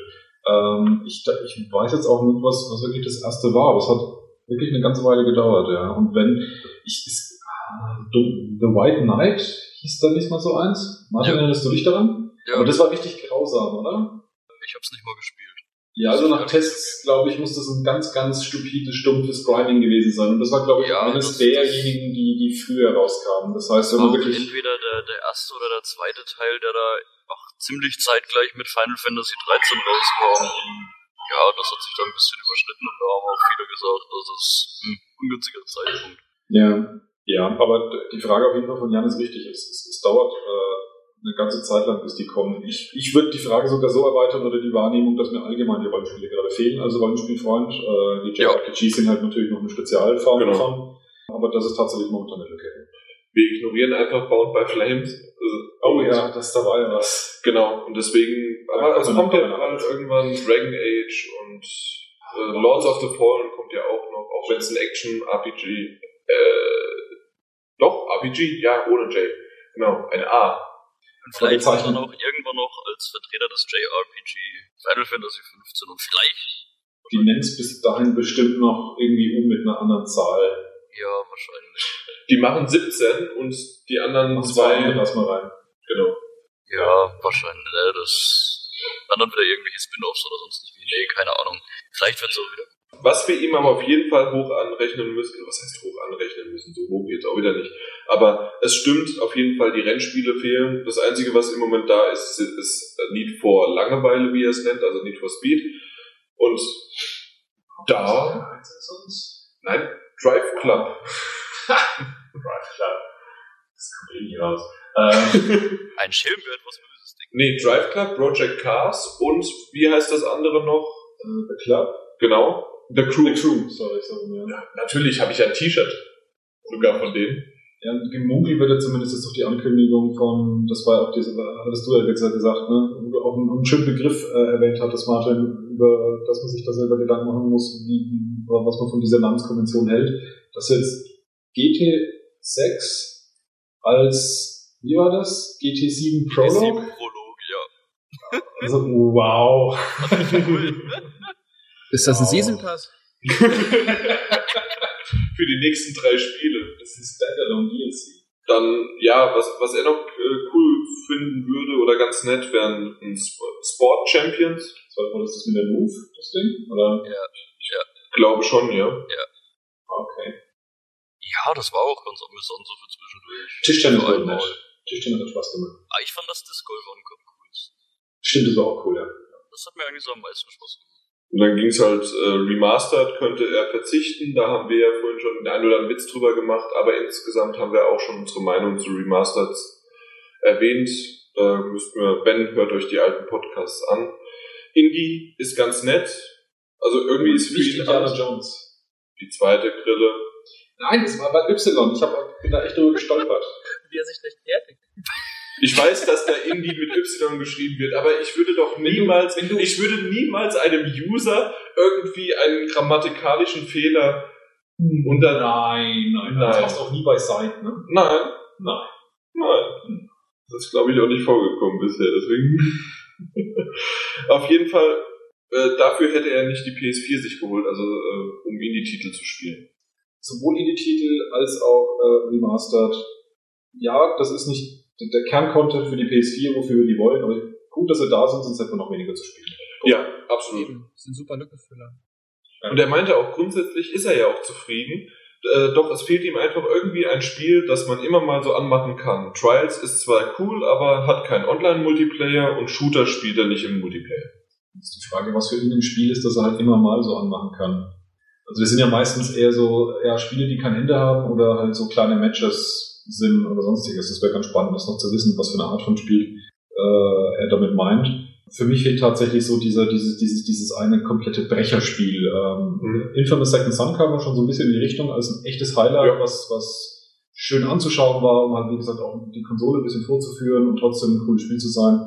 [SPEAKER 1] Ähm, ich, ich weiß jetzt auch nicht, was, was wirklich das erste war, aber es hat wirklich eine ganze Weile gedauert, ja. Und wenn, ich, ist, ah, The White Knight hieß da nicht mal so eins? Martin,
[SPEAKER 4] Ja.
[SPEAKER 1] erinnerst du dich daran?
[SPEAKER 4] Ja,
[SPEAKER 1] Aber das war richtig grausam, oder?
[SPEAKER 4] ich hab's nicht mal gespielt.
[SPEAKER 1] Ja, also nach Tests, glaube ich, muss das ein ganz, ganz stupides, stumpfes Grinding gewesen sein. Und das war, glaube ich,
[SPEAKER 4] Ja,
[SPEAKER 1] eines derjenigen, die, die früher rauskamen. Das heißt, wenn man wirklich...
[SPEAKER 4] entweder der, der erste oder der zweite Teil, der da auch ziemlich zeitgleich mit Final Fantasy 13 rauskam. Und ja, das hat sich da ein bisschen überschnitten und da haben auch viele gesagt, das ist ein ungünstiger Zeitpunkt.
[SPEAKER 1] Ja, ja, aber die Frage auf jeden Fall von Jan ist richtig. Es, es, es dauert äh, eine ganze Zeit lang, bis die kommen. Ich, ich würde die Frage sogar so erweitern oder die Wahrnehmung, dass mir allgemein die Rollenspiele gerade fehlen. Also Rollenspielfreund, äh, die
[SPEAKER 4] Ja.
[SPEAKER 1] JRPGs sind halt natürlich noch eine Spezialform
[SPEAKER 2] Genau.
[SPEAKER 1] davon. Aber das ist tatsächlich momentan eine Lücke.
[SPEAKER 2] Wir ignorieren einfach Bound by Flames. Also, und-
[SPEAKER 1] das da war ja was.
[SPEAKER 2] Genau, und deswegen, aber
[SPEAKER 1] Ja,
[SPEAKER 2] es
[SPEAKER 1] kommt
[SPEAKER 2] ja
[SPEAKER 1] was.
[SPEAKER 2] irgendwann Dragon Age und äh, Lords of the Fallen kommt ja auch noch, auch wenn es ein Action-RPG, doch, RPG, ja, ohne J. Genau, ein A.
[SPEAKER 4] Und vielleicht
[SPEAKER 1] wir
[SPEAKER 4] dann auch irgendwann noch als Vertreter des JRPG Final Fantasy 15 und vielleicht,
[SPEAKER 1] Die nennst bis dahin bestimmt noch irgendwie um mit einer anderen Zahl.
[SPEAKER 4] ja, wahrscheinlich.
[SPEAKER 2] Die machen 17 und die anderen
[SPEAKER 1] Mach
[SPEAKER 2] zwei,
[SPEAKER 1] lass mal rein.
[SPEAKER 2] genau.
[SPEAKER 4] Ja, wahrscheinlich, das, dann dann wieder irgendwelche Spin-Offs oder sonst wie, nee, keine Ahnung. Vielleicht wird's auch wieder.
[SPEAKER 2] Was wir ihm aber auf jeden Fall hoch anrechnen müssen, was heißt hoch anrechnen müssen, so hoch jetzt auch wieder nicht. Aber es stimmt, auf jeden Fall, die Rennspiele fehlen. Das Einzige, was im Moment da ist, ist Need for Langeweile, wie er es nennt, also Need for Speed. Und da, nein, Drive Club. <laughs>
[SPEAKER 1] Drive Club. Das kommt eh nicht raus. Ähm, <laughs>
[SPEAKER 4] Ein Schirm wird was Böses, Ding.
[SPEAKER 2] Nee, Drive Club, Project Cars und wie heißt das andere noch?
[SPEAKER 1] äh, The Club?
[SPEAKER 2] Genau, The Crew.
[SPEAKER 1] The Crew, sorry, sorry. Ja.
[SPEAKER 2] Ja, natürlich habe ich ja ein T-Shirt. Sogar von denen.
[SPEAKER 1] Ja, gemunkelt wird ja zumindest jetzt doch die Ankündigung von, das war ja auch diese, hattest du ja jetzt ja gesagt, ne, wo du auch einen, einen schönen Begriff äh, erwähnt hattest, Martin, über, dass man sich da selber Gedanken machen muss, wie, was man von dieser Namenskonvention hält, dass jetzt GT6 als, wie war das? GT7 Prolog?
[SPEAKER 4] Die Prolog, ja.
[SPEAKER 1] Also, wow. <laughs>
[SPEAKER 3] Ist das ein
[SPEAKER 1] Wow.
[SPEAKER 3] Season Pass? <laughs>
[SPEAKER 2] Für die nächsten drei Spiele.
[SPEAKER 1] Das ist Standalone DLC.
[SPEAKER 2] Dann, ja, was, was er noch äh, cool finden würde oder ganz nett wären ein Sp- Sport Champions.
[SPEAKER 1] War, das mit der Move, das Ding? Oder?
[SPEAKER 2] Glaube schon, ja.
[SPEAKER 1] Okay.
[SPEAKER 4] Ja, das war auch ganz amüsant so für zwischendurch.
[SPEAKER 1] Tischtennis war nett. Tischtennis hat Spaß gemacht.
[SPEAKER 4] Ah, ich fand das Disc Golf am coolsten.
[SPEAKER 1] Stimmt, das war auch cool, ja.
[SPEAKER 4] Das hat mir eigentlich so am meisten Spaß gemacht.
[SPEAKER 2] Und dann ging es halt äh, remastered, könnte er verzichten. Da haben wir ja vorhin schon den einen oder anderen Witz drüber gemacht, aber insgesamt haben wir auch schon unsere Meinung zu Remastered erwähnt. Da müssten wir, wenn, hört euch die alten Podcasts an. Indie ist ganz nett. Also irgendwie ist für ihn alles-
[SPEAKER 1] Jones.
[SPEAKER 2] die zweite Grille.
[SPEAKER 1] Nein, das war bei Y. Ich hab, bin da echt drüber gestolpert.
[SPEAKER 3] Wie er sich rechtfertigt.
[SPEAKER 2] Ich weiß, dass da Indie mit Y geschrieben wird, aber ich würde doch niemals, ich würde niemals einem User irgendwie einen grammatikalischen Fehler unter,
[SPEAKER 1] Nein, nein,
[SPEAKER 2] Nein.
[SPEAKER 1] Das machst du auch nie bei Site, ne?
[SPEAKER 2] nein,
[SPEAKER 1] Nein.
[SPEAKER 2] nein. Das ist, glaube ich, auch nicht vorgekommen bisher, deswegen. <laughs> Auf jeden Fall, äh, dafür hätte er nicht die PS4 sich geholt, also äh, um Indie-Titel zu spielen.
[SPEAKER 1] Sowohl Indie-Titel als auch äh, Remastered. Ja, das ist nicht der der Kerncontent für die PS4, wofür wir die wollen, aber gut, dass sie da sind, sonst hätten wir noch weniger zu spielen.
[SPEAKER 2] Ja, absolut.
[SPEAKER 3] Eben. Das sind super Lückenfüller.
[SPEAKER 2] Und er meinte auch, grundsätzlich ist er ja auch zufrieden. Äh, doch es fehlt ihm einfach irgendwie ein Spiel, das man immer mal so anmachen kann. Trials ist zwar cool, aber hat keinen Online-Multiplayer und Shooter spielt er nicht im Multiplayer.
[SPEAKER 1] Das ist die Frage, was für ihn im Spiel ist, dass er halt immer mal so anmachen kann. Also wir sind ja meistens eher so eher Spiele, die kein Ende haben oder halt so kleine Matches sind oder sonstiges. Das wäre ganz spannend, das noch zu wissen, was für eine Art von Spiel äh, er damit meint. Für mich fehlt tatsächlich so dieser, dieses, dieses, dieses eine komplette Brecherspiel. Ähm,
[SPEAKER 2] Mhm.
[SPEAKER 1] Infamous Second Son kam ja schon so ein bisschen in die Richtung als ein echtes Highlight,
[SPEAKER 2] Ja.
[SPEAKER 1] was, was schön anzuschauen war, um halt, wie gesagt, auch die Konsole ein bisschen vorzuführen und trotzdem ein cooles Spiel zu sein.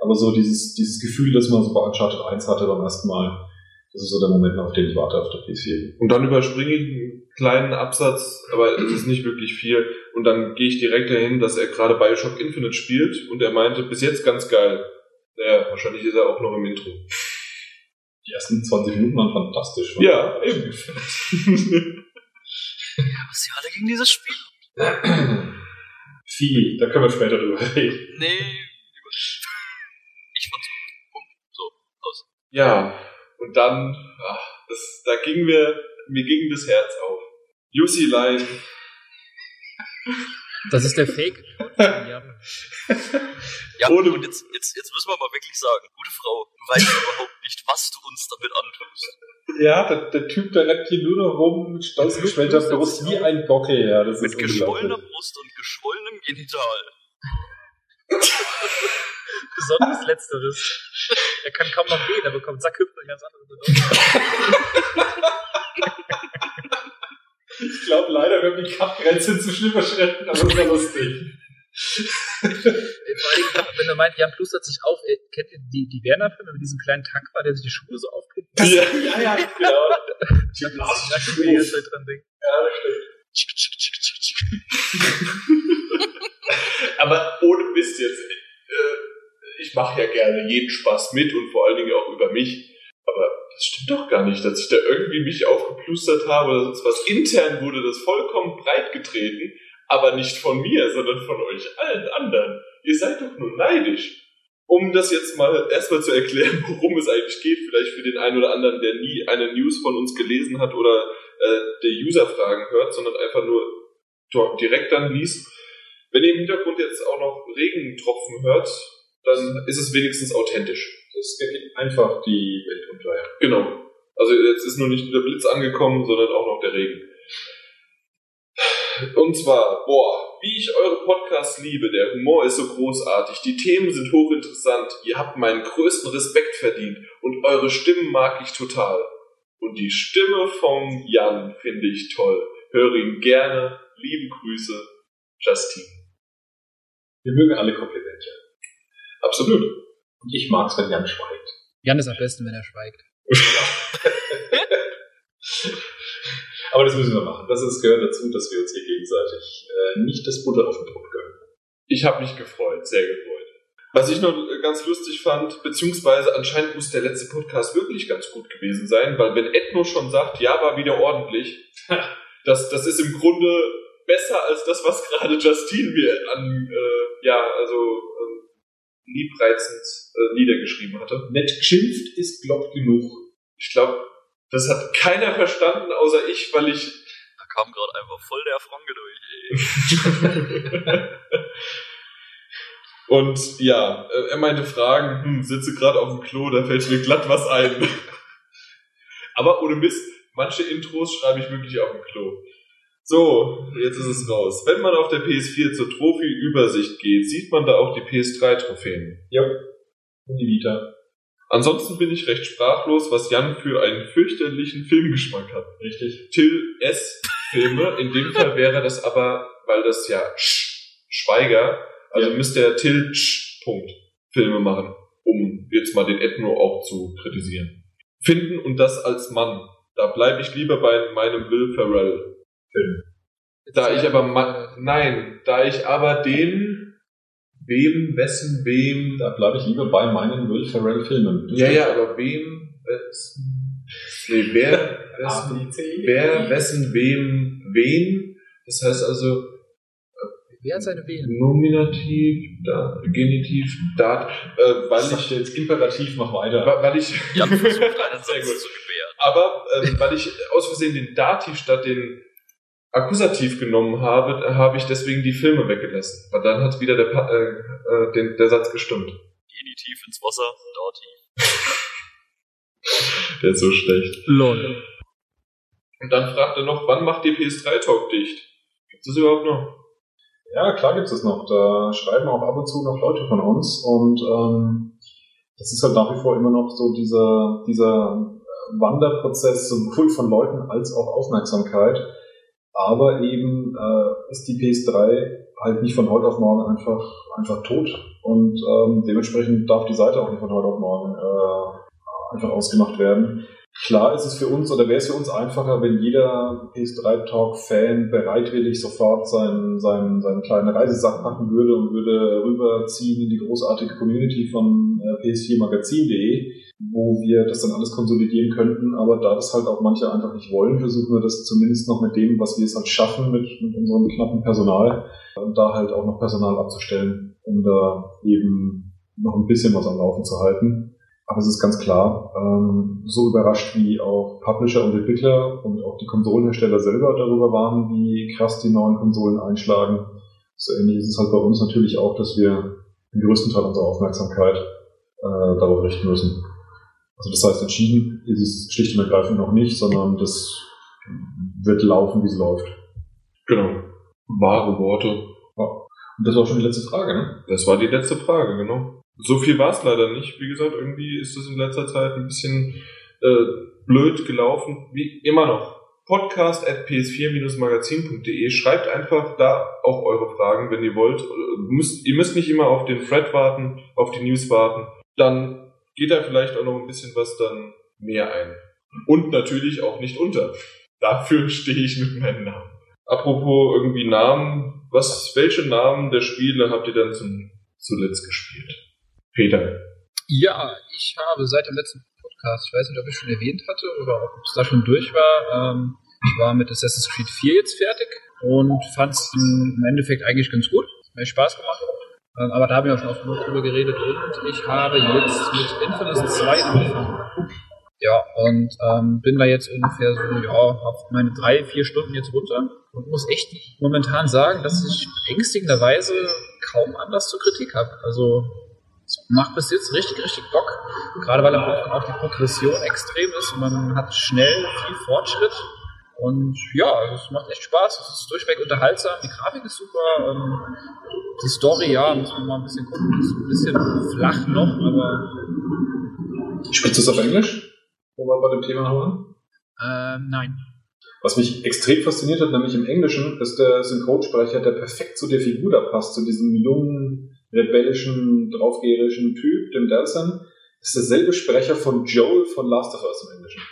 [SPEAKER 1] Aber so dieses, dieses Gefühl, das man so bei Uncharted 1 hatte beim ersten Mal, das ist so der Moment, auf den ich warte auf der PS4.
[SPEAKER 2] Und dann überspringe ich kleinen Absatz, aber es ist nicht wirklich viel. Und dann gehe ich direkt dahin, dass er gerade Bioshock Infinite spielt und er meinte, bis jetzt ganz geil. Naja, wahrscheinlich ist er auch noch im Intro.
[SPEAKER 1] Die ersten 20 Minuten waren fantastisch. ne?
[SPEAKER 2] Ja, eben.
[SPEAKER 4] Was sie alle gegen dieses Spiel?
[SPEAKER 1] Viel, da können wir später drüber reden.
[SPEAKER 4] Nee. Ich fand's gut. Punkt. So, aus.
[SPEAKER 2] Ja, Und dann, ach, das, da ging mir, mir ging das Herz auf. Jussi Line.
[SPEAKER 3] Das ist der Fake. <laughs> ja.
[SPEAKER 4] Ja,
[SPEAKER 2] Ohne-
[SPEAKER 4] und jetzt, jetzt, jetzt müssen wir mal wirklich sagen, gute Frau, du weißt überhaupt nicht, was du uns damit antust.
[SPEAKER 1] Ja, der, der Typ, der rennt hier nur noch rum mit stolz geschwellter Brust wie ein Gockel, ja. Das
[SPEAKER 4] Mit
[SPEAKER 1] ist
[SPEAKER 4] geschwollener. Brust und geschwollenem Genital. <laughs>
[SPEAKER 3] Besonders Letzteres. Er kann kaum noch gehen, er bekommt Sackhüpfen ganz andere Bedeutung. <laughs>
[SPEAKER 1] Ich glaube leider, wir haben die Kappgrenze inzwischen überschritten, aber das war lustig.
[SPEAKER 3] Vor allem, wenn er meint, Jan Plus hat sich auf, äh, kennt ihr die, die Werner-Filme mit diesem kleinen Tank war, der sich die Schuhe so aufkriegt?
[SPEAKER 2] Ja.
[SPEAKER 1] ja, ja, genau.
[SPEAKER 3] Das die ganze Zeit dran denken.
[SPEAKER 2] Aber ohne Mist jetzt. Äh, ich mache ja gerne jeden Spaß mit und vor allen Dingen auch über mich. Aber das stimmt doch gar nicht, dass ich da irgendwie mich aufgeplustert habe oder sonst was. Intern wurde das vollkommen breit getreten, aber nicht von mir, sondern von euch allen anderen. Ihr seid doch nur neidisch. Um das jetzt mal erstmal zu erklären, <laughs> worum es eigentlich geht, vielleicht für den einen oder anderen, der nie eine News von uns gelesen hat oder äh, der User-Fragen hört, sondern einfach nur direkt dann liest. Wenn ihr im Hintergrund jetzt auch noch Regentropfen hört, dann ist es wenigstens authentisch.
[SPEAKER 1] Das geht einfach die Welt unter. ja.
[SPEAKER 2] Genau. Also jetzt ist nur nicht der Blitz angekommen, sondern auch noch der Regen. Und zwar, boah, wie ich eure Podcasts liebe, der Humor ist so großartig, die Themen sind hochinteressant, ihr habt meinen größten Respekt verdient und eure Stimmen mag ich total. Und die Stimme vom Jan finde ich toll. Höre ihn gerne. Liebe Grüße, Justine.
[SPEAKER 1] Wir mögen alle Komplimente.
[SPEAKER 2] Absolut.
[SPEAKER 1] Und ich mag's, wenn Jan schweigt.
[SPEAKER 3] Jan ist am besten, wenn er schweigt. <laughs>
[SPEAKER 1] Aber das müssen wir machen. Das ist, gehört dazu, dass wir uns hier gegenseitig äh, nicht das Butter auf den Brot gönnen.
[SPEAKER 2] Ich habe mich gefreut, sehr gefreut. Was ich noch ganz lustig fand, beziehungsweise anscheinend muss der letzte Podcast wirklich ganz gut gewesen sein, weil wenn Ethno schon sagt, ja, war wieder ordentlich, <laughs> das, das ist im Grunde besser als das, was gerade Justine mir an, äh, ja, also ähm, liebreizend äh, niedergeschrieben hatte.
[SPEAKER 1] Nett geschimpft ist glaubt genug.
[SPEAKER 2] Ich glaube, das hat keiner verstanden, außer ich, weil ich
[SPEAKER 4] Da kam gerade einfach voll der Franke durch. Ey. <laughs>
[SPEAKER 2] Und ja, äh, er meinte Fragen, hm, sitze gerade auf dem Klo, da fällt mir glatt was ein. <laughs> Aber ohne Mist, manche Intros schreibe ich wirklich auf dem Klo. So, jetzt ist es raus. Wenn man auf der PS4 zur Trophy-Übersicht geht, sieht man da auch die PS3-Trophäen.
[SPEAKER 1] Ja. Und die Vita.
[SPEAKER 2] Ansonsten bin ich recht sprachlos, was Jan für einen fürchterlichen Filmgeschmack hat.
[SPEAKER 1] Richtig.
[SPEAKER 2] Till S. Filme, in dem Fall wäre das aber, weil das ja Sch Schweiger, also
[SPEAKER 1] Ja.
[SPEAKER 2] müsste er Till Sch Punkt Filme machen, um jetzt mal den Ethno auch zu kritisieren. Finden und das als Mann. Da bleibe ich lieber bei meinem Will Ferrell Film. Da ich aber nein, da ich aber den wem, wessen, wem,
[SPEAKER 1] Da bleibe ich lieber bei meinen Will Ferrell Filmen.
[SPEAKER 2] ja, ja, aber wem, wessen, nee, wer, <laughs> wessen, wer, wessen, wem, wen. Das heißt also
[SPEAKER 3] Wer hat seine Venen?
[SPEAKER 2] Nominativ, da, Genitiv, Dat, äh, weil ich,
[SPEAKER 1] jetzt Imperativ, mach weiter.
[SPEAKER 2] weil ich,
[SPEAKER 4] Jan versucht <laughs> einen
[SPEAKER 2] Sehr
[SPEAKER 4] Satz
[SPEAKER 2] gut.
[SPEAKER 4] zu gebären.
[SPEAKER 2] aber ähm, weil ich aus Versehen den Dativ statt den Akkusativ genommen habe, habe ich deswegen die Filme weggelassen. Weil dann hat wieder der, Pa- äh, äh, den, der Satz gestimmt.
[SPEAKER 4] Genitiv ins Wasser, Dativ. <laughs>
[SPEAKER 2] Der ist so schlecht.
[SPEAKER 3] Lol.
[SPEAKER 2] Und dann fragt er noch, wann macht die PS3-Talk dicht? Gibt es überhaupt noch?
[SPEAKER 1] Ja, klar gibt es noch. Da schreiben auch ab und zu noch Leute von uns und ähm, das ist halt nach wie vor immer noch so dieser, dieser Wanderprozess, sowohl von Leuten als auch Aufmerksamkeit. Aber eben äh, ist die PS3 halt nicht von heute auf morgen einfach, einfach tot. Und ähm, dementsprechend darf die Seite auch nicht von heute auf morgen äh, einfach ausgemacht werden. Klar ist es für uns oder wäre es für uns einfacher, wenn jeder PS3-Talk-Fan bereitwillig sofort seinen, seinen, seinen kleinen Reisesack packen würde und würde rüberziehen in die großartige Community von äh, ps4magazin.de, wo wir das dann alles konsolidieren könnten. Aber da das halt auch manche einfach nicht wollen, versuchen wir das zumindest noch mit dem, was wir es halt schaffen, mit, mit unserem knappen Personal, und da halt auch noch Personal abzustellen, um da eben noch ein bisschen was am Laufen zu halten. Aber es ist ganz klar, ähm, so überrascht wie auch Publisher und Entwickler und auch die Konsolenhersteller selber darüber waren, wie krass die neuen Konsolen einschlagen. So ähnlich ist es halt bei uns natürlich auch, dass wir den größten Teil unserer Aufmerksamkeit äh, darauf richten müssen. Also das heißt, entschieden ist es schlicht und ergreifend noch nicht, sondern das wird laufen, wie es läuft.
[SPEAKER 2] Genau. Wahre Worte.
[SPEAKER 1] Ja. Und das war schon die letzte Frage, ne?
[SPEAKER 2] Das war die letzte Frage, genau. So viel war es leider nicht. Wie gesagt, irgendwie ist es in letzter Zeit ein bisschen äh, blöd gelaufen. Wie immer noch. Podcast at ps4-magazin.de. Schreibt einfach da auch eure Fragen, wenn ihr wollt. Müsst, ihr müsst nicht immer auf den Thread warten, auf die News warten. Dann geht da vielleicht auch noch ein bisschen was dann mehr ein. Und natürlich auch nicht unter. <laughs> Dafür stehe ich mit meinem Namen. Apropos irgendwie Namen, was, welche Namen der Spiele habt ihr dann zum, zuletzt gespielt? Peter.
[SPEAKER 3] Ja, ich habe seit dem letzten Podcast, ich weiß nicht, ob ich schon erwähnt hatte oder ob es da schon durch war, ähm, ich war mit Assassin's Creed 4 jetzt fertig und fand es im Endeffekt eigentlich ganz gut. Hat mir Spaß gemacht. Ähm, aber da haben wir auch schon oft genug drüber geredet und ich habe jetzt mit Infamous 2 angefangen. Ja, und ähm, bin da jetzt ungefähr so, ja, auf meine drei, vier Stunden jetzt runter und muss echt momentan sagen, dass ich ängstigenderweise kaum Anlass zur Kritik habe. Also es macht bis jetzt richtig, richtig Bock. Gerade weil auch die Progression extrem ist und man hat schnell viel Fortschritt. Und ja, also es macht echt Spaß. Es ist durchweg unterhaltsam. Die Grafik ist super. Ähm, die Story, ja, muss man mal ein bisschen gucken. Ist ein bisschen flach noch, aber.
[SPEAKER 1] Spielst du es auf Englisch? Wo wir bei dem Thema waren?
[SPEAKER 3] Ähm, nein.
[SPEAKER 1] Was mich extrem fasziniert hat, nämlich im Englischen, ist der Synchronsprecher, der perfekt zu der Figur da passt, zu diesem jungen, rebellischen, draufgeherischen Typ, dem Delson, ist derselbe Sprecher von Joel von Last of Us im Englischen.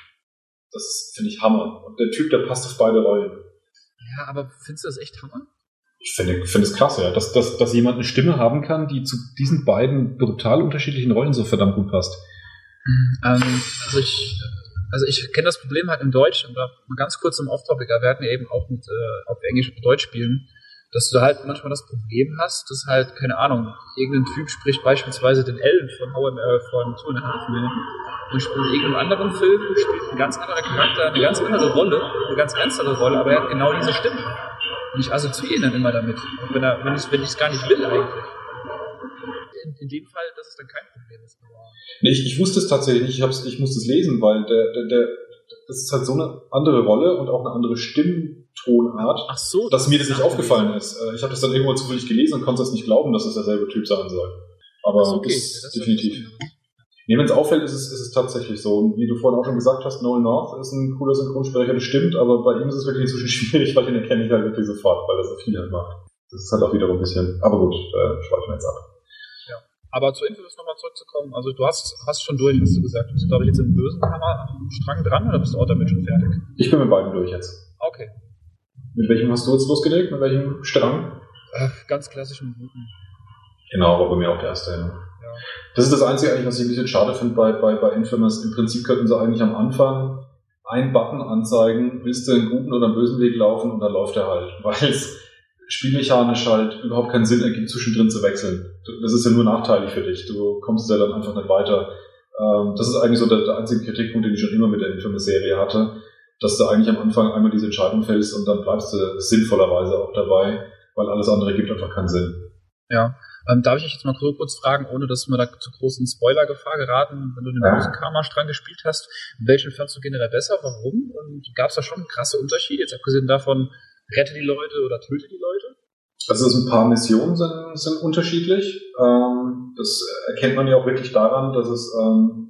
[SPEAKER 1] Das finde ich Hammer. Und der Typ, der passt auf beide Rollen.
[SPEAKER 3] Ja, aber findest du das echt Hammer?
[SPEAKER 1] Ich finde find es krass, ja, dass, dass, dass jemand eine Stimme haben kann, die zu diesen beiden brutal unterschiedlichen Rollen so verdammt gut passt.
[SPEAKER 3] Ähm, also ich, also ich kenne das Problem halt im Deutsch, und da mal ganz kurz im Off-Topic, wir hatten ja eben auch mit, äh, ob wir Englisch oder Deutsch spielen, dass du halt manchmal das Problem hast, dass halt, keine Ahnung, irgendein Typ spricht beispielsweise den Ellen von How äh, von Two and a Half Men und spielt in irgendeinem anderen Film, spielt ein ganz anderer Charakter, eine ganz andere Rolle, eine ganz ernstere Rolle, aber er hat genau diese Stimme. Und ich assoziiere ihn dann immer damit, wenn wenn ich es gar nicht will eigentlich. In, in dem Fall, dass es dann kein Problem ist.
[SPEAKER 1] Nee, ich, ich wusste es tatsächlich nicht, ich, ich musste es lesen, weil der, der, der, das ist halt so eine andere Rolle und auch eine andere Stimmtonart,
[SPEAKER 3] Ach so,
[SPEAKER 1] dass mir das nicht aufgefallen ist. Äh, Ich habe das dann irgendwo zufällig gelesen und konnte es nicht glauben, dass es derselbe Typ sein soll. Aber
[SPEAKER 3] Das ist okay.
[SPEAKER 1] das,
[SPEAKER 3] Das ist
[SPEAKER 1] definitiv. Nee, wenn es auffällt, ist es, ist es tatsächlich so. Und wie du vorhin auch schon gesagt hast, Noel North ist ein cooler Synchronsprecher, das stimmt, aber bei ihm ist es wirklich inzwischen <laughs> schwierig, weil den erkenne ich halt wirklich sofort, weil er so viel halt macht. Das ist halt auch wiederum ein bisschen, aber gut, äh, schweifen wir jetzt ab.
[SPEAKER 3] Aber zur Infos nochmal zurückzukommen, also du hast, hast schon durch, hast du gesagt. Du bist, glaube ich, jetzt im bösen Hammerstrang dran oder bist du auch damit schon fertig?
[SPEAKER 1] Ich bin mit beiden durch jetzt.
[SPEAKER 3] Okay.
[SPEAKER 1] Mit welchem hast du jetzt losgelegt? Mit welchem Strang?
[SPEAKER 3] Äh, ganz klassisch im Guten.
[SPEAKER 1] Genau, war bei mir auch der erste. Ja.
[SPEAKER 3] Ja.
[SPEAKER 1] Das ist das Einzige eigentlich, was ich ein bisschen schade finde bei, bei, bei Infamous. Im Prinzip könnten sie eigentlich am Anfang einen Button anzeigen, willst du einen guten oder einen bösen Weg laufen und dann läuft er halt. <laughs> Weil es spielmechanisch halt überhaupt keinen Sinn ergibt, zwischendrin zu wechseln. Das ist ja nur nachteilig für dich. Du kommst ja dann einfach nicht weiter. Ähm, das ist eigentlich so der, der einzige Kritikpunkt, den ich schon immer mit der Infamous-Serie hatte, dass du eigentlich am Anfang einmal diese Entscheidung fällst und dann bleibst du sinnvollerweise auch dabei, weil alles andere gibt einfach keinen Sinn.
[SPEAKER 3] Ja. Ähm, darf ich dich jetzt mal kurz fragen, ohne dass wir da zu großen Spoiler-Gefahr geraten, wenn du den
[SPEAKER 1] Ja.
[SPEAKER 3] bösen Karma-Strang gespielt hast, welchen fandst du generell besser? Warum? Und gab es da schon krasse Unterschiede, jetzt abgesehen davon, rette die Leute oder töte die Leute?
[SPEAKER 1] Also es ein paar Missionen sind, sind unterschiedlich. Ähm, das erkennt man ja auch wirklich daran, dass es ähm,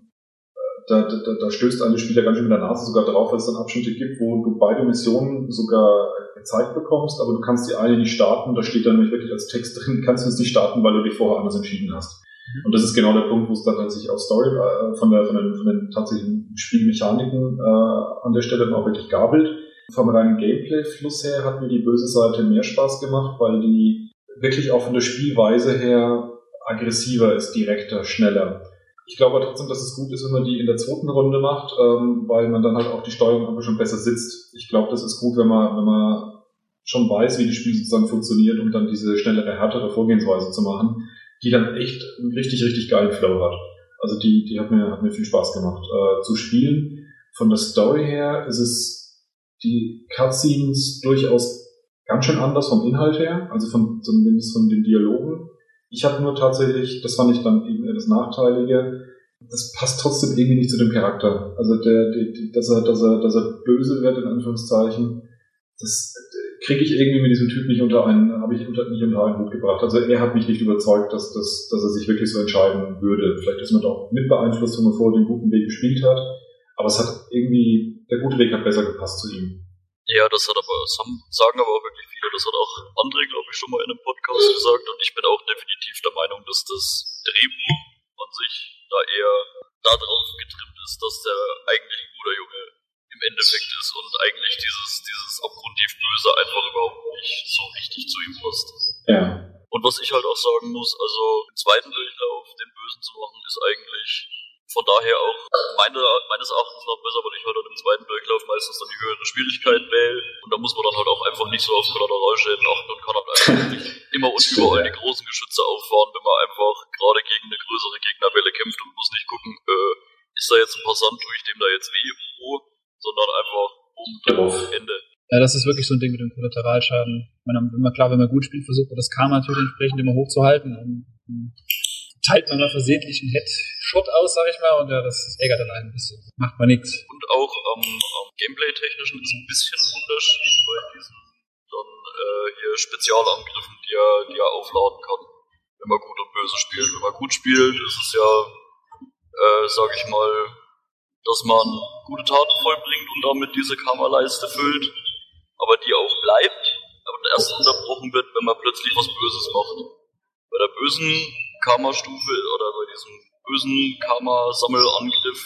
[SPEAKER 1] da, da, da stößt ein Spieler ganz schön mit der Nase sogar drauf, weil es dann Abschnitte gibt, wo du beide Missionen sogar gezeigt bekommst, aber du kannst die eine nicht starten. Da steht dann nämlich wirklich als Text drin, kannst du es nicht starten, weil du dich vorher anders entschieden hast. Und das ist genau der Punkt, wo es dann sich auf Story äh, von, der, von, den, von den tatsächlichen Spielmechaniken äh, an der Stelle dann auch wirklich gabelt. Vom reinen Gameplay-Fluss her hat mir die böse Seite mehr Spaß gemacht, weil die wirklich auch von der Spielweise her aggressiver ist, direkter, schneller. Ich glaube trotzdem, dass es gut ist, wenn man die in der zweiten Runde macht, ähm, weil man dann halt auch die Steuerung einfach schon besser sitzt. Ich glaube, das ist gut, wenn man, wenn man schon weiß, wie das Spiel sozusagen funktioniert, um dann diese schnellere, härtere Vorgehensweise zu machen, die dann echt einen richtig, richtig geilen Flow hat. Also die, die hat mir, hat mir viel Spaß gemacht äh, zu spielen. Von der Story her ist es die Cutscenes durchaus ganz schön anders vom Inhalt her, also von, zumindest von den Dialogen. Ich habe nur tatsächlich, das fand ich dann eben das Nachteilige, das passt trotzdem irgendwie nicht zu dem Charakter. Also der, der, dass er, dass er, dass er böse wird in Anführungszeichen, das kriege ich irgendwie mit diesem Typ nicht unter einen, habe ich unter, nicht unter einen Hut gebracht. Also er hat mich nicht überzeugt, dass, dass, dass er sich wirklich so entscheiden würde. Vielleicht ist man doch mit beeinflusst, wenn man vorher den guten Weg gespielt hat. Aber es hat irgendwie, der gute Weg hat besser gepasst zu ihm.
[SPEAKER 4] Ja, das hat aber, das haben, sagen aber auch wirklich viele. Das hat auch André, glaube ich, schon mal in einem Podcast gesagt. Und ich bin auch definitiv der Meinung, dass das Drehbuch an sich da eher darauf getrimmt ist, dass der eigentlich ein guter Junge im Endeffekt ist und eigentlich dieses, dieses abgrundtief Böse einfach überhaupt nicht so richtig zu ihm passt.
[SPEAKER 1] Ja.
[SPEAKER 4] Und was ich halt auch sagen muss, also im zweiten Durchlauf den Bösen zu machen, ist eigentlich von daher auch meine, meines Erachtens noch besser, weil ich halt im zweiten Durchlauf meistens dann die höhere Schwierigkeit wähle. Und da muss man dann halt auch einfach nicht so auf Kollateralschäden achten und kann halt einfach <laughs> nicht immer und überall die großen Geschütze auffahren, wenn man einfach gerade gegen eine größere Gegnerwelle kämpft und muss nicht gucken, äh, ist da jetzt ein Passant, tue ich dem da jetzt weh, wo, sondern einfach um drauf, Ende.
[SPEAKER 3] Ja, das ist wirklich so ein Ding mit dem Kollateralschaden. Man, immer klar, wenn man gut spielt, versucht man das Karma natürlich entsprechend immer hochzuhalten. Und, teilt man mal versehentlich einen Headshot aus, sag ich mal, und ja, das ärgert dann ein bisschen. Macht man nichts.
[SPEAKER 4] Und auch am ähm, Gameplay-technischen ist ein bisschen Unterschied bei diesen dann äh, hier Spezialangriffen, die er, die er aufladen kann, wenn man gut und böse spielt. Wenn man gut spielt, ist es ja, äh, sag ich mal, dass man gute Taten vollbringt und damit diese Kammerleiste füllt, aber die auch bleibt, aber erst unterbrochen wird, wenn man plötzlich was Böses macht. Bei der bösen Karma-Stufe oder bei diesem bösen Karma-Sammelangriff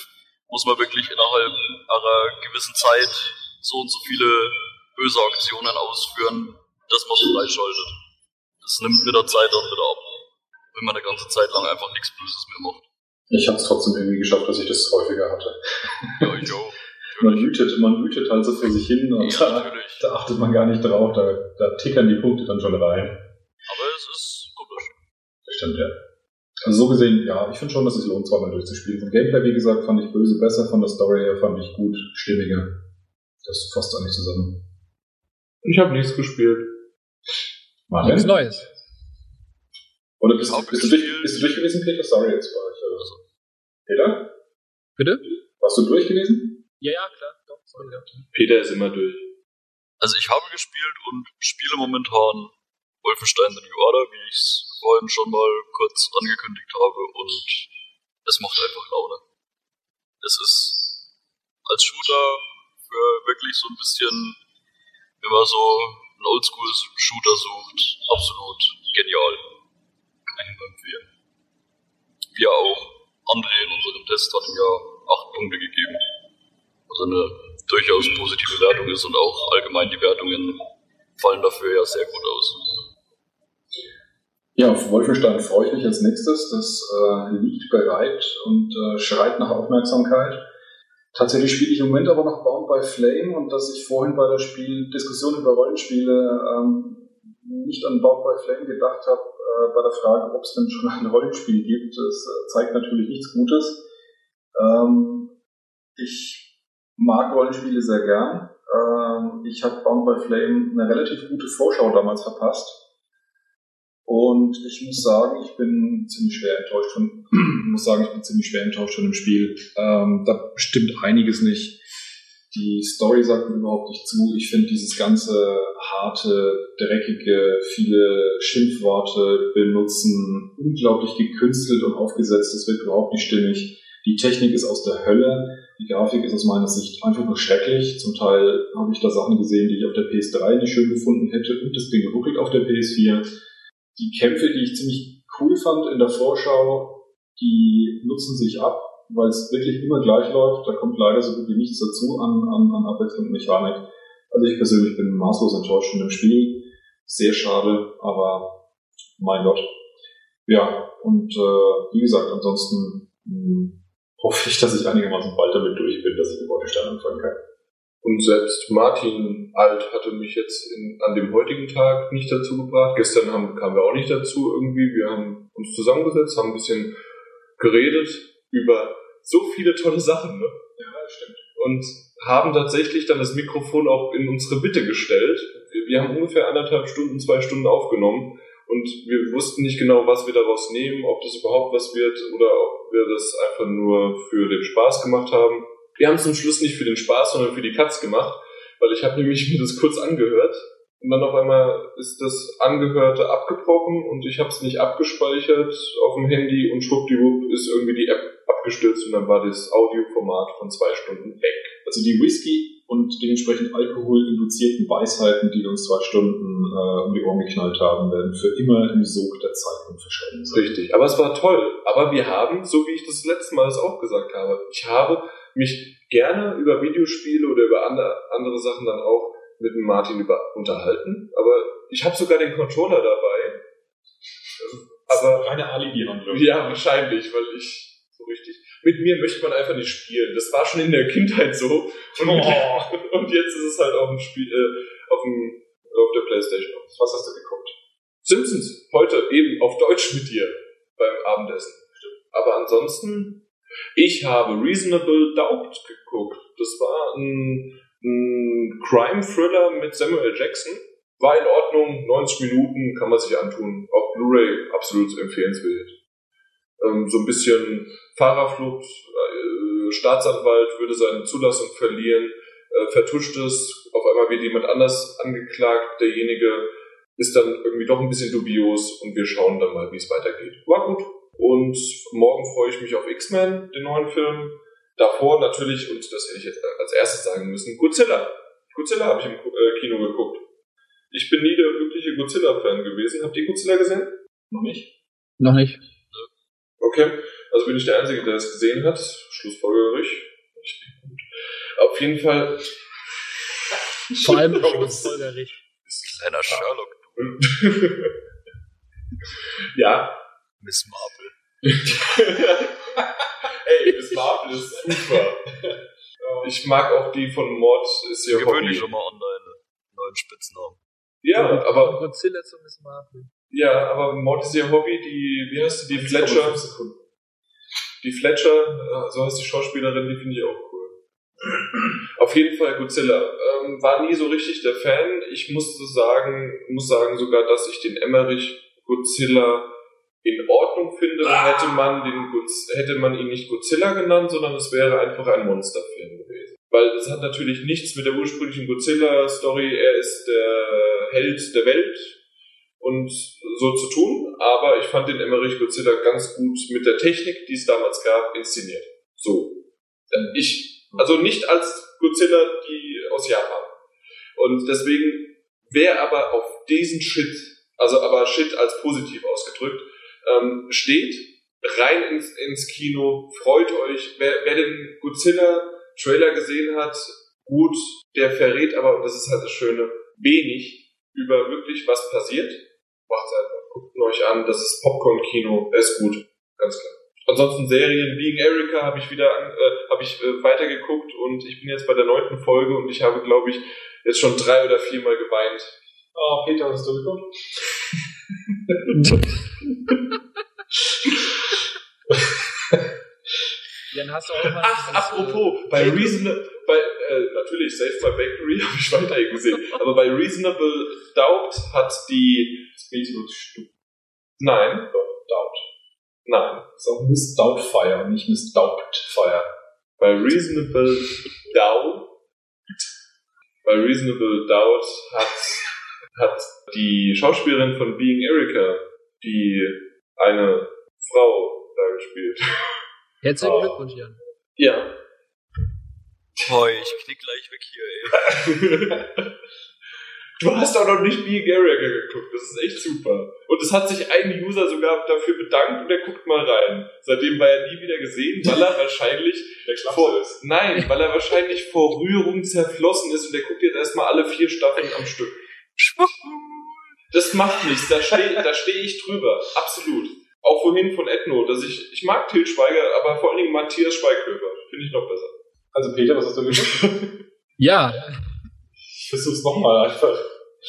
[SPEAKER 4] muss man wirklich innerhalb einer gewissen Zeit so und so viele böse Aktionen ausführen, dass man es freischaltet. Das nimmt mit der Zeit dann wieder ab, wenn man eine ganze Zeit lang einfach nichts Böses mehr macht.
[SPEAKER 1] Ich habe es trotzdem irgendwie geschafft, dass ich das häufiger hatte.
[SPEAKER 4] Ja, ich auch. <laughs>
[SPEAKER 1] man wütet, man wütet halt so vor sich hin und
[SPEAKER 4] Ja,
[SPEAKER 1] da, da achtet man gar nicht drauf, da, da tickern die Punkte dann schon rein.
[SPEAKER 4] Aber es ist wunderschön.
[SPEAKER 1] Das stimmt, ja. Also so gesehen, ja, ich finde schon, dass es lohnt, zweimal durchzuspielen. Vom Gameplay, wie gesagt, fand ich böse besser, von der Story her fand ich gut, stimmiger. Das fasst eigentlich zusammen.
[SPEAKER 2] Ich habe nichts gespielt.
[SPEAKER 3] Nichts
[SPEAKER 1] Martin?
[SPEAKER 3] Neues.
[SPEAKER 1] Oder bist,
[SPEAKER 4] Hab
[SPEAKER 1] bist, du durch, bist du durch gewesen, Peter? Sorry, jetzt war ich. Also. Peter?
[SPEAKER 3] Bitte?
[SPEAKER 1] Warst du durch gewesen?
[SPEAKER 3] Ja, ja, klar. Doch, sorry, ja.
[SPEAKER 2] Peter ist immer durch.
[SPEAKER 4] Also ich habe gespielt und spiele momentan Wolfenstein The New Order, wie ich es vorhin schon mal kurz angekündigt habe und es macht einfach Laune. Es ist als Shooter für wirklich so ein bisschen, wenn man so einen Oldschool-Shooter sucht, absolut genial. Kann ich nur empfehlen. Wir auch. André in unserem Test hatten ja acht Punkte gegeben. Was eine durchaus positive Wertung ist und auch allgemein die Wertungen fallen dafür ja sehr gut aus.
[SPEAKER 1] Ja, auf Wolfenstein freue ich mich als nächstes. Das äh, liegt bereit und äh, schreit nach Aufmerksamkeit. Tatsächlich spiele ich im Moment aber noch Bound by Flame und dass ich vorhin bei der Spiel Diskussion über Rollenspiele ähm, nicht an Bound by Flame gedacht habe, äh, bei der Frage, ob es denn schon ein Rollenspiel gibt, das äh, zeigt natürlich nichts Gutes. Ähm, ich mag Rollenspiele sehr gern. Ähm, ich habe Bound by Flame eine relativ gute Vorschau damals verpasst. Und ich muss sagen, ich bin ziemlich schwer enttäuscht von, <clears throat> muss sagen, ich bin ziemlich schwer enttäuscht von dem Spiel. Ähm, da stimmt einiges nicht. Die Story sagt mir überhaupt nicht zu. Ich finde dieses ganze harte, dreckige, viele Schimpfworte benutzen, unglaublich gekünstelt und aufgesetzt. Das wird überhaupt nicht stimmig. Die Technik ist aus der Hölle. Die Grafik ist aus meiner Sicht einfach nur schrecklich. Zum Teil habe ich da Sachen gesehen, die ich auf der PS3 nicht schön gefunden hätte und das Ding ruckelt auf der PS4 die Kämpfe, die ich ziemlich cool fand in der Vorschau, die nutzen sich ab, weil es wirklich immer gleich läuft. Da kommt leider so gut wie nichts dazu an, an, an Abwechslung und Mechanik. Also ich persönlich bin maßlos enttäuscht von dem Spiel. Sehr schade, aber mein Gott. Ja, und äh, wie gesagt, ansonsten mh, hoffe ich, dass ich einigermaßen bald damit durch bin, dass ich den Wolfenstein anfangen kann.
[SPEAKER 2] Und selbst Martin Alt hatte mich jetzt in, an dem heutigen Tag nicht dazu gebracht. Gestern haben, kamen wir auch nicht dazu irgendwie. Wir haben uns zusammengesetzt, haben ein bisschen geredet über so viele tolle Sachen, ne?
[SPEAKER 1] Ja, stimmt.
[SPEAKER 2] Und haben tatsächlich dann das Mikrofon auch in unsere Mitte gestellt. Wir haben ungefähr anderthalb Stunden, zwei Stunden aufgenommen und wir wussten nicht genau, was wir daraus nehmen, ob das überhaupt was wird oder ob wir das einfach nur für den Spaß gemacht haben. Wir haben es zum Schluss nicht für den Spaß, sondern für die Katz gemacht, weil ich habe nämlich mir das kurz angehört und dann auf einmal ist das Angehörte abgebrochen und ich habe es nicht abgespeichert auf dem Handy und schwuppdiwupp ist irgendwie die App abgestürzt und dann war das Audioformat von zwei Stunden weg.
[SPEAKER 1] Also die Whisky und dementsprechend alkoholinduzierten Weisheiten, die uns zwei Stunden äh, um die Ohren geknallt haben, werden für immer im Sog der Zeit und verschollen sein.
[SPEAKER 2] Richtig, aber es war toll. Aber wir haben, so wie ich das letzte Mal das auch gesagt habe, ich habe mich gerne über Videospiele oder über andere, andere Sachen dann auch mit dem Martin über, unterhalten. Aber ich habe sogar den Controller dabei. Aber
[SPEAKER 1] Reine Alibi-Handlung.
[SPEAKER 2] ja, wahrscheinlich, weil ich so richtig. Mit mir möchte man einfach nicht spielen. Das war schon in der Kindheit so. Und,
[SPEAKER 1] Oh. <laughs>
[SPEAKER 2] und jetzt ist es halt auf dem Spiel, äh, auf dem, auf der Playstation.
[SPEAKER 1] Was hast du geguckt?
[SPEAKER 2] Simpsons, heute eben auf Deutsch mit dir beim Abendessen. Aber ansonsten, ich habe Reasonable Doubt geguckt. Das war ein, ein Crime-Thriller mit Samuel Jackson. War in Ordnung, 90 Minuten kann man sich antun. Auf Blu-ray absolut empfehlenswert. Ähm, so ein bisschen Fahrerflucht, äh, Staatsanwalt würde seine Zulassung verlieren, äh, vertuscht es, auf einmal wird jemand anders angeklagt, derjenige ist dann irgendwie doch ein bisschen dubios und wir schauen dann mal, wie es weitergeht. War gut. Und morgen freue ich mich auf X-Men, den neuen Film. Davor natürlich, und das hätte ich jetzt als erstes sagen müssen, Godzilla. Godzilla habe ich im äh, Kino geguckt. Ich bin nie der wirkliche Godzilla-Fan gewesen. Habt ihr Godzilla gesehen?
[SPEAKER 1] Noch nicht?
[SPEAKER 3] Noch nicht.
[SPEAKER 2] Okay, also bin ich der Einzige, der es gesehen hat. Gut. Auf jeden Fall.
[SPEAKER 3] Vor allem <laughs>
[SPEAKER 4] Kleiner Sherlock, <laughs>
[SPEAKER 2] ja.
[SPEAKER 4] Miss Marple.
[SPEAKER 2] Ey, Miss Marvel ist super. Ich mag auch die von Mord, ist ja
[SPEAKER 4] Gewöhn dich
[SPEAKER 2] Hobby.
[SPEAKER 4] schon mal an deine neuen Spitznamen.
[SPEAKER 2] Ja, aber,
[SPEAKER 3] Godzilla zu Miss Marvel.
[SPEAKER 2] ja, aber Mord ist ihr Hobby, die, wie heißt die, die Fletcher, die Fletcher, so heißt die Schauspielerin, die finde ich auch cool. Auf jeden Fall Godzilla. Ähm, war nie so richtig der Fan. Ich musste sagen, muss sagen sogar, dass ich den Emmerich Godzilla in Ordnung finde, dann hätte man den hätte man ihn nicht Godzilla genannt, sondern es wäre einfach ein Monsterfilm gewesen. Weil das hat natürlich nichts mit der ursprünglichen Godzilla-Story, er ist der Held der Welt und so zu tun, aber ich fand den Emmerich Godzilla ganz gut mit der Technik, die es damals gab, inszeniert. So. Äh, Ich, also nicht als Godzilla, die aus Japan. Und deswegen, wer aber auf diesen Shit, also aber Shit als positiv ausgedrückt, ähm, steht, rein ins, ins Kino, freut euch. Wer, wer den Godzilla-Trailer gesehen hat, gut, der verrät aber, und das ist halt das Schöne, wenig über wirklich was passiert. Macht's einfach, guckt euch an, das ist Popcorn-Kino, er ist gut, ganz klar. Ansonsten Serien, Being Erica habe ich wieder, an- äh, habe ich äh, weitergeguckt und ich bin jetzt bei der neunten Folge und ich habe, glaube ich, jetzt schon drei oder viermal geweint.
[SPEAKER 1] Oh, Peter, hast du geguckt? <laughs>
[SPEAKER 3] Dann hast du auch mal
[SPEAKER 2] Ach,
[SPEAKER 3] dieses,
[SPEAKER 2] apropos, bei Reasonable, bei, äh, natürlich Save My Bakery <laughs> habe ich weiterhin gesehen, aber bei Reasonable Doubt hat die, nein,
[SPEAKER 1] Doubt.
[SPEAKER 2] nein,
[SPEAKER 1] ist auch Miss Doubtfire, nicht Miss Doubtfire.
[SPEAKER 2] bei Reasonable Doubt, bei Reasonable Doubt hat, hat die Schauspielerin von Being Erica, die eine Frau da gespielt. <laughs>
[SPEAKER 3] Herzlichen
[SPEAKER 1] Oh.
[SPEAKER 3] Glückwunsch, Jan.
[SPEAKER 2] Ja.
[SPEAKER 4] Boah, ich knick gleich weg hier, ey. <laughs>
[SPEAKER 2] Du hast auch noch nicht Being Erica geguckt, das ist echt super. Und es hat sich ein User sogar dafür bedankt und er guckt mal rein. Seitdem war er nie wieder gesehen, weil er wahrscheinlich
[SPEAKER 1] Der
[SPEAKER 2] vor,
[SPEAKER 1] ist.
[SPEAKER 2] nein, weil er wahrscheinlich vor Rührung zerflossen ist und der guckt jetzt erstmal alle vier Staffeln am Stück. Das macht nichts, da stehe da steh ich drüber, absolut. Auch vorhin von Ethno, dass ich, ich mag Til Schweiger, aber vor allen Dingen Matthias Schweighöfer, finde ich noch besser.
[SPEAKER 1] Also Peter, was hast du geguckt? <laughs>
[SPEAKER 3] Ja,
[SPEAKER 1] Versuch's nochmal einfach.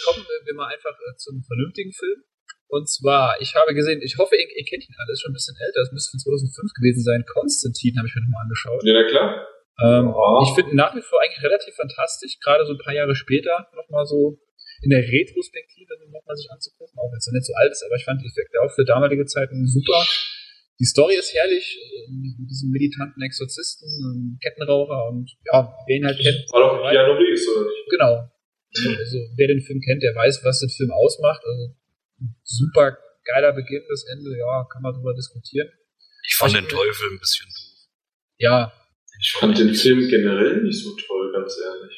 [SPEAKER 3] kommen wir mal einfach äh, zum vernünftigen Film. Und zwar, ich habe gesehen, ich hoffe, ihr, ihr kennt ihn alle, ist schon ein bisschen älter, das müsste von 2005 gewesen sein. Konstantin habe ich mir nochmal angeschaut.
[SPEAKER 1] Ja, klar.
[SPEAKER 3] Ähm,
[SPEAKER 1] Ja.
[SPEAKER 3] Ich finde ihn nach wie vor eigentlich relativ fantastisch, gerade so ein paar Jahre später nochmal so in der Retrospektive nochmal sich anzugucken, auch wenn es noch nicht so alt ist, aber ich fand die Effekte auch für damalige Zeiten super. Die Story ist herrlich, äh, mit diesem militanten Exorzisten, Kettenraucher und ja, wer ihn halt kennt.
[SPEAKER 2] War doch Keanu Reeves, oder nicht?
[SPEAKER 3] Genau. Also, wer den Film kennt, der weiß, was den Film ausmacht. Also, super geiler Beginn, das Ende, ja, kann man drüber diskutieren.
[SPEAKER 4] Ich fand
[SPEAKER 3] Also,
[SPEAKER 4] den Teufel ein bisschen doof.
[SPEAKER 3] Ja,
[SPEAKER 2] Ich fand den Film generell nicht so toll, ganz ehrlich.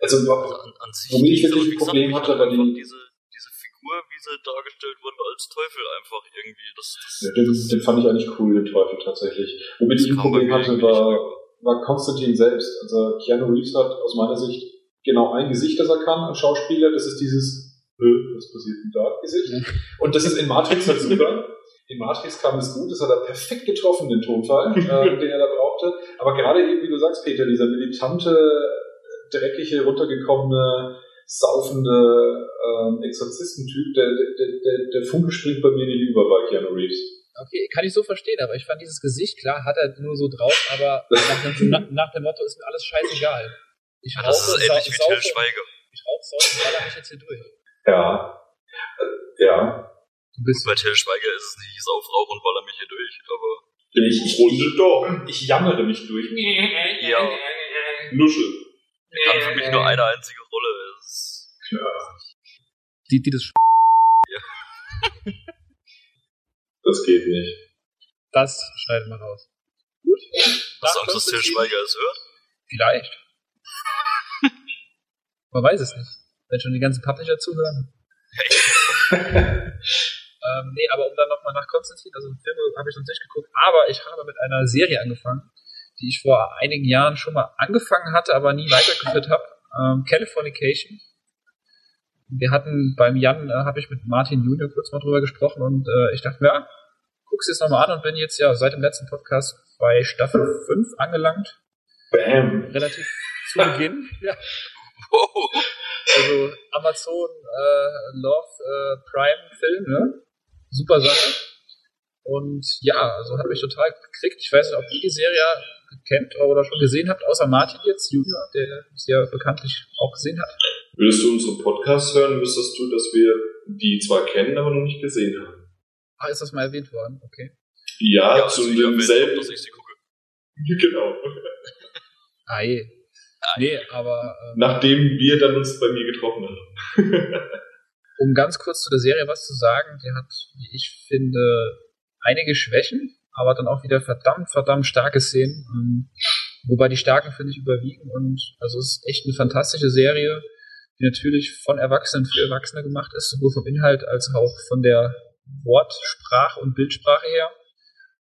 [SPEAKER 1] Also,
[SPEAKER 4] Also an, an sich
[SPEAKER 1] Womit ich wirklich ein Problem hatte, war die-
[SPEAKER 4] diese, diese Figur, wie sie dargestellt wurde, als Teufel einfach irgendwie. Das, das,
[SPEAKER 1] ja, den, den fand ich eigentlich cool, den Teufel tatsächlich. Womit ich ein Problem hatte, war, war Konstantin selbst. Also Keanu Reeves hat aus meiner Sicht genau ein Gesicht, das er kann als Schauspieler. Das ist dieses, "Hä, was passiert denn da Gesicht. Und das ist in Matrix halt super. In Matrix kam es gut, das hat er perfekt getroffen, den Tonfall, <laughs> äh, den er da brauchte. Aber gerade eben, wie du sagst, Peter, dieser militante, dreckige, runtergekommene, saufende ähm, Exorzistentyp, der, der, der, der Funke springt bei mir nicht über bei Keanu Reeves.
[SPEAKER 3] okay, kann ich so verstehen, aber ich fand dieses Gesicht, klar, hat er nur so drauf, aber <laughs> nach dem, na, nach dem Motto ist mir alles scheißegal. Ich
[SPEAKER 4] Ja, das ist ähnlich wie Till Schweiger.
[SPEAKER 3] Ich rauche, saufe und baller mich jetzt hier durch.
[SPEAKER 1] Ja. Äh, ja.
[SPEAKER 3] Ein bisschen.
[SPEAKER 4] Bei Till Schweiger ist es nicht, ich sauf, rauch und baller mich hier durch, aber
[SPEAKER 1] Ich, ich,
[SPEAKER 2] Runde doch.
[SPEAKER 1] ich jammere mich durch.
[SPEAKER 4] ja,
[SPEAKER 2] Nuschel.
[SPEAKER 4] Kann für mich nur eine einzige Rolle. Es
[SPEAKER 3] Die, die das, <laughs>
[SPEAKER 1] Das geht nicht.
[SPEAKER 3] das schneidet man raus. Gut.
[SPEAKER 4] Hast du Angst, dass Till Schweiger es hört?
[SPEAKER 3] Vielleicht. <laughs> Man weiß es nicht. Wenn schon die ganzen Publisher zuhören. <laughs> ähm, nee, aber um dann nochmal nach Konstantin, also Filme habe ich noch nicht geguckt, aber ich habe mit einer Serie angefangen, die ich vor einigen Jahren schon mal angefangen hatte, aber nie weitergeführt habe. Ähm, Californication. Wir hatten beim Jan, äh, habe ich mit Martin Junior kurz mal drüber gesprochen und äh, ich dachte mir, ja, guck's jetzt nochmal an und bin jetzt ja seit dem letzten Podcast bei Staffel 5 angelangt
[SPEAKER 1] Bam.
[SPEAKER 3] relativ zu Beginn. <laughs> Ja.
[SPEAKER 4] Wow.
[SPEAKER 3] Also Amazon äh, Love äh, Prime Film, ne? Super Sache. Und ja, also hat mich total gekriegt. Ich weiß nicht, ob ihr die Serie kennt oder schon gesehen habt, außer Martin jetzt, Junior, der sie ja bekanntlich auch gesehen hat.
[SPEAKER 2] Würdest du unsere Podcasts hören, wüsstest du, dass wir die zwar kennen, aber noch nicht gesehen haben.
[SPEAKER 3] Ah, ist das mal erwähnt worden? Okay.
[SPEAKER 2] Ja,
[SPEAKER 4] Ja,
[SPEAKER 2] zu
[SPEAKER 4] also
[SPEAKER 2] demselben.
[SPEAKER 4] dass ich sie gucke.
[SPEAKER 2] Genau.
[SPEAKER 3] Ah, je. Nee, aber ähm,
[SPEAKER 2] Nachdem wir dann uns bei mir getroffen haben. <laughs>
[SPEAKER 3] um ganz kurz zu der Serie was zu sagen, die hat, wie ich finde, einige Schwächen, aber dann auch wieder verdammt, verdammt starke Szenen. Ähm, wobei die starken, finde ich, überwiegen. Und also es ist echt eine fantastische Serie, die natürlich von Erwachsenen für Erwachsene gemacht ist, sowohl vom Inhalt als auch von der Wortsprache und Bildsprache her.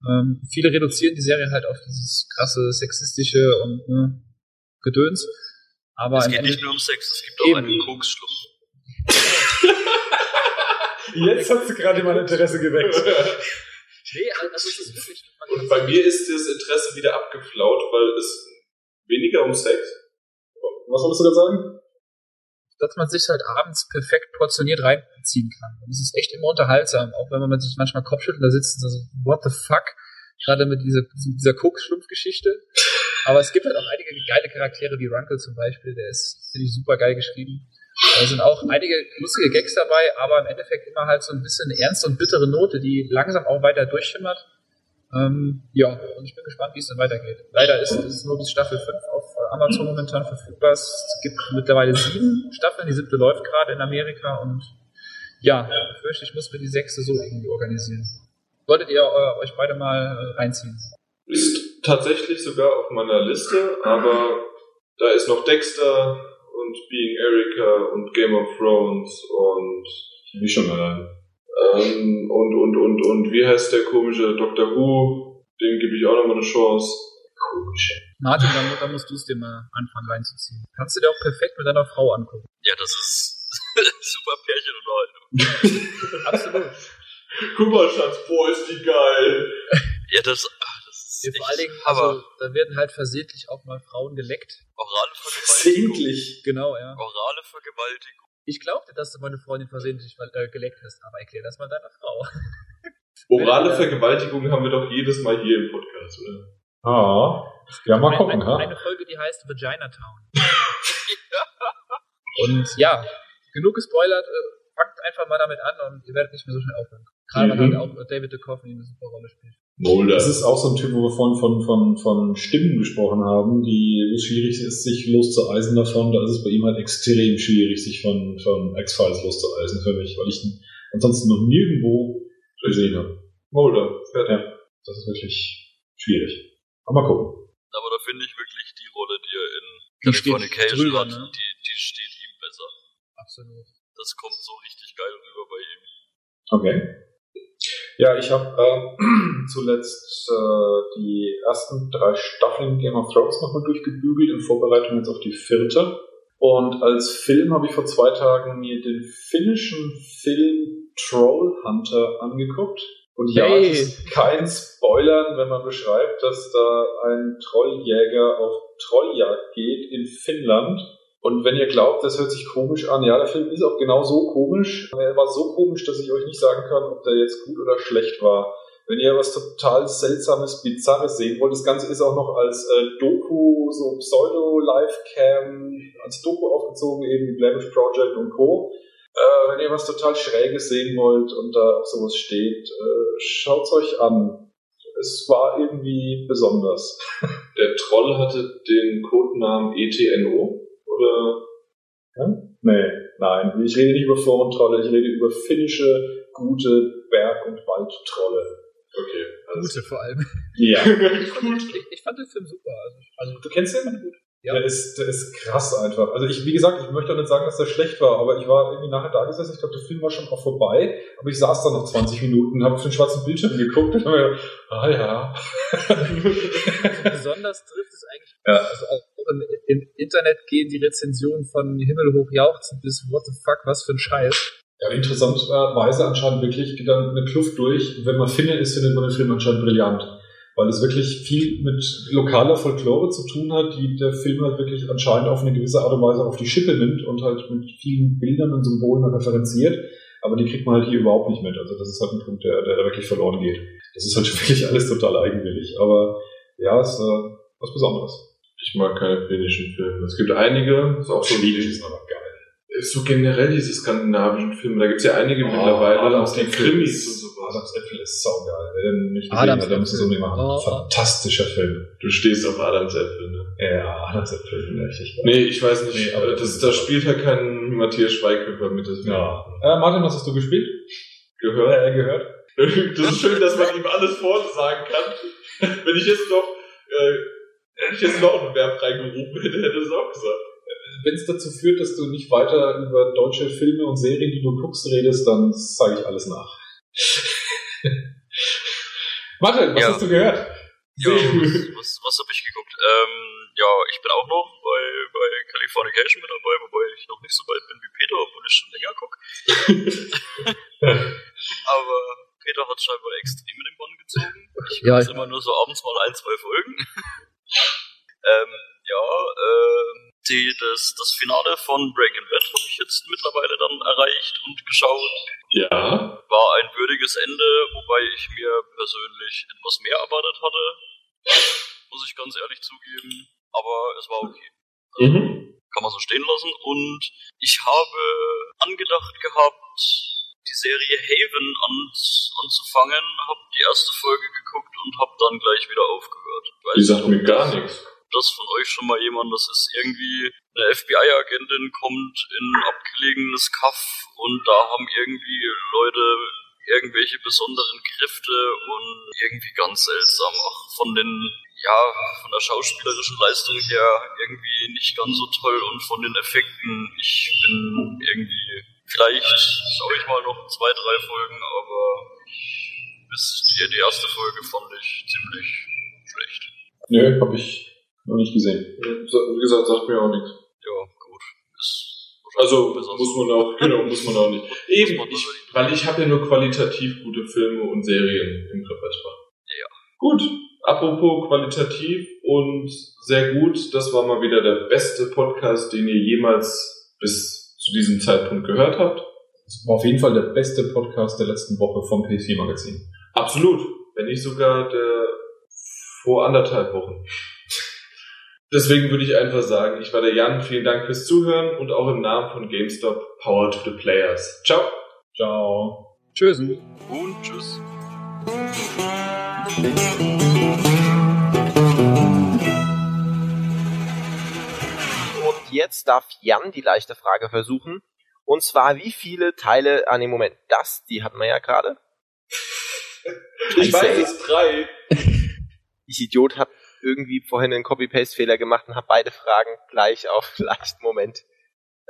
[SPEAKER 3] Ähm, viele reduzieren die Serie halt auf dieses krasse sexistische und ne, Gedöns. Aber
[SPEAKER 4] Es geht nicht
[SPEAKER 3] Ende-
[SPEAKER 4] nur um Sex, es gibt auch
[SPEAKER 3] Eben.
[SPEAKER 4] einen Koksschluss. <laughs>
[SPEAKER 1] Jetzt hast du gerade mein Interesse geweckt. <laughs>
[SPEAKER 3] nee, also es ist wirklich,
[SPEAKER 2] Und bei mir ist das Interesse wieder abgeflaut, weil es weniger um Sex.
[SPEAKER 1] Was wolltest du gerade sagen?
[SPEAKER 3] dass man sich halt abends perfekt portioniert reinziehen kann. Und es ist echt immer unterhaltsam, auch wenn man sich manchmal Kopfschüttelt da sitzt und so, what the fuck? Gerade mit dieser, dieser Koks-Schlumpf-Geschichte. Aber es gibt halt auch einige geile Charaktere, wie Runkle zum Beispiel, der ist, finde ich, super geil geschrieben. Da sind auch einige lustige Gags dabei, aber im Endeffekt immer halt so ein bisschen ernste und bittere Note, die langsam auch weiter durchschimmert. Ähm, ja, und ich bin gespannt, wie es dann weitergeht. Leider ist es nur bis Staffel 5 auf Amazon momentan verfügbar. Es gibt mittlerweile sieben Staffeln, die siebte läuft gerade in Amerika und ja, ich fürchte, ich muss mir die sechste so irgendwie organisieren. Solltet ihr äh, euch beide mal äh, reinziehen.
[SPEAKER 2] Ist tatsächlich sogar auf meiner Liste, aber da ist noch Dexter und Being Erica und Game of Thrones und
[SPEAKER 1] Wie schon mal.
[SPEAKER 2] ähm, und und und und wie heißt der komische Dr. Who? Dem gebe ich auch nochmal eine Chance.
[SPEAKER 1] Komisch.
[SPEAKER 3] Martin, dann, dann musst du es dir mal anfangen reinzuziehen. Kannst du dir auch perfekt mit deiner Frau angucken.
[SPEAKER 4] Ja, das ist <laughs> super Pärchenunterhaltung. <laughs>
[SPEAKER 3] Absolut.
[SPEAKER 2] Guck mal, Schatz, boah, ist die geil.
[SPEAKER 4] Ja, das, echt
[SPEAKER 3] vor allen Dingen, also, da werden halt versehentlich auch mal Frauen geleckt.
[SPEAKER 4] Orale Vergewaltigung.
[SPEAKER 1] Versehentlich.
[SPEAKER 3] Genau, ja.
[SPEAKER 4] Orale Vergewaltigung
[SPEAKER 3] Ich glaubte, dass du meine Freundin versehentlich äh, geleckt hast, aber erklär das mal deiner Frau. <laughs>
[SPEAKER 2] Orale Vergewaltigung haben wir doch jedes Mal hier im Podcast, oder?
[SPEAKER 1] Ah, ja, mal gucken,
[SPEAKER 3] eine,
[SPEAKER 1] ha?
[SPEAKER 3] eine Folge, die heißt Vagina Town. <laughs> und ja, genug gespoilert, äh, fangt einfach mal damit an und ihr werdet nicht mehr so schnell aufhören. Gerade weil
[SPEAKER 2] Mhm.
[SPEAKER 3] halt auch David Duchovny eine super Rolle spielt.
[SPEAKER 2] Molder.
[SPEAKER 1] Das ist auch so ein Typ, wo wir vorhin von, von, von Stimmen gesprochen haben, die wo es schwierig ist, sich loszueisen davon. Da ist es bei ihm halt extrem schwierig, sich von, von X-Files loszueisen für mich, weil ich ihn ansonsten noch nirgendwo gesehen habe.
[SPEAKER 2] Molder. Fertig.
[SPEAKER 1] Ja, das ist wirklich schwierig. Aber mal gucken.
[SPEAKER 4] Aber da finde ich wirklich die Rolle, die er in Californication
[SPEAKER 3] drüber,
[SPEAKER 4] hat,
[SPEAKER 3] ne?
[SPEAKER 4] die, die steht ihm besser.
[SPEAKER 3] Absolut.
[SPEAKER 4] Das kommt so richtig geil rüber bei ihm.
[SPEAKER 1] Okay. Ja, ich habe äh, <clears throat> zuletzt äh, die ersten drei Staffeln Game of Thrones nochmal durchgebügelt in Vorbereitung jetzt auf die vierte. Und als Film habe ich vor zwei Tagen mir den finnischen Film Troll Hunter angeguckt. Und ja,
[SPEAKER 3] Hey.
[SPEAKER 1] es ist kein Spoilern, wenn man beschreibt, dass da ein Trolljäger auf Trolljagd geht in Finnland. Und wenn ihr glaubt, das hört sich komisch an, ja, der Film ist auch genau so komisch. Er war so komisch, dass ich euch nicht sagen kann, ob der jetzt gut oder schlecht war. Wenn ihr was total Seltsames, Bizarres sehen wollt, das Ganze ist auch noch als äh, Doku, so Pseudo-Live-Cam, als Doku aufgezogen, eben wie Blemish Project und Co. Äh, wenn ihr was total Schräges sehen wollt und da auf sowas steht, äh, schaut's euch an. Es war irgendwie besonders.
[SPEAKER 2] Der Troll hatte den Codenamen ETNO, oder?
[SPEAKER 1] Nee, nein, ich rede nicht über Forentrolle, ich rede über finnische, gute Berg- und Waldtrolle.
[SPEAKER 2] Okay, alles
[SPEAKER 3] Gute vor allem.
[SPEAKER 1] Ja. <laughs>
[SPEAKER 3] Ich fand, ich, ich fand den Film super. Also, also
[SPEAKER 1] Du kennst den?
[SPEAKER 3] gut. Ja.
[SPEAKER 1] Der ist, der ist krass einfach. Also ich, wie gesagt, ich möchte auch nicht sagen, dass der schlecht war, aber ich war irgendwie nachher da gesessen, ich glaube, der Film war schon auch vorbei, aber ich saß da noch 20 Minuten, habe auf den schwarzen Bildschirm geguckt und hab mir gedacht, ah ja. <laughs>
[SPEAKER 3] besonders trifft es eigentlich.
[SPEAKER 1] Ja.
[SPEAKER 3] Also im, Internet gehen die Rezensionen von Himmel hoch jauchzen bis What the fuck, was für ein Scheiß.
[SPEAKER 1] Ja, interessanterweise anscheinend wirklich geht dann eine Kluft durch. Wenn man Finne ist, findet man den Film anscheinend brillant. Weil es wirklich viel mit lokaler Folklore zu tun hat, die der Film halt wirklich anscheinend auf eine gewisse Art und Weise auf die Schippe nimmt und halt mit vielen Bildern und Symbolen referenziert. Aber die kriegt man halt hier überhaupt nicht mit. Also das ist halt ein Punkt, der, der da wirklich verloren geht. Das ist halt <laughs> wirklich alles total eigenwillig. Aber ja, ist äh, was Besonderes.
[SPEAKER 2] Ich mag keine finnischen Filme. Es gibt einige, ist auch so
[SPEAKER 1] Schwedisch ist aber geil.
[SPEAKER 2] so generell diese skandinavischen Filme, da gibt's ja einige mittlerweile,
[SPEAKER 1] Oh, Adams
[SPEAKER 2] auch die Krimis
[SPEAKER 1] ist-
[SPEAKER 2] und sowas.
[SPEAKER 1] Adams Äpfel ist saugeil. Wer den nicht gesehen
[SPEAKER 3] Adams
[SPEAKER 1] hat, der muss es unbedingt machen.
[SPEAKER 3] Oh.
[SPEAKER 1] Fantastischer Film.
[SPEAKER 2] Du stehst auf Adams Äpfel, ne?
[SPEAKER 1] Ja, Adams Äpfel finde ich richtig geil.
[SPEAKER 2] Nee, ich weiß nicht,
[SPEAKER 1] Nee, aber
[SPEAKER 2] aber das, da spielt halt kein Matthias Schweighöfer mit. Das
[SPEAKER 1] Ja. Äh, Martin, was hast du gespielt?
[SPEAKER 2] gehört.
[SPEAKER 1] Äh, gehört? <laughs>
[SPEAKER 2] Das ist schön, dass man ihm alles vorsagen kann. Wenn ich jetzt noch, äh, wenn ich jetzt noch einen Verb reingerufen hätte, hätte es auch gesagt.
[SPEAKER 1] Wenn es dazu führt, dass du nicht weiter über deutsche Filme und Serien, die du guckst, redest, dann sage ich alles nach. <laughs> Martin, was
[SPEAKER 4] Ja.
[SPEAKER 1] hast du gehört?
[SPEAKER 4] Ja, was, was, was habe ich geguckt? Ähm, ja, ich bin auch noch bei, bei Californication mit dabei, wobei ich noch nicht so weit bin wie Peter, obwohl ich schon länger gucke. <laughs> Aber Peter hat scheinbar extrem in den Bann gezogen. Ich gucke
[SPEAKER 3] Ja,
[SPEAKER 4] jetzt immer nur so abends mal ein, zwei Folgen. Ähm, ja, ähm, die, das, das Finale von Breaking Bad habe ich jetzt mittlerweile dann erreicht und geschaut
[SPEAKER 2] Ja.
[SPEAKER 4] war ein würdiges Ende, wobei ich mir persönlich etwas mehr erwartet hatte. Muss ich ganz ehrlich zugeben. Aber es war okay.
[SPEAKER 2] Mhm.
[SPEAKER 4] Kann man so stehen lassen. Und ich habe angedacht gehabt, die Serie Haven an, anzufangen, habe die erste Folge geguckt und habe dann gleich wieder aufgehört. Ich weiß
[SPEAKER 2] Die sagt mir gar nichts.
[SPEAKER 4] das von euch schon mal jemand, das ist irgendwie eine FBI-Agentin kommt in ein abgelegenes Kaff und da haben irgendwie Leute irgendwelche besonderen Kräfte und irgendwie ganz seltsam. Auch von den, ja, von der schauspielerischen Leistung her irgendwie nicht ganz so toll und von den Effekten, ich bin irgendwie, vielleicht schaue ich mal noch zwei, drei Folgen, aber ich, bis die, die erste Folge fand ich ziemlich schlecht.
[SPEAKER 1] Nö, hab ich noch nicht gesehen.
[SPEAKER 2] Wie gesagt, sagt mir auch nichts.
[SPEAKER 4] Ja, gut. Ist
[SPEAKER 2] Also muss man auch, genau, muss man auch nicht. <laughs> Eben, ich, weil ich habe ja nur qualitativ gute Filme und Serien im Repertoire.
[SPEAKER 4] Ja.
[SPEAKER 2] Gut, apropos qualitativ und sehr gut, das war mal wieder der beste Podcast, den ihr jemals bis zu diesem Zeitpunkt gehört habt.
[SPEAKER 1] Das war auf jeden Fall der beste Podcast der letzten Woche vom PS4 Magazin.
[SPEAKER 2] Absolut. Wenn nicht sogar der vor anderthalb Wochen. Deswegen würde ich einfach sagen, ich war der Jan. Vielen Dank fürs Zuhören und auch im Namen von GameStop Power to the Players. Ciao.
[SPEAKER 1] Ciao.
[SPEAKER 3] Tschüssen.
[SPEAKER 4] Und tschüss.
[SPEAKER 5] Jetzt darf Jan die leichte Frage versuchen. Und zwar, wie viele Teile, ah nee, Moment, das, die hatten wir ja gerade.
[SPEAKER 2] Ich weiß es drei. <laughs>
[SPEAKER 5] Ich Idiot hab irgendwie vorhin einen Copy-Paste-Fehler gemacht und hab beide Fragen gleich auf leichten Moment.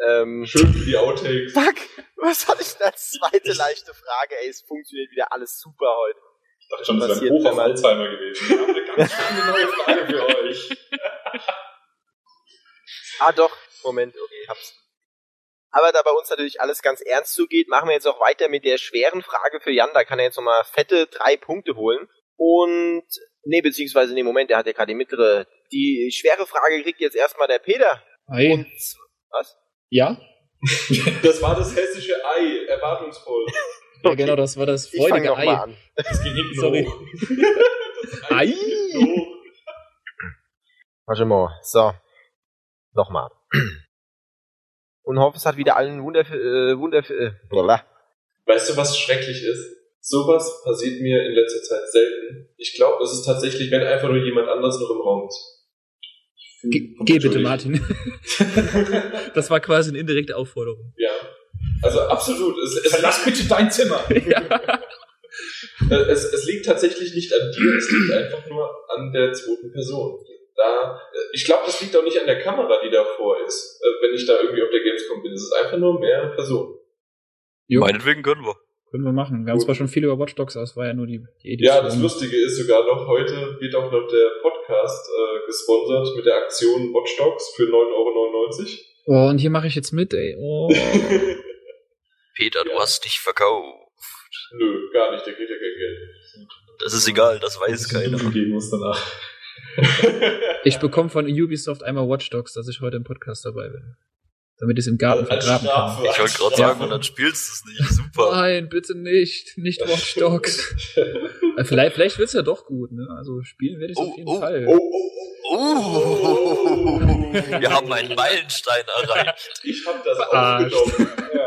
[SPEAKER 5] Ähm,
[SPEAKER 2] Schön für die Outtakes.
[SPEAKER 5] fuck, was hatte ich denn als zweite leichte Frage? Ey, es funktioniert wieder alles super heute.
[SPEAKER 1] Ich dachte schon, das wäre ein
[SPEAKER 5] wenn
[SPEAKER 1] auf Alzheimer gewesen. Wir haben eine ganz spannende neue Frage für euch. <laughs>
[SPEAKER 5] Ah doch, Moment, okay, hab's. Aber da bei uns natürlich alles ganz ernst zugeht, machen wir jetzt auch weiter mit der schweren Frage für Jan. Da kann er jetzt nochmal fette drei Punkte holen. Und, nee, beziehungsweise, nee, Moment, der hat ja gerade die mittlere. Die schwere Frage kriegt jetzt erstmal der Peter.
[SPEAKER 3] Hi.
[SPEAKER 5] Und, was?
[SPEAKER 3] Ja? <laughs>
[SPEAKER 2] Das war das hessische Ei. Erwartungsvoll. <laughs>
[SPEAKER 3] Ja, genau, das war das
[SPEAKER 5] Ich fange
[SPEAKER 3] freudige
[SPEAKER 5] nochmal
[SPEAKER 3] Ei.
[SPEAKER 5] an.
[SPEAKER 1] Das ging hinten
[SPEAKER 3] Sorry.
[SPEAKER 1] hoch. <laughs>
[SPEAKER 3] Ei!
[SPEAKER 2] So.
[SPEAKER 5] Warte mal, so. Nochmal. Und hoffe, es hat wieder allen wunderv äh, wunderv äh.
[SPEAKER 2] Weißt du, was schrecklich ist? Sowas passiert mir in letzter Zeit selten. Ich glaube, es ist tatsächlich, wenn einfach nur jemand anderes noch im Raum ist.
[SPEAKER 3] Ge geh bitte. Martin. <laughs> das war quasi eine indirekte Aufforderung.
[SPEAKER 2] Ja. Also absolut. Es, es,
[SPEAKER 1] Verlass bitte dein Zimmer. <laughs>
[SPEAKER 3] ja.
[SPEAKER 2] Es, es liegt tatsächlich nicht an dir, es liegt einfach nur an der zweiten Person. Da, äh, ich glaube, das liegt auch nicht an der Kamera, die davor ist, äh, wenn ich da irgendwie auf der Gamescom bin. Es ist einfach nur mehrere Personen.
[SPEAKER 3] Jo,
[SPEAKER 4] Meinetwegen können wir.
[SPEAKER 3] können wir machen. Wir haben
[SPEAKER 2] Gut.
[SPEAKER 3] zwar schon viel über Watch Dogs, aber es war ja nur die, die Edition.
[SPEAKER 2] Ja, das Lustige ist sogar noch, heute wird auch noch der Podcast äh, gesponsert mit der Aktion Watch Dogs für 9,99 Euro.
[SPEAKER 3] Oh, und hier mache ich jetzt mit, ey. Oh. <laughs>
[SPEAKER 4] Peter, du
[SPEAKER 2] Ja.
[SPEAKER 4] hast dich verkauft.
[SPEAKER 2] Nö, gar nicht, der kriegt ja kein Geld.
[SPEAKER 4] Das ist egal, das weiß
[SPEAKER 1] Das
[SPEAKER 4] keiner.
[SPEAKER 1] geben muss danach.
[SPEAKER 3] Ich bekomme von Ubisoft einmal Watch Dogs, dass ich heute im Podcast dabei bin. Damit ich es im Garten vergraben kann.
[SPEAKER 4] Ich wollte gerade sagen, und dann spielst du es nicht. Super.
[SPEAKER 3] Nein, bitte nicht. Nicht Watch Dogs. Äh, vielleicht vielleicht wird's ja doch gut, ne? Also spielen werde ich
[SPEAKER 4] Oh,
[SPEAKER 3] auf jeden
[SPEAKER 4] oh,
[SPEAKER 3] Fall.
[SPEAKER 2] Oh, oh, oh.
[SPEAKER 4] Oh, wir haben einen Meilenstein erreicht.
[SPEAKER 2] Ich hab das
[SPEAKER 3] Verarscht.
[SPEAKER 2] aufgenommen.
[SPEAKER 1] Ja.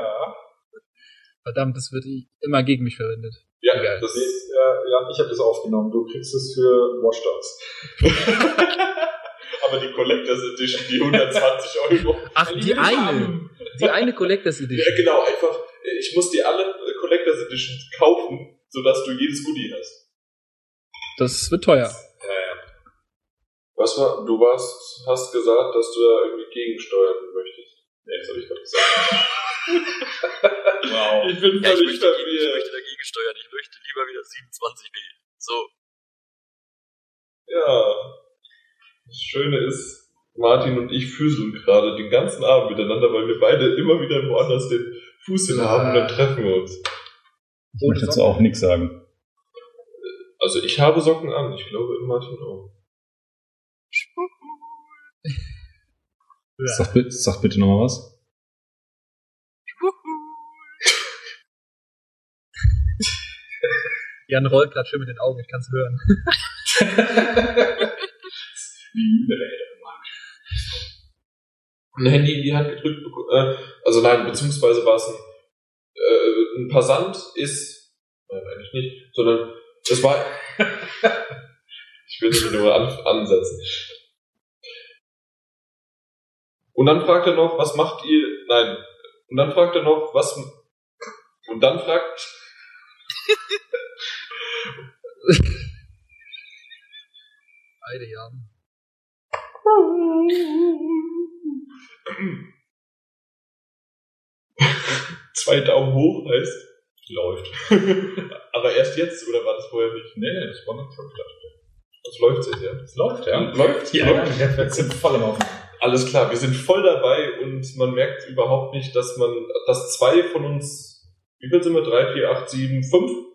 [SPEAKER 3] Verdammt, das wird immer gegen mich verwendet.
[SPEAKER 2] Ja,
[SPEAKER 3] Egal.
[SPEAKER 2] das ist.
[SPEAKER 1] Ja, ja, ich habe das aufgenommen. Du kriegst es für Watch Dogs. <laughs>
[SPEAKER 2] Aber die Collectors Edition, die 120 Euro.
[SPEAKER 3] Ach, die eine. Die eine Collectors
[SPEAKER 2] Ja,
[SPEAKER 3] Edition.
[SPEAKER 2] genau, einfach, ich muss dir alle äh, Collectors Editions kaufen, sodass du jedes Goodie hast.
[SPEAKER 3] Das wird teuer.
[SPEAKER 2] Ja, ja. Was war, du warst, hast gesagt, dass du da irgendwie gegensteuern möchtest. Nee, das habe ich gerade gesagt. <laughs>
[SPEAKER 1] Wow.
[SPEAKER 2] Ich bin
[SPEAKER 4] Ja, ich
[SPEAKER 2] völlig
[SPEAKER 4] möchte, ich
[SPEAKER 2] verwirrt.
[SPEAKER 4] möchte dagegen steuern. Ich möchte lieber wieder 27 wählen. So.
[SPEAKER 2] Ja. Das Schöne ist, Martin und ich füßeln gerade den ganzen Abend miteinander, weil wir beide immer wieder woanders den Fuß hin haben und dann treffen wir uns.
[SPEAKER 1] Ich möchte dazu auch nichts sagen.
[SPEAKER 2] Also ich habe Socken an, ich glaube Martin auch.
[SPEAKER 1] Sag, bitte- sag bitte nochmal was.
[SPEAKER 3] Jan rollt gerade schön mit den Augen, ich kann's hören. <laughs>
[SPEAKER 2] ein Handy in die Hand gedrückt beko- äh, also nein, beziehungsweise war es ein, äh, ein Passant ist, nein, eigentlich nicht, sondern es war, <laughs> ich will nicht nur an, ansetzen. Und dann fragt er noch, was macht ihr, nein, und dann fragt er noch, was, und dann fragt,
[SPEAKER 3] Beide Jahren.
[SPEAKER 2] zwei Daumen hoch heißt, läuft. <laughs> Aber erst jetzt, oder war das vorher nicht?
[SPEAKER 1] Nee, nee, das war nicht schon klar.
[SPEAKER 2] Das läuft jetzt, ja.
[SPEAKER 1] Es läuft, ja.
[SPEAKER 2] Läuft?
[SPEAKER 1] Ja, ja, die Netzwerke sind voll am Laufen.
[SPEAKER 2] Alles klar, wir sind voll dabei und man merkt überhaupt nicht, dass man, dass zwei von uns, wie viel sind wir? Drei, vier, acht, sieben, fünf?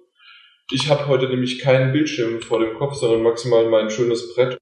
[SPEAKER 2] Ich habe heute nämlich keinen Bildschirm vor dem Kopf, sondern maximal mein schönes Brett